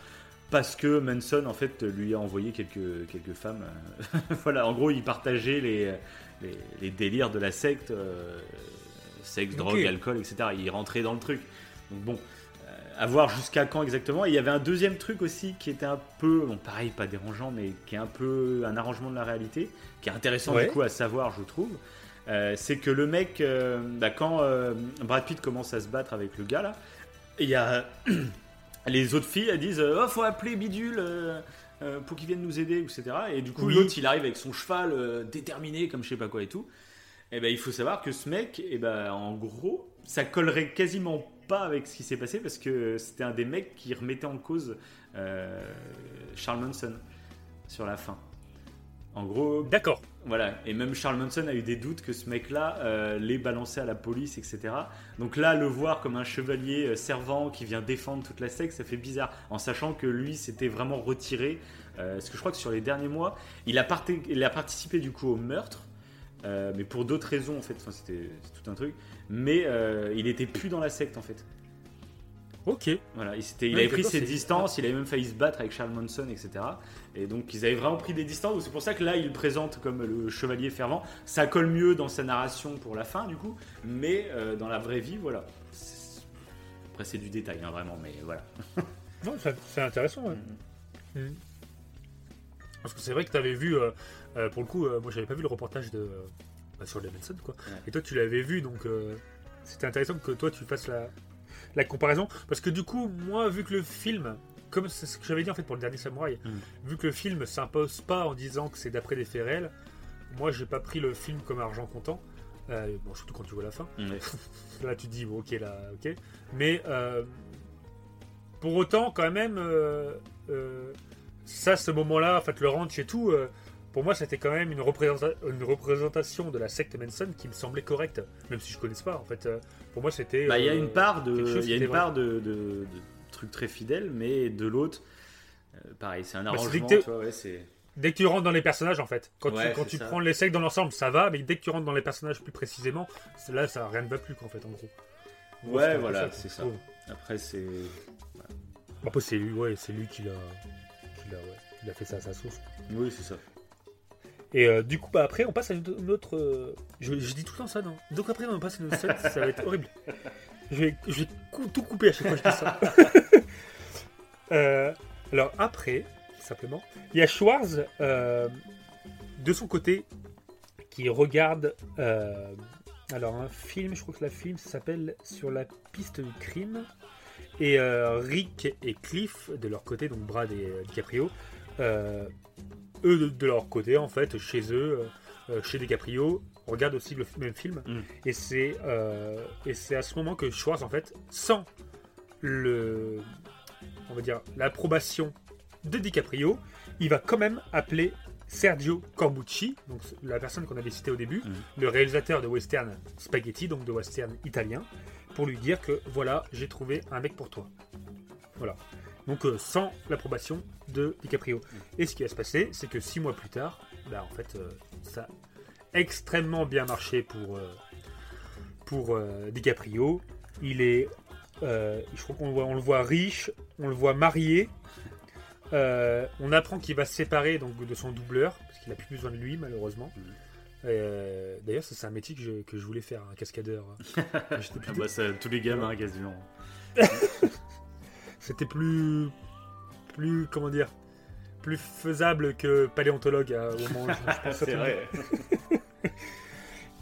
B: parce que Manson, en fait, lui a envoyé quelques, quelques femmes. euh, (laughs) voilà, en gros, il partageait les, les, les délires de la secte, euh, sexe, drogue, alcool, etc. Il rentrait dans le truc. Donc bon, à voir jusqu'à quand exactement. Et il y avait un deuxième truc aussi qui était un peu, bon, pareil, pas dérangeant, mais qui est un peu un arrangement de la réalité, qui est intéressant
A: Ouais.
B: du coup à savoir, je trouve. Euh, c'est que le mec, euh, bah, quand euh, Brad Pitt commence à se battre avec le gars là, il y a (clears throat) les autres filles, elles disent Oh, faut appeler Bidule pour qu'il vienne nous aider, etc. Et du coup,
A: Oui.
B: l'autre il arrive avec son cheval déterminé, comme je sais pas quoi et tout. Et ben il faut savoir que ce mec, et ben en gros, ça collerait quasiment pas avec ce qui s'est passé parce que c'était un des mecs qui remettait en cause euh, Charles Manson sur la fin. En gros,
A: D'accord.
B: voilà, et même Charles Manson a eu des doutes que ce mec-là euh, l'ait balancé à la police, etc. Donc là, le voir comme un chevalier euh, servant qui vient défendre toute la secte, ça fait bizarre, en sachant que lui s'était vraiment retiré. Euh, parce que je crois que sur les derniers mois, il a, parté- il a participé du coup au meurtre, euh, mais pour d'autres raisons en fait, enfin, c'était tout un truc. Mais euh, il était plus dans la secte en fait.
A: Ok.
B: Voilà, il, avait pris ses distances, il avait même failli se battre avec Charles Manson, etc. Et donc ils avaient vraiment pris des distances. C'est pour ça que là, il le présente comme le chevalier fervent. Ça colle mieux dans sa narration pour la fin, du coup. Mais euh, dans la vraie vie, voilà. Après, c'est du détail, hein, vraiment, mais voilà. (laughs)
A: Non, c'est intéressant. ouais. Mhm. Parce que c'est vrai que tu avais vu, euh, pour le coup, moi j'avais pas vu le reportage de, bah, sur les Manson, quoi.
B: Ouais.
A: Et toi tu l'avais vu, donc euh, c'était intéressant que toi tu fasses la, la comparaison. Parce que du coup, moi, vu que le film, comme c'est ce que j'avais dit en fait pour le dernier Samouraï,
B: Mhm.
A: vu que le film s'impose pas en disant que c'est d'après des faits réels, moi j'ai pas pris le film comme argent comptant. Euh, bon, surtout quand tu vois la fin.
B: Ouais. (laughs)
A: Là, tu te dis, bon, ok, là, ok. Mais euh, pour autant, quand même, ça, ce moment-là, en fait, le ranch et tout, pour moi, c'était quand même une, représenta- une représentation de la secte Manson qui me semblait correcte, même si je connaissais pas. En fait, euh, pour moi, c'était.
B: Bah, il y a
A: euh,
B: une part de, y a une part de, de- de trucs très fidèles, mais de l'autre, euh, pareil, c'est un
A: c'est
B: arrangement. ouais, c'est.
A: Dès que tu rentres dans les personnages, en fait, quand
B: Ouais,
A: tu, quand prends les sectes dans l'ensemble, ça va, mais dès que tu rentres dans les personnages plus précisément, là, ça rien ne va plus, en fait, en gros.
B: Ouais, voilà, c'est ça.
A: trouve.
B: Après, c'est.
A: Après, c'est lui, ouais, c'est lui qui l'a, qui l'a, ouais, qui l'a fait ça à sa sauce.
B: Oui, c'est ça.
A: Et euh, du coup, bah, après, on passe à une, autre. euh, Je, je dis tout le temps ça, non Donc après, on passe à une autre scène, ça va être horrible. Je vais, je vais cou- tout couper à chaque fois que je dis ça. (laughs) Euh, alors après, simplement, il y a Schwartz, euh, de son côté, qui regarde. euh, alors, un film, je crois que la film s'appelle Sur la piste du crime. Et euh, Rick et Cliff, de leur côté, donc Brad et euh, DiCaprio, euh, eux, de, de leur côté, en fait, chez eux, euh, euh, chez DiCaprio, regardent aussi le même film.
B: Mm.
A: Et c'est euh, et c'est à ce moment que Schwartz, en fait, sans le, on va dire, l'approbation de DiCaprio, il va quand même appeler Sergio Corbucci, donc la personne qu'on avait citée au début,
B: Mm.
A: le réalisateur de western spaghetti, donc de western italien, pour lui dire que voilà, j'ai trouvé un mec pour toi. Voilà. Donc euh, sans l'approbation de DiCaprio. Et ce qui va se passer, c'est que six mois plus tard, bah, en fait, euh, ça a extrêmement bien marché pour, euh, pour DiCaprio. Il est, je crois qu'on le voit, on le voit riche, on le voit marié. On apprend qu'il va se séparer donc de son doubleur parce qu'il a plus besoin de lui malheureusement. Euh, D'ailleurs, c'est un métier que je, que je voulais faire, un cascadeur. (laughs)
B: Ah bah, ça, tous les gamins quasiment. (laughs)
A: C'était plus, plus comment dire, plus faisable que paléontologue à, au moment où je, je pense à (laughs)
B: C'est
A: tout.
B: vrai.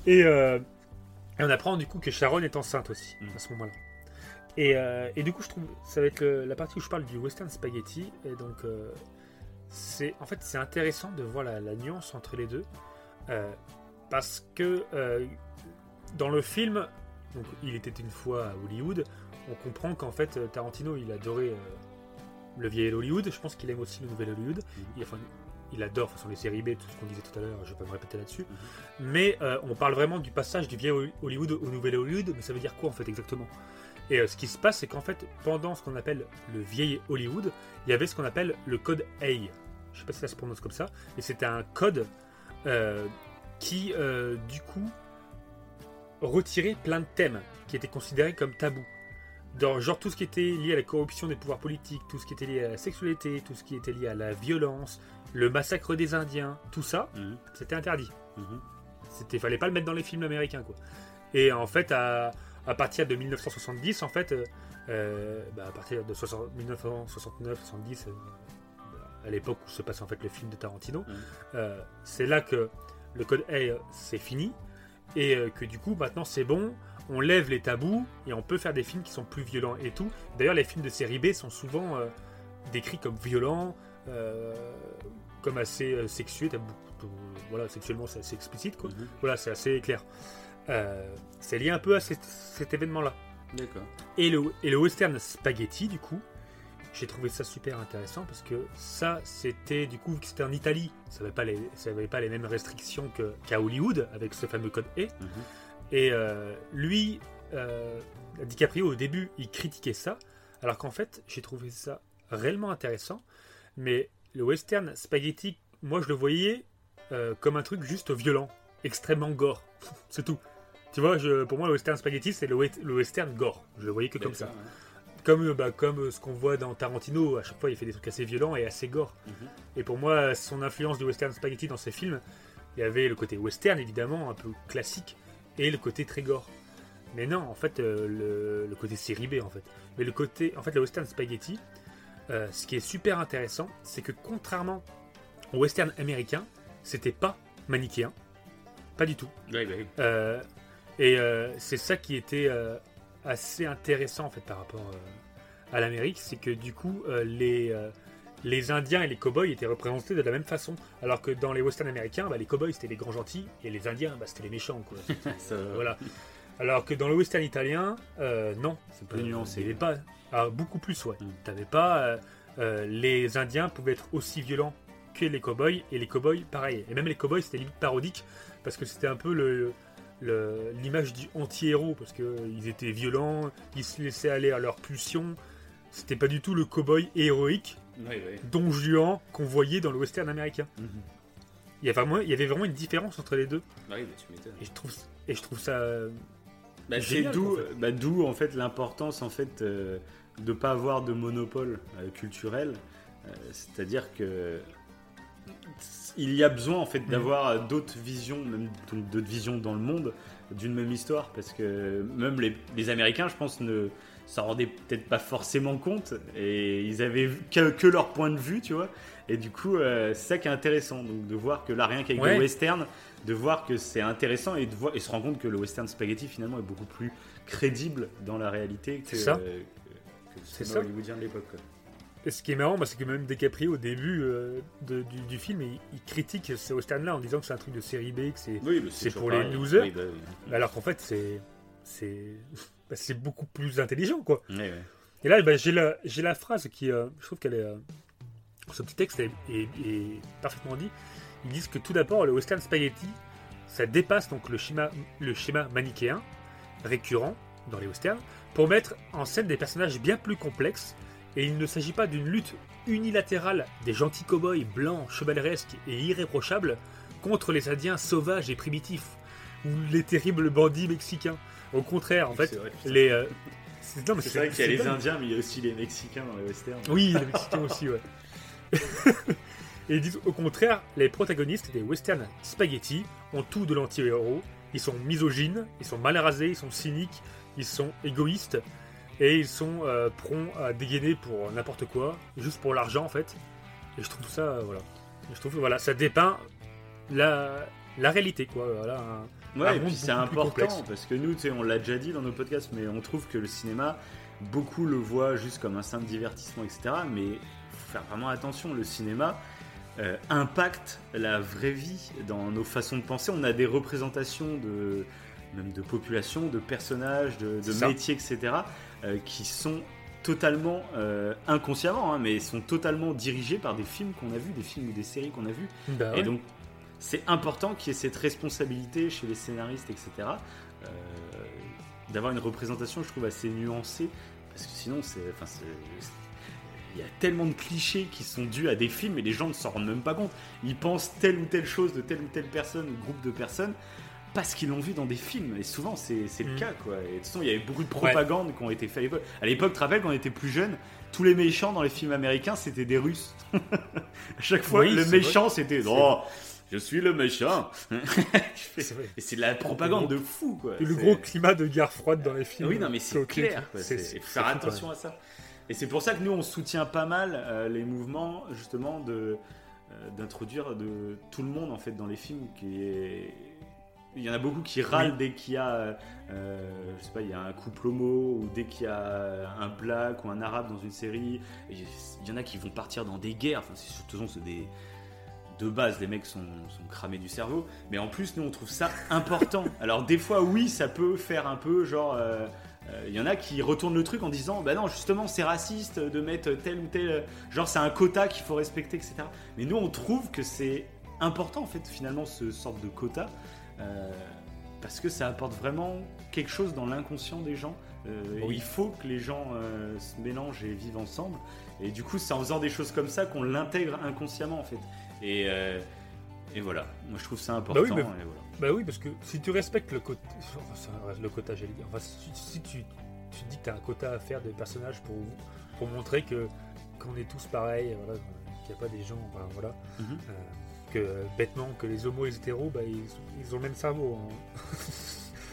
A: Et, euh, et on apprend du coup que Sharon est enceinte aussi
B: Mm.
A: à ce moment-là. Et, euh, et du coup, je trouve ça va être le- la partie où je parle du western spaghetti. Et donc, euh, c'est en fait c'est intéressant de voir la, la nuance entre les deux euh, parce que euh, dans le film, donc il était une fois à Hollywood, on comprend qu'en fait euh, Tarantino il adorait euh, le vieil Hollywood. Je pense qu'il aime aussi le nouvel Hollywood. Il, enfin, il adore de toute façon, les séries B, tout ce qu'on disait tout à l'heure. Je vais pas me répéter là-dessus. Mais euh, on parle vraiment du passage du vieil Hollywood au nouvel Hollywood. Mais ça veut dire quoi en fait exactement? Et euh, ce qui se passe, c'est qu'en fait, pendant ce qu'on appelle le vieil Hollywood, il y avait ce qu'on appelle le code A. Je sais pas si ça se prononce comme ça. Et c'était un code qui, du coup, retirait plein de thèmes qui étaient considérés comme tabous. Dans, genre tout ce qui était lié à la corruption des pouvoirs politiques, tout ce qui était lié à la sexualité, tout ce qui était lié à la violence, le massacre des Indiens, tout ça,
B: Mhm.
A: c'était interdit.
B: Mhm.
A: C'était, fallait pas le mettre dans les films américains, quoi. Et en fait, à, à partir de 1970, en fait, euh, euh, bah, à partir de 60 1969-70, à l'époque où se passe en fait le film de Tarantino,
B: Mhm.
A: euh, c'est là que le code A euh, c'est fini et euh, que du coup maintenant c'est bon, on lève les tabous et on peut faire des films qui sont plus violents et tout. D'ailleurs, les films de série B sont souvent euh, décrits comme violents, euh, comme assez euh, sexués. De- voilà, sexuellement c'est assez explicite, quoi.
B: Mhm.
A: Voilà, c'est assez clair. C'est lié un peu à cet, cet événement-là.
B: D'accord.
A: Et le, et le western spaghetti, du coup, j'ai trouvé ça super intéressant parce que ça, c'était du coup, c'était en Italie, ça n'avait pas, les- ça avait pas les mêmes restrictions qu'à Hollywood avec ce fameux code E.
B: Mhm.
A: Et euh, lui, euh, DiCaprio, au début, il critiquait ça, alors qu'en fait, j'ai trouvé ça réellement intéressant. Mais le western spaghetti, moi, je le voyais euh, comme un truc juste violent, extrêmement gore. (laughs) C'est tout. Tu vois, je, pour moi, le western spaghetti, c'est le, we- le western gore. Je le voyais que comme ça.
B: Ouais.
A: Comme, euh, bah, comme ce qu'on voit dans Tarantino, à chaque fois, il fait des trucs assez violents et assez gore.
B: Mhm.
A: Et pour moi, son influence du western spaghetti dans ses films, il y avait le côté western évidemment, un peu classique, et le côté très gore. Mais non, en fait, euh, le, le côté série B en fait. Mais le côté, en fait, le western spaghetti, euh, ce qui est super intéressant, c'est que contrairement au western américain, c'était pas manichéen, pas du tout. Euh, et c'est ça qui était assez intéressant en fait par rapport à l'Amérique, c'est que du coup les, les Indiens et les cowboys étaient représentés de la même façon, alors que dans les westerns américains, bah, les cowboys c'était les grands gentils et les Indiens bah, c'était les méchants quoi. (laughs) Voilà. Alors que dans le western italien, euh, non,
B: C'est plus nuancé.
A: il pas, alors, beaucoup plus ouais.
B: Mm.
A: T'avais pas euh, euh, les Indiens pouvaient être aussi violents que les cowboys et les cowboys pareil. Et même les cowboys c'était limite parodique parce que c'était un peu le l'image du anti-héros parce que euh, ils étaient violents, ils se laissaient aller à leurs pulsions. C'était pas du tout le cowboy héroïque, Don Juan qu'on voyait dans le western américain.
B: Mhm.
A: Il y, a vraiment, il y avait vraiment une différence entre les deux.
B: Bah, tu m'étonnes.
A: Et je trouve, et je trouve ça.
B: Bah, c'est d'où,
A: en fait.
B: bah, d'où en fait l'importance en fait euh, de pas avoir de monopole euh, culturel. Euh, c'est-à-dire que il y a besoin en fait
A: Mm.
B: d'avoir d'autres visions, même d'autres visions dans le monde d'une même histoire, parce que même les, les Américains, je pense, ne s'en rendaient peut-être pas forcément compte et ils avaient que, que leur point de vue, tu vois. Et du coup, euh, c'est ça qui est intéressant, donc de voir que là, rien qu'avec
A: Ouais.
B: le western, de voir que c'est intéressant et de voir, et se rendre compte que le western spaghetti finalement est beaucoup plus crédible dans la réalité que,
A: C'est ça.
B: que- que le
A: ça.
B: hollywoodien de l'époque.
A: Et ce qui est marrant, bah, c'est que même DiCaprio, au début euh, de- du, du film, il, il critique ce western-là en disant que c'est un truc de série B, que c'est
B: Oui,
A: pour les losers.
B: Oui, bah oui.
A: alors qu'en fait c'est bah, c'est beaucoup plus intelligent quoi. Et là bah, j'ai la phrase qui euh, je trouve qu'elle est euh, ce petit texte est, est- est parfaitement dit. Ils disent que tout d'abord le western spaghetti ça dépasse donc le schéma le schéma manichéen récurrent dans les westerns pour mettre en scène des personnages bien plus complexes et il ne s'agit pas d'une lutte unilatérale des gentils cow-boys blancs, chevaleresques et irréprochables contre les Indiens sauvages et primitifs ou les terribles bandits mexicains. Au contraire, en fait,
B: vrai,
A: les. euh, c'est
B: vrai qu'il y a les
A: dingue.
B: Indiens, mais il y a aussi les Mexicains dans les westerns.
A: Oui, les Mexicains aussi, ouais. (laughs) et ils disent au contraire, les protagonistes des western spaghetti ont tout de l'anti-héros. Ils sont misogynes, ils sont mal rasés, ils sont cyniques, ils sont égoïstes et ils sont euh, prompts à dégainer pour n'importe quoi, juste pour l'argent en fait. Et je trouve ça, euh, voilà. Je trouve que voilà, ça dépeint la, la réalité quoi. Voilà, un-
B: Ouais, et puis c'est important parce que nous, tu sais, on l'a déjà dit dans nos podcasts, mais on trouve que le cinéma, beaucoup le voient juste comme un simple divertissement, etc. Mais faut faire vraiment attention, le cinéma euh, impacte la vraie vie dans nos façons de penser. On a des représentations de même de population, de personnages, de, métiers, etc. euh, qui sont totalement euh, inconsciemment, hein, mais sont totalement dirigés par des films qu'on a vus, des films ou des séries qu'on a vus.
A: Bah
B: Et donc, c'est important qu'il y ait cette responsabilité chez les scénaristes, etc. euh, D'avoir une représentation, je trouve, assez nuancée. Parce que sinon, c'est. Enfin, il y a tellement de clichés qui sont dus à des films et les gens ne s'en rendent même pas compte. Ils pensent telle ou telle chose de telle ou telle personne ou groupe de personnes parce qu'ils l'ont vu dans des films. Et souvent, c'est le
A: Mm.
B: cas, quoi. Et de toute façon, il y avait beaucoup de propagande qui ont été faite à l'époque. À l'époque, tu te rappelles, quand on était plus jeune, tous les méchants dans les films américains, c'était des Russes. (laughs) à chaque fois,
A: Oui,
B: le méchant, c'était. Oh, je suis le méchant. (laughs)
A: C'est.
B: Et c'est de la propagande de fou, quoi.
A: Et le
B: C'est-
A: gros climat de guerre froide dans les films.
B: oui, non, mais c'est clair.
A: c'est-
B: C'est-
A: c'est-
B: Il faut faire
A: c'est
B: attention à ça. Et c'est pour ça que nous, on soutient pas mal euh, les mouvements, justement, de euh, d'introduire de tout le monde en fait dans les films. Qui est... Il y en a beaucoup qui râlent
A: Oui.
B: dès qu'il y a, euh, je sais pas, il y a un couple homo ou dès qu'il y a un black ou un arabe dans une série. Il y en a qui vont partir dans des guerres. Enfin, c'est surtout c'est des de base, les mecs sont, sont cramés du cerveau, mais en plus, nous, on trouve ça important. (laughs) Alors, des fois, oui, ça peut faire un peu genre. euh, euh, Il y en a qui retournent le truc en disant Bah non, justement, c'est raciste de mettre tel ou tel. Genre, c'est un quota qu'il faut respecter, etc. Mais nous, on trouve que c'est important, en fait, finalement, ce sorte de quota. euh, parce que ça apporte vraiment quelque chose dans l'inconscient des gens. Euh,
A: Oui.
B: Il faut que les gens euh, se mélangent et vivent ensemble. Et du coup, c'est en faisant des choses comme ça qu'on l'intègre inconsciemment, en fait. Et, euh, et voilà, moi je trouve ça important.
A: Bah oui, mais-
B: et voilà.
A: Bah oui, parce que si tu respectes le quota, le quota, j'allais dire. Enfin, si, si tu, tu dis que tu as un quota à faire de personnages pour, pour montrer que qu'on est tous pareils, voilà, qu'il n'y a pas des gens, enfin, voilà,
B: Mhm.
A: euh, que bêtement que les homos et les hétéros, bah, ils, ils ont le même cerveau. hein.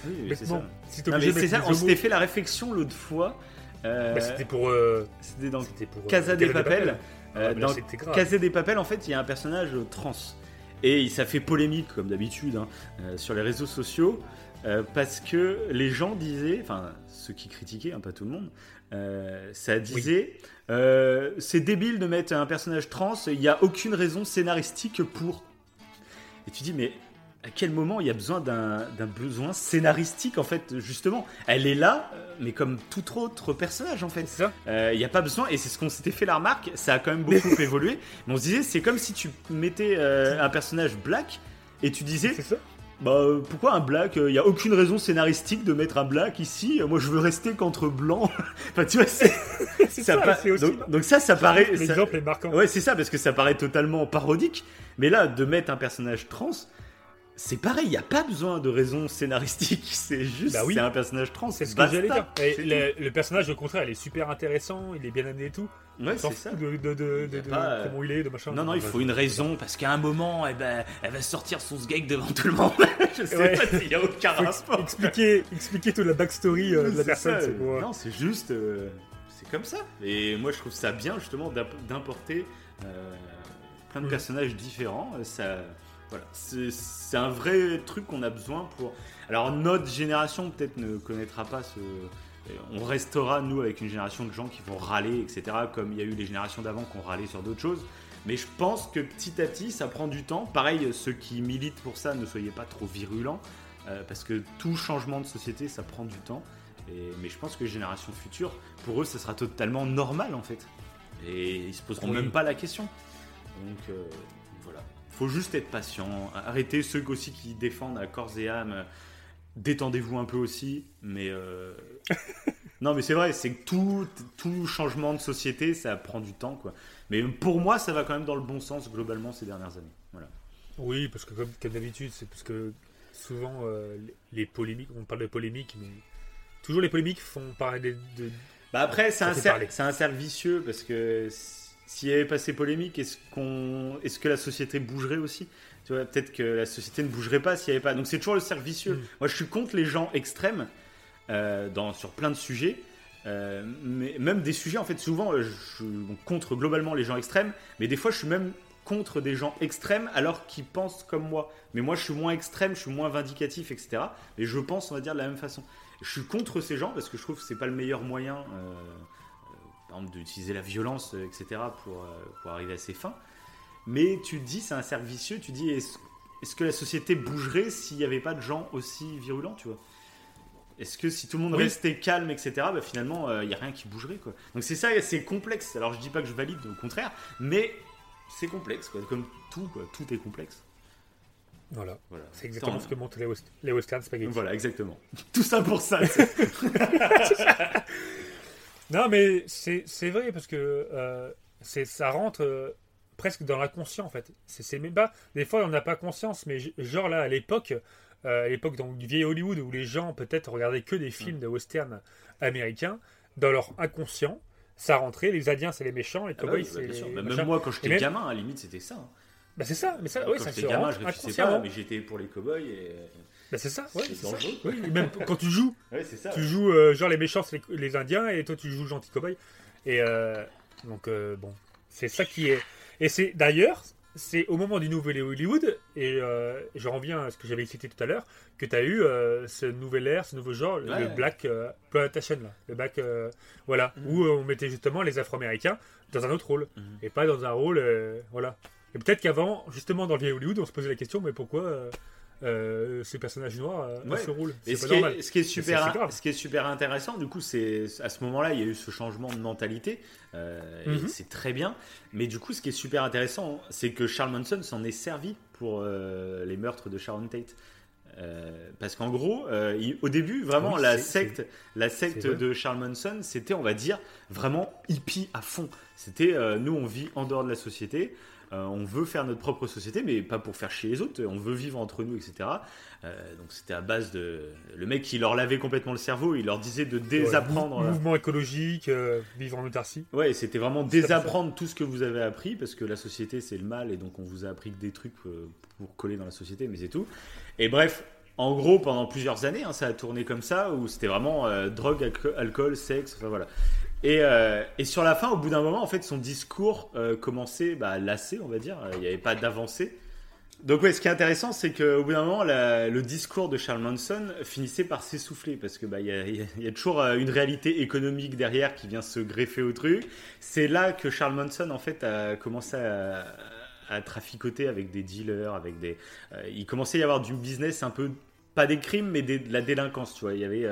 B: Oui, c'est ça.
A: Si
B: Non, ça, on
A: des
B: s'était fait la réflexion l'autre fois. euh,
A: bah, c'était pour. euh,
B: c'était dans Casa des Papel.
A: Ah,
B: Euh,
A: là,
B: dans. Casa des Papel, en fait, il y a un personnage trans. Et ça fait polémique, comme d'habitude, hein, euh, sur les réseaux sociaux, euh, parce que les gens disaient, enfin, ceux qui critiquaient, hein, pas tout le monde, euh, ça disait c'est débile de mettre un personnage trans, il n'y a aucune raison scénaristique pour. Et tu dis, mais à quel moment il y a besoin d'un besoin scénaristique, en fait, justement? Elle est là, mais comme tout autre personnage, en fait. Euh, Il n'y a pas besoin, et c'est ce qu'on s'était fait la remarque, ça a quand même beaucoup (laughs) évolué, mais on se disait, c'est comme si tu mettais euh, un personnage black, et tu disais,
A: C'est ça
B: bah euh, pourquoi un black Il n'y a aucune raison scénaristique de mettre un black ici, moi je veux rester qu'entre blancs. (laughs) enfin tu vois, c'est, (laughs) ça
A: ça, aussi.
B: donc, donc ça, ça paraît... ça-
A: L'exemple est marquant.
B: Ouais, c'est ça, parce que ça paraît totalement parodique, mais là, de mettre un personnage trans... C'est pareil, il n'y a pas besoin de raison scénaristique, (laughs) c'est juste
A: Bah oui.
B: c'est un personnage trans.
A: C'est ce que j'allais dire. Le, le personnage, au contraire, il est super intéressant, il est bien amené et tout.
B: Ouais, c'est ça.
A: de, de, de, de-
B: pas, euh,
A: comment il est, de machin.
B: Non, non, il faut une raison parce qu'à un moment, eh ben, elle va sortir son sgeg devant tout le monde. (laughs) je sais
A: Ouais.
B: pas s'il y a aucun rapport.
A: expliquer, expliquer toute la backstory euh, de la personne.
B: ça,
A: c'est
B: euh, Non, c'est juste. euh, c'est comme ça. Et moi, je trouve ça bien, justement, d'imp- d'importer euh, plein de
A: Mm.
B: personnages différents. Ça. Voilà, c'est un vrai truc qu'on a besoin pour. Alors, notre génération peut-être ne connaîtra pas ce, on restera, nous, avec une génération de gens qui vont râler, etc., comme il y a eu les générations d'avant qui ont râlé sur d'autres choses. Mais je pense que petit à petit, ça prend du temps. Pareil, ceux qui militent pour ça, ne soyez pas trop virulents, euh, parce que tout changement de société, ça prend du temps. Et, mais je pense que les générations futures, pour eux, ça sera totalement normal, en fait. Et ils se poseront
A: Oui.
B: même pas la question. Donc, euh. Faut juste être patient. Arrêtez ceux aussi qui défendent à corps et âme. Détendez-vous un peu aussi. Mais... euh, (laughs) Non, mais c'est vrai, c'est que tout, tout changement de société, ça prend du temps, quoi. Mais pour moi, ça va quand même dans le bon sens globalement ces dernières années. Voilà.
A: Oui, parce que comme, comme d'habitude, c'est parce que souvent euh, les, polémiques, on parle de polémiques, mais toujours les polémiques font parler de. de-
B: Bah après, c'est un, cercle vicieux parce que s'il y avait pas ces polémiques, est-ce qu'on, est-ce que la société bougerait aussi? Tu vois, peut-être que la société ne bougerait pas s'il y avait pas. Donc c'est toujours le cercle vicieux.
A: Mm.
B: Moi, je suis contre les gens extrêmes euh, dans, sur plein de sujets. euh, mais même des sujets, en fait, souvent, je suis contre globalement les gens extrêmes, mais des fois, je suis même contre des gens extrêmes alors qu'ils pensent comme moi. Mais moi, je suis moins extrême, je suis moins vindicatif, etc. Et je pense, on va dire, de la même façon. Je suis contre ces gens parce que je trouve que c'est pas le meilleur moyen, euh, par exemple, d'utiliser la violence, euh, etc., pour, euh, pour arriver à ses fins. Mais tu te dis, c'est un cercle vicieux, tu te dis, est-ce que la société bougerait s'il n'y avait pas de gens aussi virulents, tu vois? Est-ce que si tout le monde
A: Oui.
B: restait calme, etc., bah, finalement, il n'y a rien qui bougerait, quoi? Donc c'est ça, c'est complexe. Alors je dis pas que je valide, au contraire, mais c'est complexe, quoi. Comme tout, quoi. Tout est complexe.
A: Voilà.
B: Voilà.
A: C'est exactement ce que montrent les, west- les western spaghetti.
B: Voilà, exactement. (laughs) Tout ça pour ça. (laughs)
A: Non, mais c'est vrai parce que euh, ça rentre euh, presque dans l'inconscient en fait. C'est même pas. Des fois, on n'a pas conscience, mais genre là, à l'époque, euh, à l'époque donc, du vieil Hollywood où les gens peut-être regardaient que des films de western américains, dans leur inconscient, ça rentrait. Les Indiens, c'est les méchants, les
B: Ah bah
A: cowboys,
B: oui, bah,
A: c'est
B: Bah, même moi, quand j'étais
A: même-
B: gamin, à la limite, c'était ça. hein.
A: Bah c'est ça, mais ça, ouais, ça se
B: gamin, je réfléchissais pas, mais j'étais pour les cowboys et.
A: Bah c'est ça, ouais,
B: C'est dangereux.
A: Oui, même quand tu joues,
B: Ouais, c'est ça.
A: tu joues euh, genre les méchants les, les indiens et toi tu joues le gentil cowboy et euh, donc euh, bon c'est ça qui est et c'est d'ailleurs c'est au moment du nouvel Hollywood et je reviens à ce que j'avais cité tout à l'heure que tu as eu ce nouvel air ce nouveau genre le black plantation là le black voilà
B: Mhm.
A: où on mettait justement les afro-américains dans un autre rôle
B: Mhm.
A: et pas dans un rôle voilà et peut-être qu'avant justement dans le vieil Hollywood on se posait la question mais pourquoi euh, ces personnages noirs euh, ont
B: Ouais.
A: ce rôle
B: Et
A: c'est
B: ce
A: pas
B: qui,
A: normal
B: est, ce qui est
A: c'est
B: super,
A: grave.
B: ce qui est super intéressant, du coup, c'est à ce moment-là, il y a eu ce changement de mentalité, euh,
A: Mhm.
B: c'est très bien. Mais du coup, ce qui est super intéressant, c'est que Charles Manson s'en est servi pour euh, les meurtres de Sharon Tate. Euh, parce qu'en gros, euh, il- au début, vraiment,
A: Oui,
B: la secte, la secte de Charles Manson, c'était, on va dire, vraiment hippie à fond. C'était, euh, nous, on vit en dehors de la société. Euh, on veut faire notre propre société, mais pas pour faire chier les autres. On veut vivre entre nous, etc. Euh, donc c'était à base de le mec qui leur lavait complètement le cerveau. Il leur disait de désapprendre.
A: Ouais, mou- mouvement écologique, euh, vivre en autarcie.
B: Ouais, c'était vraiment désapprendre tout ce que vous avez appris parce que la société c'est le mal et donc on vous a appris que des trucs euh, pour coller dans la société, mais c'est tout. Et bref, en gros, pendant plusieurs années, hein, ça a tourné comme ça où c'était vraiment euh, drogue, alco- alcool, sexe, enfin voilà. Et, euh, et sur la fin, au bout d'un moment, en fait, son discours euh, commençait bah, à lasser, on va dire. Il n'y avait pas d'avancée. Donc ouais, ce qui est intéressant, c'est qu'au bout d'un moment, le discours de Charles Manson finissait par s'essouffler parce que bah y, a, y toujours euh, une réalité économique derrière qui vient se greffer au truc. C'est là que Charles Manson en fait a commencé à, traficoter avec des dealers, avec des. il commençait à y avoir du business un peu pas des crimes mais de la délinquance, tu vois. Il y avait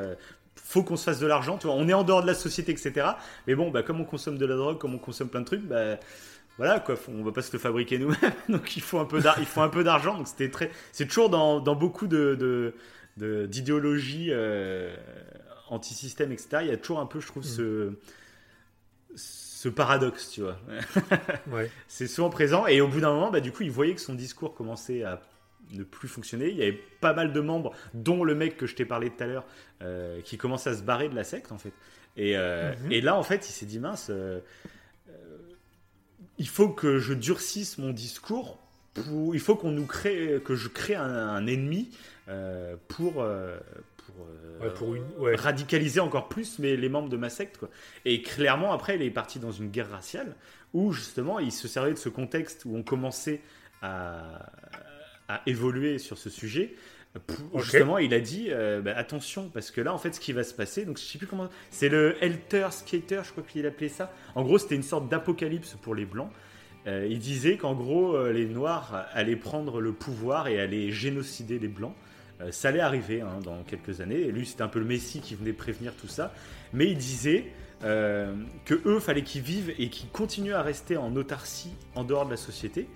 B: faut qu'on se fasse de l'argent, tu vois. On est en dehors de la société, etc. Mais bon, bah comme on consomme de la drogue, comme on consomme plein de trucs, bah voilà quoi, on va pas se le fabriquer nous-mêmes, (laughs) donc il faut un peu il faut un peu d'argent. Donc c'était très, c'est toujours dans, dans beaucoup de, d'idéologies euh, anti-système, etc. Il y a toujours un peu, je trouve, ce ce paradoxe, tu vois. (laughs)
A: Ouais.
B: C'est souvent présent et au bout d'un moment, bah, du coup, il voyait que son discours commençait à ne plus fonctionner. Il y avait pas mal de membres, dont le mec que je t'ai parlé tout à l'heure, euh, qui commençaient à se barrer de la secte en fait. Et, euh,
A: Mhm.
B: et là, en fait, il s'est dit mince, euh, il faut que je durcisse mon discours. Pour, il faut qu'on nous crée, que je crée un, un ennemi pour pour,
A: Ouais, pour une. Ouais.
B: radicaliser encore plus mais les membres de ma secte quoi. Et clairement après il est parti dans une guerre raciale où justement il se servait de ce contexte où on commençait à, à évoluer sur ce sujet Pour- Justement, il a dit euh, bah, attention, parce que là, en fait, ce qui va se passer, donc je sais plus comment. C'est le Helter Skater, je crois qu'il appelait ça. En gros, c'était une sorte d'apocalypse pour les Blancs. Euh, il disait qu'en gros, euh, les Noirs allaient prendre le pouvoir et allaient génocider les Blancs. Ça allait arriver hein, dans quelques années. Et lui, c'était un peu le Messie qui venait prévenir tout ça. Mais il disait que eux, fallait qu'ils vivent et qu'ils continuent à rester en autarcie en dehors de la société.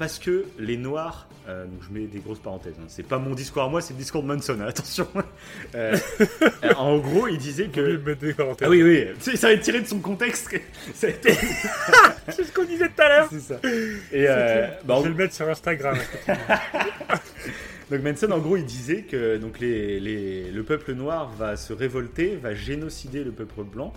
B: Parce que les Noirs, euh, donc je mets des grosses parenthèses, hein, c'est pas mon discours à moi, c'est le discours de Manson, hein, attention. Euh, (laughs) euh, en gros, il disait que.
A: des parenthèses.
B: Ah oui, oui, tu sais, ça va être tiré de son contexte. (laughs) a été- (laughs)
A: c'est ce qu'on disait tout à l'heure.
B: c'est ça. Et euh, bah,
A: je vais le mettre sur Instagram.
B: donc Manson, en gros, il disait que donc les, les- le peuple noir va se révolter, va génocider le peuple blanc.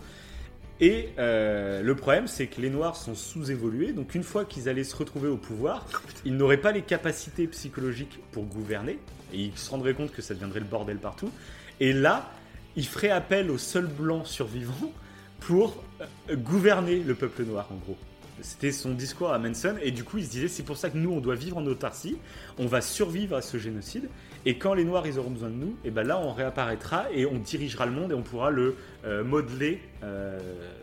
B: Et euh, le problème, c'est que les Noirs sont sous-évolués. Donc, une fois qu'ils allaient se retrouver au pouvoir, ils n'auraient pas les capacités psychologiques pour gouverner. Et ils se rendraient compte que ça deviendrait le bordel partout. Et là, ils feraient appel aux seuls blancs survivants pour euh, gouverner le peuple noir, en gros. C'était son discours à Manson. Et du coup, il se disait c'est pour ça que nous, on doit vivre en autarcie. On va survivre à ce génocide. Et quand les Noirs, ils auront besoin de nous, et ben là, on réapparaîtra et on dirigera le monde et on pourra le euh, modeler euh,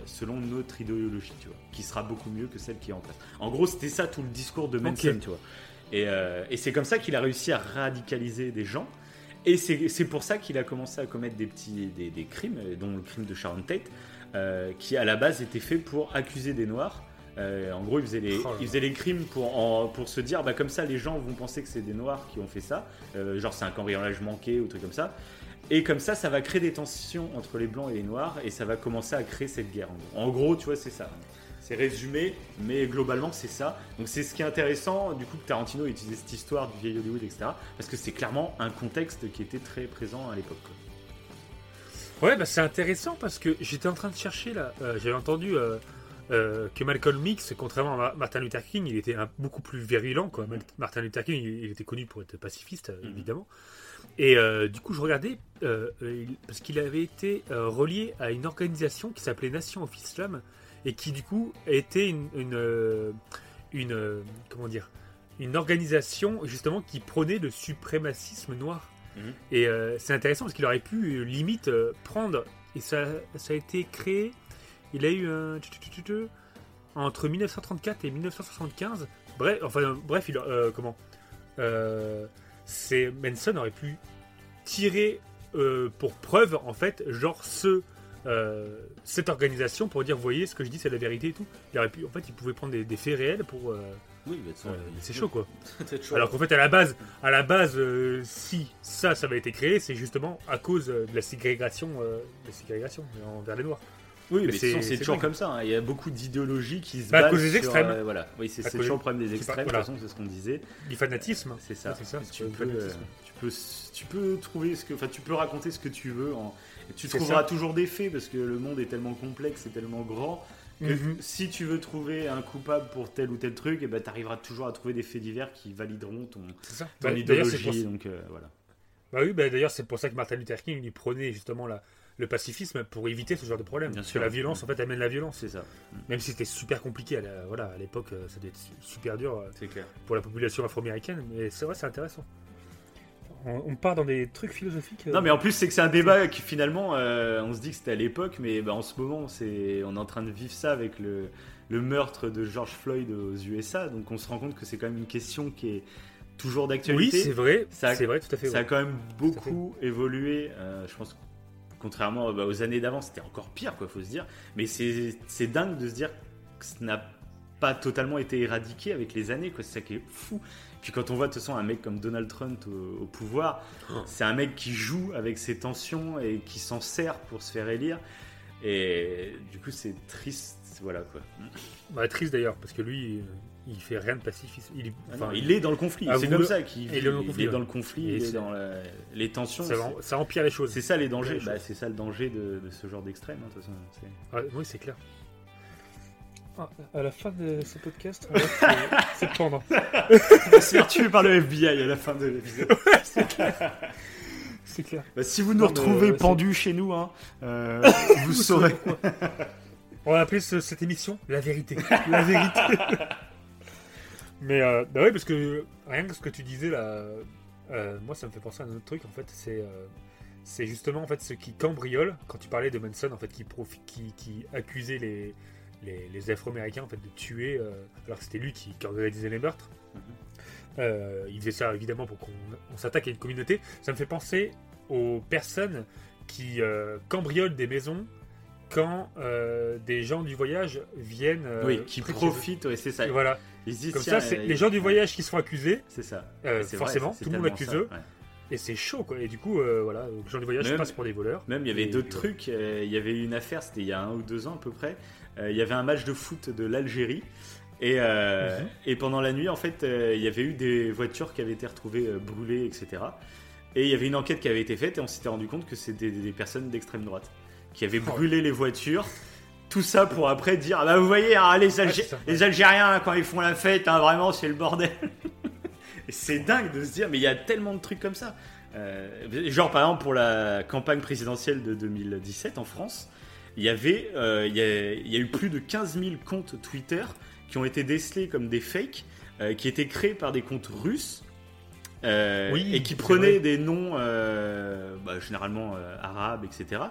B: selon notre idéologie, tu vois, qui sera beaucoup mieux que celle qui est en place. En gros, c'était ça tout le discours de Manson, tu vois. Et, euh, et c'est comme ça qu'il a réussi à radicaliser des gens. Et c'est pour ça qu'il a commencé à commettre des petits des, des crimes, dont le crime de Sharon Tate, qui à la base était fait pour accuser des Noirs. Euh, en gros, il faisait les,
A: Oh
B: les crimes pour, en- pour se dire, bah, comme ça, les gens vont penser que c'est des Noirs qui ont fait ça. Euh, genre, c'est un cambriolage manqué ou truc comme ça. Et comme ça, ça va créer des tensions entre les Blancs et les Noirs et ça va commencer à créer cette guerre. En gros, En gros, tu vois, c'est ça. C'est résumé, mais globalement, c'est ça. Donc, c'est ce qui est intéressant, du coup, que Tarantino ait utilisé cette histoire du vieil Hollywood, etc. Parce que c'est clairement un contexte qui était très présent à l'époque.
A: Ouais, bah c'est intéressant parce que j'étais en train de chercher là. euh, J'avais entendu euh, que Malcolm X, contrairement à Ma- Martin Luther King, il était un- beaucoup plus virulent. Quoi. Mal- Martin Luther King, il, était connu pour être pacifiste, euh,
B: Mhm.
A: évidemment. Et euh, du coup, je regardais euh, parce qu'il avait été relié à une organisation qui s'appelait Nation of Islam et qui du coup était une, une, une, comment dire une organisation justement qui prônait le suprémacisme noir.
B: Mhm.
A: Et c'est intéressant parce qu'il aurait pu limite prendre et ça, ça a été créé. Il a eu un entre 1934 et 1975. Bref, enfin euh, bref, il, euh, comment euh, c'est Manson aurait pu tirer euh, pour preuve en fait genre ce cette organisation pour dire voyez ce que je dis c'est la vérité et tout. Il aurait pu en fait il pouvait prendre des, des faits réels pour
B: Oui,
A: euh, c'est chaud quoi. (laughs)
B: C'est chaud.
A: Alors qu'en fait, à la base, à la base, euh, si ça, ça avait été créé, c'est justement à cause de la ségrégation, euh, de la ségrégation envers les Noirs.
B: Oui,
A: Mais
B: de
A: c'est-
B: toujours
A: dingue.
B: comme ça. hein. Il y a beaucoup d'idéologies qui se
A: Bah, à
B: basent
A: cause des
B: sur,
A: extrêmes.
B: euh, voilà. Oui, c'est toujours le problème des
A: pas-
B: extrêmes. De
A: voilà.
B: toute façon, c'est ce qu'on disait.
A: Du fanatisme.
B: C'est ça.
A: c'est ça.
B: Tu peux,
A: le fanatisme.
B: tu peux, tu peux trouver ce que, enfin, tu peux raconter ce que tu veux. En, et tu trouveras
A: ça.
B: toujours des faits parce que le monde est tellement complexe et tellement grand que
A: Mhm.
B: si tu veux trouver un coupable pour tel ou tel truc, et ben, tu arriveras toujours à trouver des faits divers qui valideront ton, ton
A: Bah,
B: idéologie. Donc euh, voilà.
A: bah oui, bah, d'ailleurs, c'est pour ça que Martin Luther King il prônait justement la, le pacifisme pour éviter ce genre de problème.
B: Bien
A: Parce
B: sûr.
A: que la violence, en fait, amène la violence.
B: C'est ça.
A: Même si c'était super compliqué à la- voilà, à l'époque, euh, ça devait être su- super dur euh,
B: clair.
A: pour la population afro-américaine. Mais c'est vrai, c'est intéressant. On, part dans des trucs philosophiques. euh,
B: Non, mais en plus, c'est que c'est un débat qui finalement, euh, on se dit que c'était à l'époque, mais bah, en ce moment, c'est, on est en train de vivre ça avec le, le meurtre de George Floyd aux USA. Donc on se rend compte que c'est quand même une question qui est toujours
A: Oui,
B: d'actualité.
A: c'est vrai.
B: Ça-
A: C'est vrai, tout à fait.
B: ça a quand même beaucoup évolué. euh, je pense, contrairement bah, aux années d'avant, c'était encore pire, quoi, faut se dire. Mais c'est, c'est dingue de se dire que ça n'a pas totalement été éradiqué avec les années, quoi. C'est ça qui est fou. Puis quand on voit de toute façon un mec comme Donald Trump au, au pouvoir,
A: Oh.
B: c'est un mec qui joue avec ses tensions et qui s'en sert pour se faire élire. Et du coup, c'est triste, voilà quoi.
A: Bah, triste d'ailleurs, parce que lui, il fait rien de pacifiste. Il, est-
B: Ah
A: enfin,
B: non, il est dans le conflit,
A: Ah,
B: c'est comme
A: le-
B: ça qu'il
A: est dans le
B: Il
A: conflit,
B: est dans le conflit,
A: Et
B: il est dans la- les tensions.
A: ça,
B: c'est-
A: en- ça empire les choses.
B: C'est ça les dangers, bah, c'est ça le danger de, de ce genre d'extrême. hein,
A: Ouais, oui, c'est clair. Ah, à la fin de ce podcast, on (laughs) pendant.
B: On va se faire tuer par le FBI à la fin de l'épisode. (laughs)
A: C'est clair.
B: Bah, si vous nous
A: Non,
B: retrouvez
A: euh,
B: pendus chez nous, hein, euh, (laughs) vous saurez.
A: On va appeler ce- cette émission La vérité. La vérité. Mais euh, bah oui, parce que rien que ce que tu disais là, euh, moi, ça me fait penser à un autre truc. En fait, c'est euh, c'est justement en fait ce qui cambriole. Quand tu parlais de Manson, en fait, qui profi- qui, qui accusait les les, les Afro-Américains en fait de tuer, euh, alors que c'était lui qui, qui organisait les meurtres.
B: Mhm.
A: Il faisait ça évidemment pour qu'on on s'attaque à une communauté. Ça me fait penser aux personnes qui cambriolent des maisons quand euh, des gens du voyage viennent. euh,
B: oui, qui profitent, ouais, c'est ça.
A: Voilà.
B: Se disent,
A: Comme ça, c'est
B: euh,
A: les gens du voyage qui sont accusés.
B: C'est ça.
A: Euh,
B: vrai,
A: forcément, tout le monde accuse eux.
B: ouais.
A: Et c'est chaud, quoi. Et du coup, euh, voilà, les gens du voyage
B: Même-
A: passent pour des voleurs.
B: Même il y avait d'autres trucs. euh, Il y avait une affaire, c'était il y a un ou deux ans à peu près. Il y avait un match de foot de l'Algérie. Et,
A: Mhm.
B: et pendant la nuit, en fait, il y avait eu des voitures qui avaient été retrouvées brûlées, etc. Et il y avait une enquête qui avait été faite et on s'était rendu compte que c'était des, des personnes d'extrême droite qui avaient
A: Oh.
B: brûlé les voitures. Tout ça pour après dire ah bah vous voyez hein, les, Algé- Algériens quand ils font la fête hein, vraiment c'est le bordel. (laughs) C'est dingue de se dire mais il y a tellement de trucs comme ça. Euh, genre par exemple pour la campagne présidentielle de 2017 en France il y avait euh, il, y a, il y a eu plus de 15 000 comptes Twitter qui ont été décelés comme des fakes euh, qui étaient créés par des comptes russes
A: Oui,
B: et qui prenaient des noms bah, généralement arabes, etc.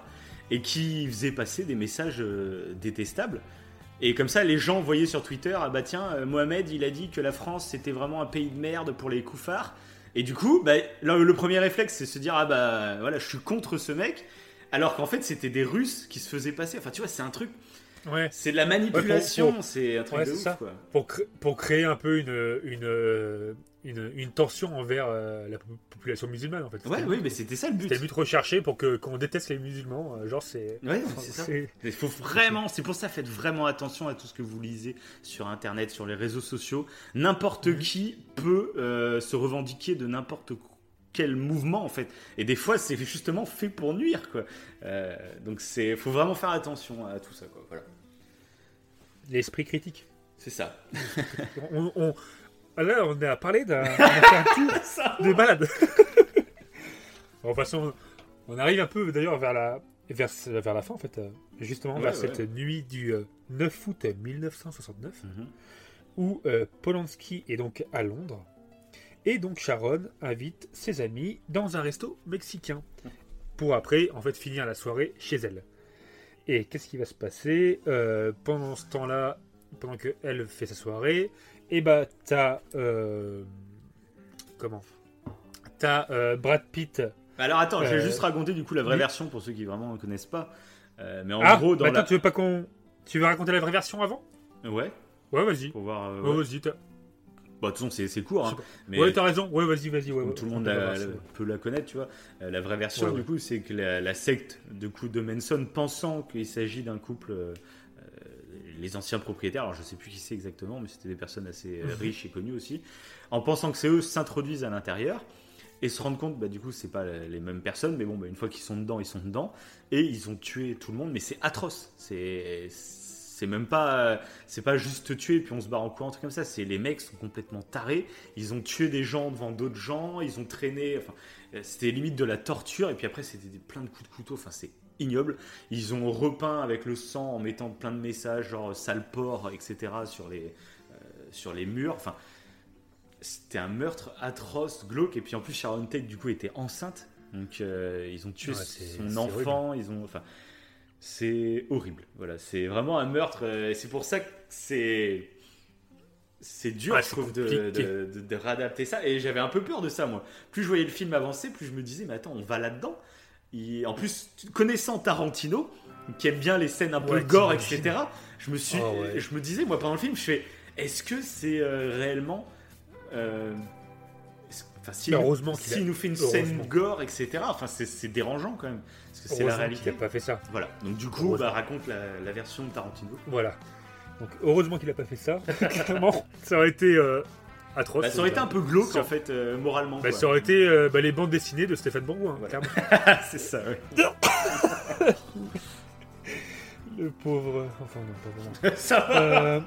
B: Et qui faisaient passer des messages euh, détestables. Et comme ça, les gens voyaient sur Twitter, ah bah tiens, euh, Mohamed, il a dit que la France c'était vraiment un pays de merde pour les koufars. Et du coup, bah, là, le premier réflexe, c'est se dire, ah bah voilà, je suis contre ce mec. Alors qu'en fait, c'était des Russes qui se faisaient passer. Enfin, tu vois, c'est un truc,
A: Ouais.
B: c'est de la manipulation, c'est un truc
A: ouais,
B: de ouf,
A: ça.
B: quoi.
A: Pour, cré- pour créer un peu une, une, euh, une, une tension envers euh, la po- population musulmane, en fait.
B: Ouais, oui, mais c'était ça le but.
A: C'était le but recherché pour que qu'on déteste les musulmans. euh, Genre, c'est.
B: Ouais, c'est ça. Il faut vraiment, c'est pour ça, faites vraiment attention à tout ce que vous lisez sur Internet, sur les réseaux sociaux. N'importe
A: Mhm.
B: qui peut euh, se revendiquer de n'importe quel mouvement en fait. Et des fois, c'est justement fait pour nuire, quoi. Euh, donc, c'est, faut vraiment faire attention à tout ça, quoi. Voilà,
A: L'esprit critique.
B: c'est ça. (laughs)
A: On, on- ah Là, on a parlé d'un. (laughs) On a fait un tour de balade. en passant, on arrive un peu d'ailleurs vers la, vers, vers la fin, en fait. euh, Justement,
B: Ouais,
A: vers
B: ouais.
A: cette nuit du euh, 9 août 1969.
B: Mhm.
A: où euh, Polanski est donc à Londres. Et donc Sharon invite ses amis dans un resto mexicain. Pour après, en fait, finir la soirée chez elle. Et qu'est-ce qui va se passer? Euh, Pendant ce temps-là, pendant qu'elle fait sa soirée, et bah t'as... euh, comment? T'as euh, Brad Pitt.
B: Alors, attends, je vais juste raconter du coup la vraie
A: oui.
B: version pour ceux qui vraiment ne connaissent pas. Mais en
A: ah,
B: gros, dans
A: bah, attends,
B: la.
A: tu veux pas qu'on... Tu veux raconter la vraie version avant?
B: Ouais,
A: Ouais, vas-y.
B: pour voir.
A: Ouais,
B: ouais.
A: vas-y. T'as-
B: Bah, de toute façon, c'est, court, hein. Mais
A: Ouais, t'as raison. Ouais, vas-y, vas-y. Ouais,
B: tout le monde
A: On peut
B: la- peut connaître, tu vois. Euh, la vraie version, du coup, c'est que la, la secte de coup de Manson, pensant qu'il s'agit d'un couple, euh, euh, les anciens propriétaires, alors je sais plus qui c'est exactement, mais c'était des personnes assez euh,
A: Mhm.
B: riches et connues aussi, en pensant que c'est eux, s'introduisent à l'intérieur et se rendent compte, bah, du coup, c'est pas les mêmes personnes, mais bon, bah, une fois qu'ils sont dedans, ils sont dedans et ils ont tué tout le monde, mais c'est atroce. C'est c'est même pas c'est pas juste tuer puis on se barre en courant un truc comme ça. C'est les mecs sont complètement tarés. Ils ont tué des gens devant d'autres gens. Ils ont traîné enfin euh, c'était limite de la torture. Et puis après c'était plein de coups de couteau. Enfin c'est ignoble. Ils ont repeint avec le sang en mettant plein de messages genre sale porc etc sur les euh, sur les murs. Enfin c'était un meurtre atroce glauque. Et puis en plus Sharon Tate du coup était enceinte. Donc euh, ils ont tué
A: Ouais,
B: son enfant. Ils ont enfin c'est horrible. Voilà c'est vraiment un meurtre euh, et c'est pour ça que c'est c'est dur je trouve de, de, de- de réadapter ça. Et j'avais un peu peur de ça moi. Plus je voyais le film avancer plus je me disais mais attends on va là-dedans. Il- en plus connaissant Tarantino qui aime bien les scènes un peu
A: Ouais,
B: gore etc je me suis
A: Oh, ouais.
B: je me disais moi pendant le film je fais est-ce que c'est euh, réellement euh, Enfin, s'il
A: Mais
B: nous-
A: a-
B: s'il nous fait une scène gore, etc. Enfin, c'est c'est dérangeant quand même, parce que c'est la réalité.
A: qu'il a pas fait ça.
B: Voilà. Donc du coup, bah, raconte la, la version de Tarantino.
A: Voilà. Donc heureusement qu'il a pas fait ça. (laughs) Clairement, ça aurait été euh, atroce.
B: Bah, ça aurait été un peu glauque
A: Ça-
B: en fait, euh, moralement.
A: Bah,
B: quoi.
A: ça aurait été euh, bah, les bandes dessinées de Stéphane Bourgoin,
B: Voilà.
A: clairement. (laughs)
B: c'est ça. (laughs)
A: Le pauvre. Enfin, non, pas vraiment.
B: ça va.
A: Euh,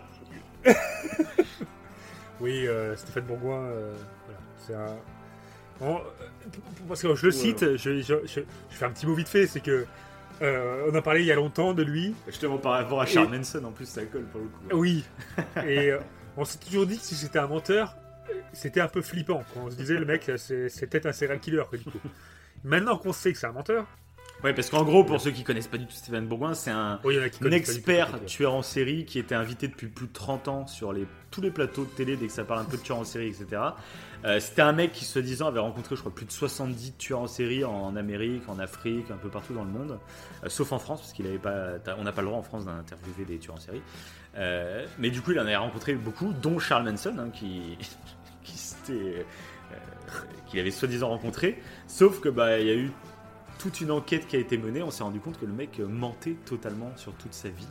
A: oui, euh, Stéphane Bourgoin, euh, voilà, c'est un. Bon, euh, parce que je le cite, je, je- je- je fais un petit mot vite fait, c'est que euh, on a parlé il y a longtemps de lui.
B: Justement par rapport à Charles Manson, en plus, ça colle pour le coup.
A: Oui. Et euh, on s'est toujours dit que si c'était un menteur, c'était un peu flippant. Quand on se disait, le mec, c'est peut-être un serial killer. du coup. Maintenant qu'on sait que c'est un menteur,
B: Ouais, parce qu'en gros, pour ceux qui connaissent pas du tout Stéphane Bourgoin, c'est un,
A: tout,
B: expert tueur en série qui était invité depuis plus de 30 ans sur les, tous les plateaux de télé dès que ça parle un peu de tueurs en série, etc. Euh, C'était un mec qui, se disant, avait rencontré, je crois, plus de 70 tueurs en série en Amérique, en Afrique, un peu partout dans le monde, Euh, sauf en France, parce qu'il avait pas, on n'a pas le droit en France d'interviewer des tueurs en série. Euh, mais du coup, il en avait rencontré beaucoup, dont Charles Manson, hein, qui, (laughs) qui s'était, qu'il avait soi-disant rencontré. Sauf que bah, il y a eu toute une enquête qui a été menée. On s'est rendu compte que le mec euh, mentait totalement sur toute sa vie.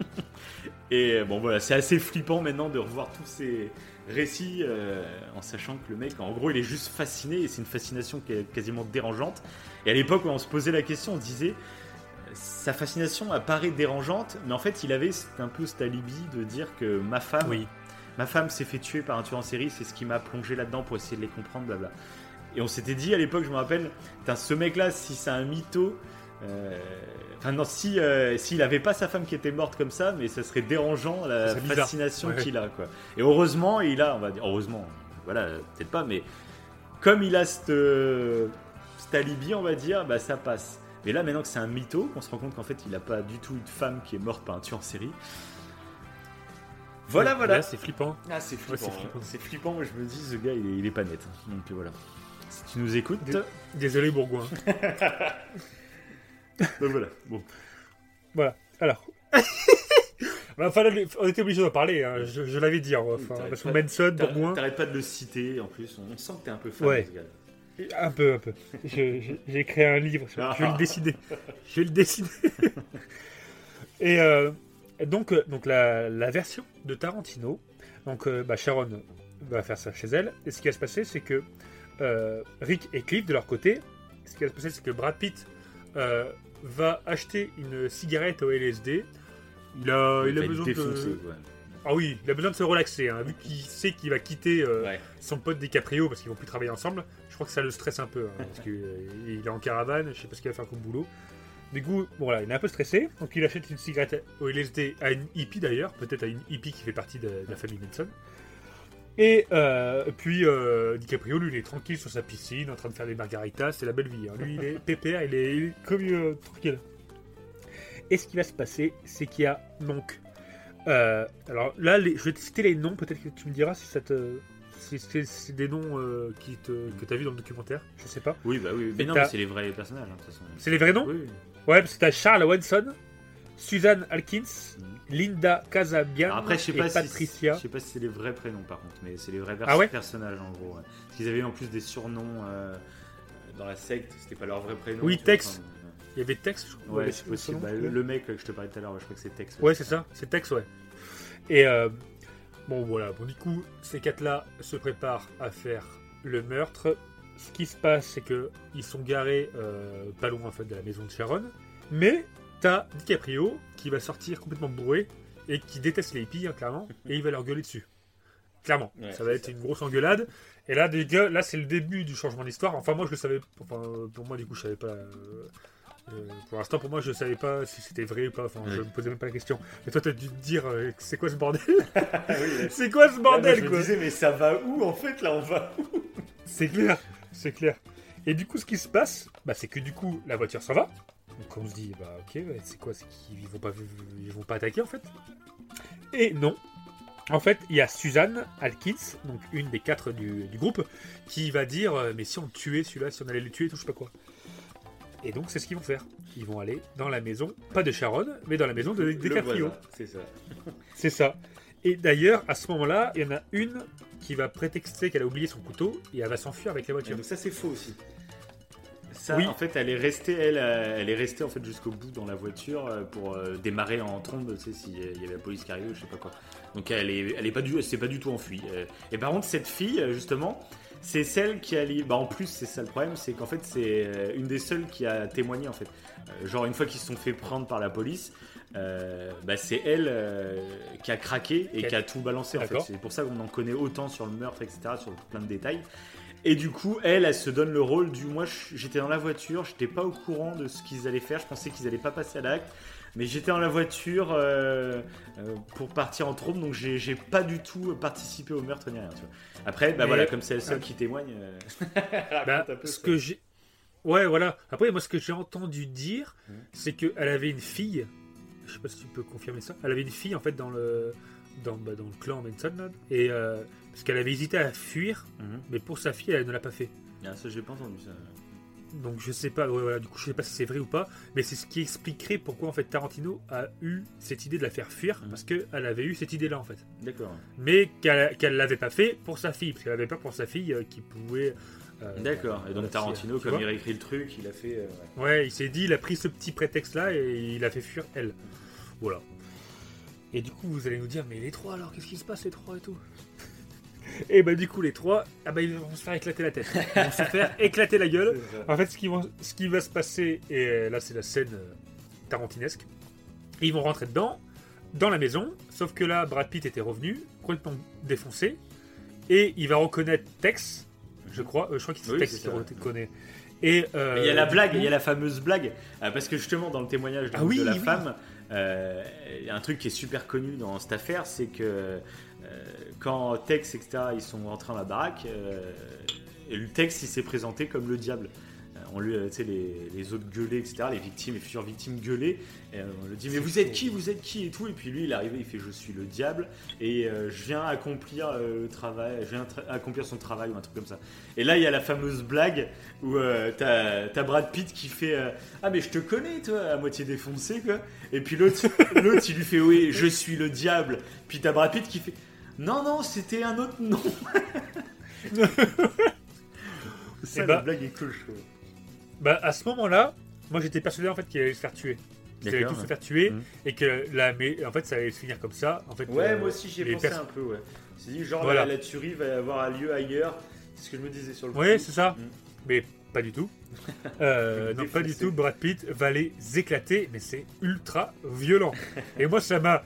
B: (laughs) Et euh, bon, voilà, c'est assez flippant maintenant de revoir tous ces récits euh, en sachant que le mec, en gros, il est juste fasciné et c'est une fascination qui est quasiment dérangeante. Et à l'époque, on se posait la question, on se disait. euh, Sa fascination apparaît dérangeante, mais en fait, il avait un peu cet alibi de dire que ma femme,
A: Oui.
B: ma femme s'est fait tuer par un tueur en série, c'est ce qui m'a plongé là-dedans pour essayer de les comprendre, blabla. Et on s'était dit à l'époque, je me rappelle, ce mec-là, si c'est un mytho, euh, enfin non, si euh, s'il avait pas sa femme qui était morte comme ça, mais ça serait dérangeant la fascination
A: Ouais.
B: qu'il a, quoi. Et heureusement, il a, on va dire, heureusement, voilà, peut-être pas, mais comme il a cette, euh, cet alibi, on va dire, bah ça passe. Mais là, maintenant que c'est un mytho, on se rend compte qu'en fait, il a pas du tout une femme qui est morte par un tueur en série. Voilà,
A: Là,
B: voilà.
A: c'est flippant.
B: Ah, c'est flippant.
A: c'est
B: hein.
A: flippant.
B: C'est flippant, moi je me dis, ce gars il est, il est pas net. Donc euh, voilà. Si tu nous écoutes,
A: Dé- Désolé, Bourgoin. (laughs)
B: donc voilà. Bon.
A: Voilà. Alors. (laughs) Enfin, on était obligé d'en parler, hein, je, je l'avais dit. hein, Enfin, parce que Manson, Bourgoin,
B: t'arrêtes pas de le citer en plus. On sent que t'es un peu fan
A: Ouais.
B: de ce gars.
A: un peu, un peu. J'ai écrit un livre, sur- je vais le décider. Je vais le décider. (laughs) Et euh, donc, euh, donc la, la version de Tarantino, donc euh, bah, Sharon va faire ça chez elle. Et ce qui va se passer, c'est que euh, Rick et Cliff, de leur côté, ce qui va se passer, c'est que Brad Pitt euh, va acheter une cigarette au LSD. Il a, il besoin
B: défoncé,
A: de...
B: quoi.
A: Ah oui, il a besoin de se relaxer, hein, vu qu'il sait qu'il va quitter euh,
B: Ouais.
A: son pote DiCaprio parce qu'ils vont plus travailler ensemble. Je crois que ça le stresse un peu, hein, parce qu'il est en caravane, je sais pas ce qu'il va faire comme boulot. Du coup, bon, voilà, il est un peu stressé, donc il achète une cigarette au LSD à une hippie d'ailleurs, peut-être à une hippie qui fait partie de, de la famille Manson. Et euh, puis euh, DiCaprio, lui, il est tranquille sur sa piscine, en train de faire des margaritas, c'est la belle vie. hein. Lui, il est pépère, il est, il est comme euh, tranquille. Et ce qui va se passer, c'est qu'il y a donc. euh, alors là, les- je vais te citer les noms, peut-être que tu me diras si ça te. Si c'est c'est des noms euh, qui te, que tu as vu dans le documentaire, je sais pas.
B: Oui, bah oui. Mais non, mais c'est les vrais personnages, hein.
A: C'est les vrais noms
B: Oui.
A: Ouais, parce que t'as Charles Wenson, Suzanne Alkins,
B: Mhm.
A: Linda Casabian
B: Alors après, je sais
A: et Patricia.
B: si je sais pas si c'est les vrais prénoms par contre, mais c'est les vrais
A: Ah ouais
B: personnages en gros. ouais. Parce qu'ils avaient en plus des surnoms euh, dans la secte, c'était pas leur vrai prénom.
A: Oui,
B: vois,
A: Tex.
B: enfin,
A: Il y avait Tex, je crois.
B: Ouais, c'est
A: le
B: possible. Bah, le, mec que je te parlais tout à l'heure, je crois que c'est Tex.
A: Ouais, c'est ça, c'est Tex, ouais. Et euh, bon, voilà, bon, du coup, ces quatre-là se préparent à faire le meurtre. Ce qui se passe, c'est que ils sont garés euh, pas loin en fait de la maison de Sharon, mais t'as DiCaprio qui va sortir complètement bourré et qui déteste les hippies, hein, clairement, (laughs) et il va leur gueuler dessus. Clairement,
B: Ouais,
A: ça va être
B: ça.
A: une grosse engueulade. Et là, des gars, là, c'est le début du changement d'histoire. Enfin, moi, je le savais. Enfin, pour moi, du coup, je savais pas. euh, euh, pour l'instant, pour moi, je savais pas si c'était vrai ou pas. Enfin, je me posais même pas la question. Mais toi, t'as dû te dire, euh, c'est quoi ce bordel? (laughs)
B: Oui, (laughs)
A: C'est quoi ce
B: Là,
A: bordel,
B: je me
A: quoi?
B: disais, mais ça va où en fait Là, on va où?
A: C'est clair, c'est clair. Et du coup, ce qui se passe, bah, c'est que du coup, la voiture s'en va. Donc on se dit, bah ok, c'est quoi C'est qu'ils vont pas, ils vont pas attaquer en fait? Et non. En fait, il y a Suzanne Alkins, donc une des quatre du, du groupe, qui va dire, euh, mais si on le tuait celui-là, si on allait le tuer, tout je sais pas quoi. Et donc c'est ce qu'ils vont faire. Ils vont aller dans la maison, pas de Sharon, mais dans la maison de
B: voisin, C'est ça. (laughs)
A: C'est ça. Et d'ailleurs, à ce moment-là, il y en a une qui va prétexter qu'elle a oublié son couteau et elle va s'enfuir avec la
B: Et
A: voiture.
B: donc ça c'est faux aussi. Ça,
A: Oui.
B: en fait, elle est restée, elle, euh, elle est restée en fait jusqu'au bout dans la voiture euh, pour euh, démarrer en trombe, tu sais, s'il y avait la police qui arrivait, ou je sais pas quoi. Donc elle est, elle est pas du, s'est pas du tout enfuie. Et par contre, cette fille, justement, c'est celle qui a, bah en plus, c'est ça le problème, c'est qu'en fait, c'est une des seules qui a témoigné en fait. Genre une fois qu'ils se sont fait prendre par la police. euh, bah, c'est elle euh, qui a craqué et qui a tout balancé en fait. C'est pour ça qu'on en connaît autant sur le meurtre, etc., sur plein de détails. Et du coup, elle, elle se donne le rôle du. Moi, je- j'étais dans la voiture, j'étais pas au courant de ce qu'ils allaient faire, je pensais qu'ils allaient pas passer à l'acte. mais j'étais dans la voiture euh, euh, pour partir en trompe, donc j'ai pas du tout participé au meurtre ni rien. tu vois. Après, bah
A: Mais-
B: voilà, comme c'est le seul
A: Ah.
B: qui témoigne. euh, (laughs)
A: Bah,
B: raconte un peu
A: ce
B: ça.
A: que j'ai. Ouais, voilà. Après, moi, ce que j'ai entendu dire, c'est qu'elle avait une fille. Je sais pas si tu peux confirmer ça. Elle avait une fille, en fait, dans le, dans, bah, dans le clan Manson. Et. Parce qu'elle avait hésité à fuir,
B: Mhm.
A: mais pour sa fille, elle ne l'a pas fait.
B: Ah, ça, j'ai pas entendu ça.
A: Donc je sais pas, ouais, voilà, du coup je sais pas si c'est vrai ou pas, mais c'est ce qui expliquerait pourquoi en fait Tarantino a eu cette idée de la faire fuir,
B: Mhm.
A: parce qu'elle avait eu cette idée là en fait.
B: D'accord.
A: Mais qu'elle qu'elle l'avait pas fait pour sa fille, parce qu'elle avait peur pour sa fille euh, qui pouvait... euh,
B: D'accord. Et donc
A: voilà,
B: Tarantino, comme il a écrit le truc, il a fait. euh, ouais.
A: Ouais, il s'est dit, il a pris ce petit prétexte là et il a fait fuir elle. Voilà. Et du coup vous allez nous dire, mais les trois alors, qu'est-ce qui se passe les trois et tout? Et bah du coup les trois, ah bah, ils vont se faire éclater la tête. Ils vont se faire (laughs) éclater la gueule. En fait, ce qui, vont- ce qui va se passer, et euh, là c'est la scène euh, tarantinesque, ils vont rentrer dedans, dans la maison, sauf que là Brad Pitt était revenu, complètement défoncé, et il va reconnaître Tex, je crois, euh, je crois qu'il c'est
B: Oui,
A: Tex qui reconnaît. Et euh,
B: il y a la blague, il y a la fameuse blague, euh, parce que justement dans le témoignage
A: Ah oui,
B: de la
A: oui.
B: femme, euh, il y a un truc qui est super connu dans cette affaire, c'est que euh, quand Tex etc ils sont rentrés dans la baraque, euh, et le Tex il s'est présenté comme le diable. Euh, On lui, euh, tu sais, les, les autres gueulaient, etc. Les victimes, les futures victimes euh, on lui dit, mais vous êtes qui Vous êtes qui Et tout. Et puis lui, il est arrivé, il fait, je suis le diable. Et je viens accomplir le travail, je viens accomplir son travail ou un truc comme ça. Et là, il y a la fameuse blague où euh, t'as Brad Pitt qui fait Ah, mais je te connais, toi, à moitié défoncé, quoi. Et puis l'autre, (laughs) l'autre il lui fait Oui, je suis le diable. Puis t'as Brad Pitt qui fait Non, non, c'était un autre nom. (laughs) Ça,
A: Eh
B: la
A: bah-
B: blague est cool, je trouve.
A: Bah, à ce moment-là, moi j'étais persuadé en fait qu'il allait se faire tuer. Qu'ils allaient tous se faire tuer
B: Mhm.
A: et que là, mais en fait ça allait se finir comme ça. En fait,
B: Ouais,
A: euh,
B: moi aussi j'y ai pensé
A: pers-
B: un peu, ouais. C'est dit, genre
A: Voilà.
B: la, la tuerie va avoir lieu ailleurs. C'est ce que je me disais sur le
A: Ouais,
B: coup.
A: c'est ça.
B: Mm.
A: Mais pas du tout. (laughs) Euh, non, pas du tout. Brad Pitt va les éclater, mais c'est ultra violent. (laughs) Et moi, ça m'a,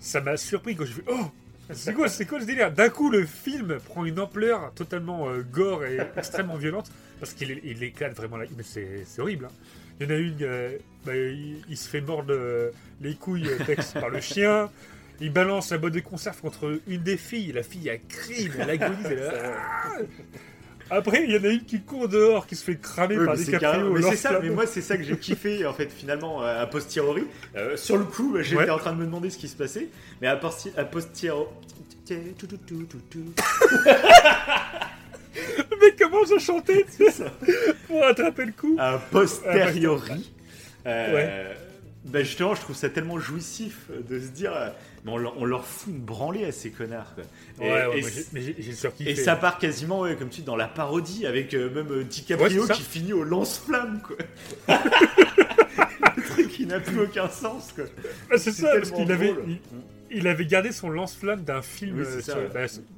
A: ça m'a surpris quand je fais oh, c'est quoi, c'est quoi ce délire? D'un coup, le film prend une ampleur totalement euh, gore et extrêmement violente parce qu'il il éclate vraiment la. Mais c'est, c'est horrible. hein. Il y en a une, euh, bah, il, il se fait mordre euh, les couilles euh, Tex par le chien. Il balance la boîte de conserve contre une des filles. La fille, elle crie, elle agonise. elle Après, il y en a une qui court dehors, qui se fait cramer par des caprios.
B: mais c'est ça, mais moi c'est ça que j'ai kiffé en fait finalement euh, a posteriori. Euh, sur le coup, j'étais
A: Ouais.
B: en train de me demander ce qui se passait, mais a, posti- a posteriori.
A: Mais comment je chantais tu sais, pour attraper le coup
B: A posteriori. (laughs) euh,
A: Ouais.
B: bah, justement, je trouve ça tellement jouissif de se dire, euh, mais on leur, on leur fout une branlée à ces connards. Quoi. Et-
A: Ouais, ouais,
B: et
A: surkiffé.
B: Ça part quasiment, ouais, comme tu dis, dans la parodie, avec euh, même euh, DiCaprio qui finit au lance-flamme, quoi. (laughs) Le truc qui n'a plus aucun sens, quoi.
A: C'est ça, parce qu'il avait, il, il avait gardé son lance-flamme d'un film,
B: Oui,
A: euh,
B: ça,
A: sur-
B: ouais.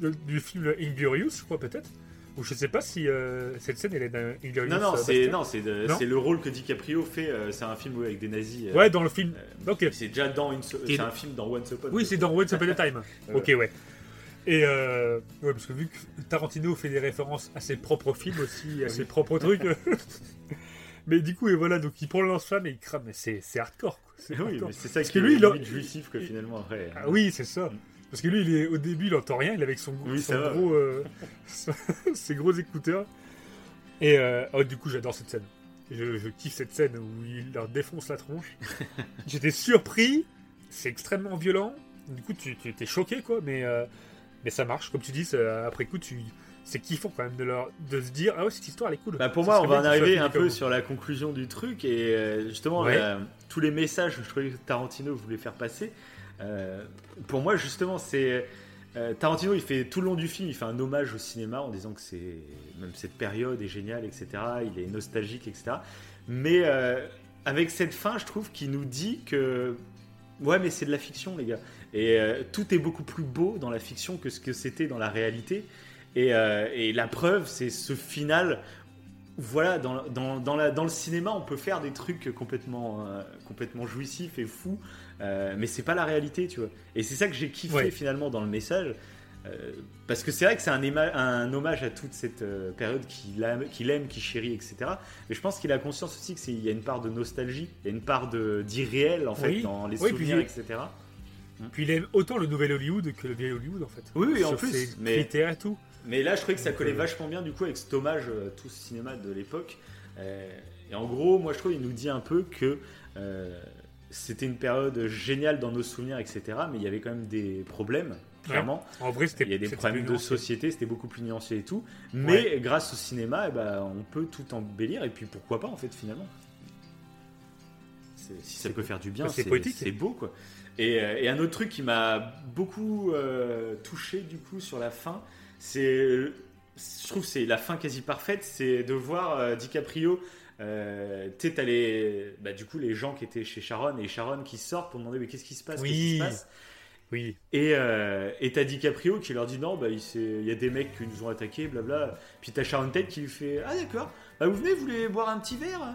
A: bah, du film Inglorious, je crois peut-être. Ou je sais pas si euh, cette scène elle est d'un Inglorious.
B: Non, non, c'est non, c'est de-
A: Non
B: c'est le rôle que DiCaprio fait. euh, c'est un film avec des nazis. euh,
A: Ouais, dans le film.
B: euh,
A: Ok.
B: C'est déjà dans une. C'est un film dans Once Upon.
A: Oui, c'est dans Once Upon a Time. (laughs) Ok, ouais. Et euh, ouais, parce que vu que Tarantino fait des références à ses propres films aussi, à
B: Oui.
A: ses propres trucs. (laughs) mais du coup, et voilà, donc il prend le lance-flamme et il crame. Mais c'est c'est hardcore. Quoi. C'est
B: Oui,
A: hardcore.
B: mais c'est ça qui
A: que lui, il a-
B: limite jouissif que finalement après.
A: Ah oui, c'est ça. Parce que lui, il est, au début, il entend rien, il est avec son,
B: Oui,
A: gros, euh, (laughs) ses gros écouteurs. Et euh, oh, du coup, j'adore cette scène. Je, je kiffe cette scène où il leur défonce la tronche. (laughs) J'étais surpris, c'est extrêmement violent. Du coup, tu, tu étais choqué, quoi, mais, euh, mais ça marche. Comme tu dis, ça- après coup, tu, c'est kiffant quand même de, leur, de se dire Ah ouais, cette histoire, elle est cool.
B: Bah pour moi, on va en arriver un peu sur la conclusion du truc et euh, justement
A: Ouais.
B: tous les messages que je trouvais que Tarantino voulait faire passer. Euh, pour moi, justement, c'est euh, Tarantino. Il fait tout le long du film, il fait un hommage au cinéma en disant que c'est même cette période est géniale, etc. Il est nostalgique, etc. Mais euh, avec cette fin, je trouve qu'il nous dit que ouais, mais c'est de la fiction, les gars. Et tout est beaucoup plus beau dans la fiction que ce que c'était dans la réalité. Et, la preuve, c'est ce final. Voilà, dans, dans, le cinéma, on peut faire des trucs complètement, complètement jouissifs et fous, euh, mais c'est pas la réalité, tu vois. Et c'est ça que j'ai kiffé
A: Ouais.
B: finalement dans le message. euh, parce que c'est vrai que c'est un, hommage à toute cette euh, période qu'il aime, qu'il chérit, etc. Mais je pense qu'il a conscience aussi qu'il y a une part de nostalgie, il y a une part d'irréel en fait
A: Oui.
B: dans les
A: Oui,
B: souvenirs,
A: puis-
B: etc.
A: Puis il aime autant le nouvel Hollywood que le vieil Hollywood en fait.
B: Oui, oui, en plus,
A: ses
B: mais-
A: critères et tout.
B: Mais là, je trouvais que ça collait vachement bien du coup avec cet hommage à tout ce cinéma de l'époque. Et en gros, moi je trouve qu'il nous dit un peu que euh, c'était une période géniale dans nos souvenirs, etc. Mais il y avait quand même des problèmes, clairement.
A: En vrai, c'était
B: Il y a des problèmes de société, c'était beaucoup plus nuancé et tout. Mais grâce au cinéma, eh ben, on peut tout embellir. Et puis pourquoi pas en fait finalement Si ça peut faire du bien,
A: bah, c'est
B: c'est
A: poétique.
B: c'est beau quoi. Et, euh, et un autre truc qui m'a beaucoup euh, touché du coup sur la fin, c'est, je trouve que c'est la fin quasi parfaite, c'est de voir euh, DiCaprio. Euh, tu sais, t'as les, bah, du coup les gens qui étaient chez Sharon et Sharon qui sortent pour demander mais qu'est-ce qui se passe, qu'est-ce qui
A: Oui.
B: se passe?
A: Oui,
B: et euh, et t'as DiCaprio qui leur dit non, bah, il, y a des mecs qui nous ont attaqués, blabla. Puis t'as Sharon Tate qui lui fait Ah d'accord, bah, vous venez, vous voulez boire un petit verre?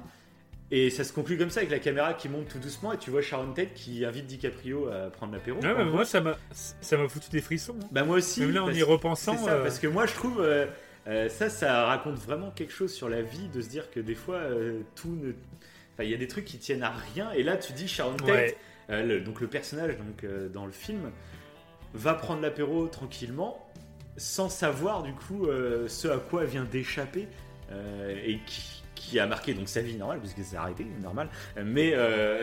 B: Et ça se conclut comme ça avec la caméra qui monte tout doucement et tu vois Sharon Tate qui invite DiCaprio à prendre l'apéro.
A: Ah, mais
B: gros.
A: moi ça m'a ça m'a foutu des frissons. hein.
B: Bah moi aussi.
A: Même là en
B: parce-
A: y repensant.
B: ça,
A: euh,
B: parce que moi je trouve euh, euh, ça, ça raconte vraiment quelque chose sur la vie de se dire que des fois euh, tout ne. Enfin, il y a des trucs qui tiennent à rien et là tu dis Sharon Tate,
A: Ouais.
B: euh, le- donc le personnage donc, dans le film, va prendre l'apéro tranquillement sans savoir du coup ce à quoi elle vient d'échapper et qui, qui a marqué donc sa vie normale puisque c'est arrêté normal mais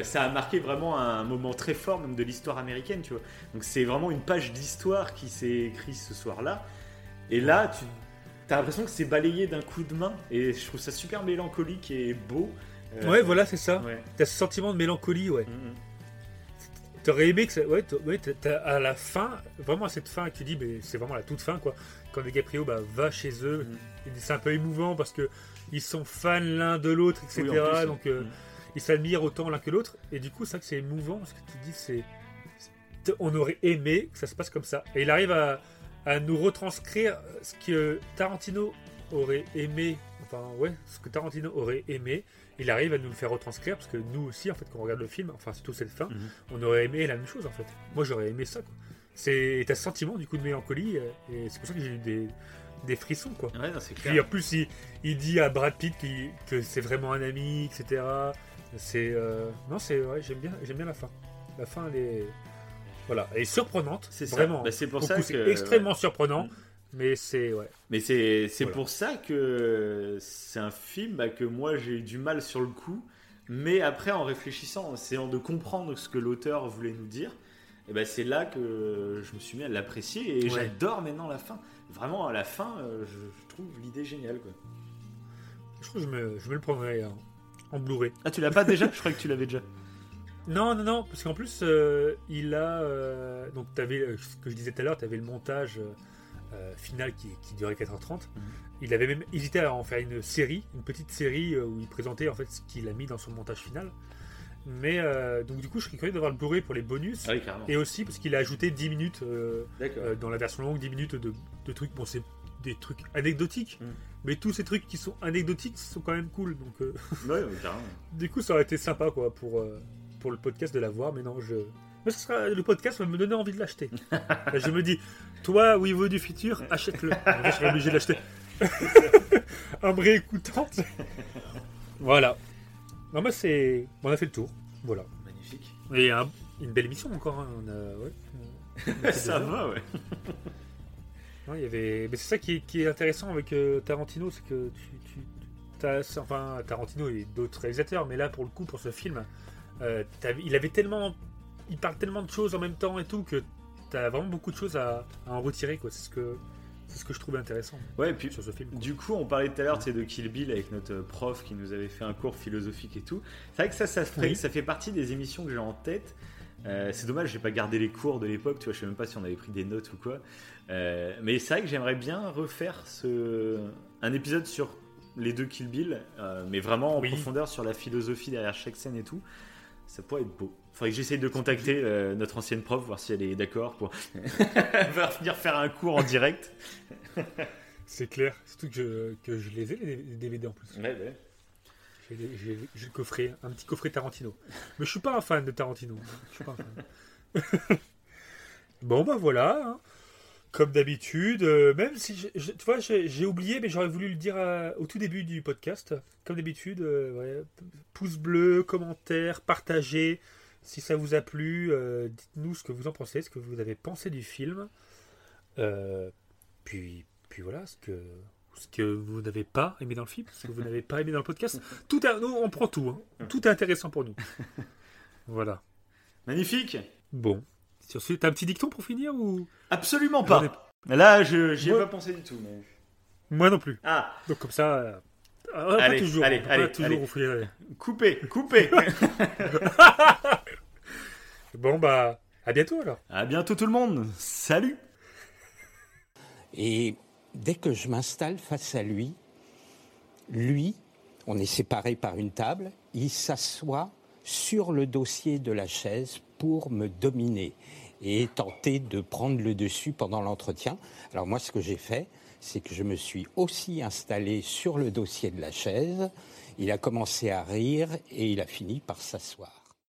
B: ça a marqué vraiment un moment très fort même de l'histoire américaine tu vois donc c'est vraiment une page d'histoire qui s'est écrite ce soir là et là tu as l'impression que c'est balayé d'un coup de main et je trouve ça super mélancolique et beau Euh,
A: Ouais, voilà, c'est ça.
B: ouais.
A: T'as ce sentiment de mélancolie, ouais.
B: Mhm.
A: T'aurais aimé que ça. Ouais, t'as- ouais, t'as- t'as- à la fin, vraiment à cette fin tu dis, mais c'est vraiment la toute fin, quoi. Quand DiCaprio bah, va chez eux,
B: Mhm.
A: et c'est un peu émouvant parce que ils sont fans l'un de l'autre, etc.
B: Oui, en plus,
A: donc euh,
B: Mhm.
A: ils s'admirent autant l'un que l'autre. Et du coup, c'est vrai que c'est émouvant parce que tu te dis, c'est- On aurait aimé que ça se passe comme ça. Et il arrive à, à nous retranscrire ce que Tarantino aurait aimé. Enfin, ouais, ce que Tarantino aurait aimé. Il arrive à nous le faire retranscrire parce que nous aussi, en fait, quand on regarde le film, enfin, surtout cette fin,
B: Mhm.
A: on aurait aimé la même chose, en fait. Moi, j'aurais aimé ça, quoi. C'est t'as ce sentiment du coup de mélancolie euh, et c'est pour ça que j'ai eu des, des frissons, quoi.
B: Ouais, non, clair.
A: Puis en plus, il, il dit à Brad Pitt qu'il- que c'est vraiment un ami, etc. C'est euh, non, c'est ouais, j'aime bien, j'aime bien la fin. La fin, elle est voilà, elle est surprenante,
B: C'est ça.
A: vraiment.
B: Bah, c'est pour ça
A: c'est
B: que-
A: extrêmement surprenant,
B: Mm.
A: mais c'est ouais.
B: Mais c'est c'est
A: Voilà.
B: pour ça que c'est un film bah, que moi j'ai eu du mal sur le coup. Mais après, en réfléchissant, en essayant de comprendre ce que l'auteur voulait nous dire, et ben c'est là que je me suis mis à l'apprécier et
A: Ouais.
B: j'adore maintenant la fin. Vraiment, à la fin, euh, je, je trouve l'idée géniale. Quoi.
A: Je crois que je me, je me le prendrai en, en Blu-ray.
B: Ah, tu l'as pas déjà? Je crois que tu l'avais déjà.
A: Non, non, non, parce qu'en plus, euh, il a. euh, donc, tu avais, ce que je disais tout à l'heure, tu avais le montage euh, euh, final qui, qui durait 4h30. Il avait même hésité à en faire une série, une petite série euh, où il présentait en fait ce qu'il a mis dans son montage final. Mais euh, donc, du coup, je serais curieux d'avoir le Blu-ray pour les bonus.
B: Ah oui.
A: Et aussi parce qu'il a ajouté 10 minutes euh, euh, dans la version longue, 10 minutes de, de trucs. Bon, c'est des trucs anecdotiques,
B: Mm.
A: mais tous ces trucs qui sont anecdotiques sont quand même cool. Donc, euh,
B: Ouais, ouais, carrément. (laughs)
A: du coup, ça aurait été sympa quoi pour, euh, pour le podcast de l'avoir, mais non, je. Mais ce sera, le podcast va me donner envie de l'acheter. (laughs) je me dis, toi, Wivo du futur, achète-le. Je serais obligé de l'acheter. (laughs) en me réécoutant. voilà. Non, mais c'est. On a fait le tour. Voilà.
B: Magnifique.
A: Et un- une belle émission encore. hein. On a, ouais. On a fait (laughs)
B: ça
A: heures.
B: va, ouais.
A: Ouais, il y avait... Mais c'est ça qui est, qui est intéressant avec euh, Tarantino, c'est que tu, tu t'as- enfin Tarantino et d'autres réalisateurs, mais là pour le coup pour ce film, euh, il avait tellement, il parle tellement de choses en même temps et tout que t'as vraiment beaucoup de choses à, à en retirer quoi. C'est ce que c'est ce que je trouvais intéressant
B: Ouais, et puis
A: sur ce film. quoi.
B: Du coup, on parlait tout à l'heure de Kill Bill avec notre prof qui nous avait fait un cours philosophique et tout. C'est vrai que ça, ça,
A: Oui.
B: ça fait partie des émissions que j'ai en tête. Euh, c'est dommage, j'ai pas gardé les cours de l'époque, tu vois, je sais même pas si on avait pris des notes ou quoi. Euh, mais c'est vrai que j'aimerais bien refaire ce... un épisode sur les deux Kill Bill, euh, mais vraiment en
A: Oui.
B: profondeur sur la philosophie derrière chaque scène et tout. Ça pourrait être beau. Faudrait que j'essaye de contacter euh, notre ancienne prof, voir si elle est d'accord pour (laughs) venir faire un cours en direct.
A: C'est clair, surtout que je, que je les ai les DVD en plus.
B: Ouais, ouais.
A: J'ai le coffret, un petit coffret Tarantino. Mais je suis pas un fan de Tarantino. Je suis pas un fan. (laughs) bon bah voilà. hein. Comme d'habitude, euh, même si je- je- tu vois, j'ai oublié, mais j'aurais voulu le dire à- au tout début du podcast. Comme d'habitude, euh, ouais, pouce bleu, commentaire, partagez. Si ça vous a plu, euh, dites-nous ce que vous en pensez, ce que vous avez pensé du film. Euh, puis, puis voilà, ce que, ce que vous n'avez pas aimé dans le film, ce que vous n'avez pas aimé dans le podcast. Tout nous, on prend tout. hein. Tout est intéressant pour nous. (laughs) Voilà.
B: Magnifique.
A: Bon. Sur ce, t'as un petit dicton pour finir ou?
B: Absolument
A: ai-
B: pas. Là, je j'y ai
A: Moi-
B: pas pensé du tout. Mais...
A: Moi non plus.
B: Ah,
A: Donc comme ça, euh, pas
B: Allez,
A: toujours,
B: allez,
A: pas toujours
B: allez.
A: offrir,
B: coupé, coupé.
A: Bon bah, à bientôt alors.
B: à bientôt tout le monde. Salut.
C: Et dès que je m'installe face à lui, lui, on est séparés par une table, il s'assoit sur le dossier de la chaise pour me dominer et tenter de prendre le dessus pendant l'entretien. Alors moi, ce que j'ai fait, c'est que je me suis aussi installé sur le dossier de la chaise. Il a commencé à rire et il a fini par s'asseoir.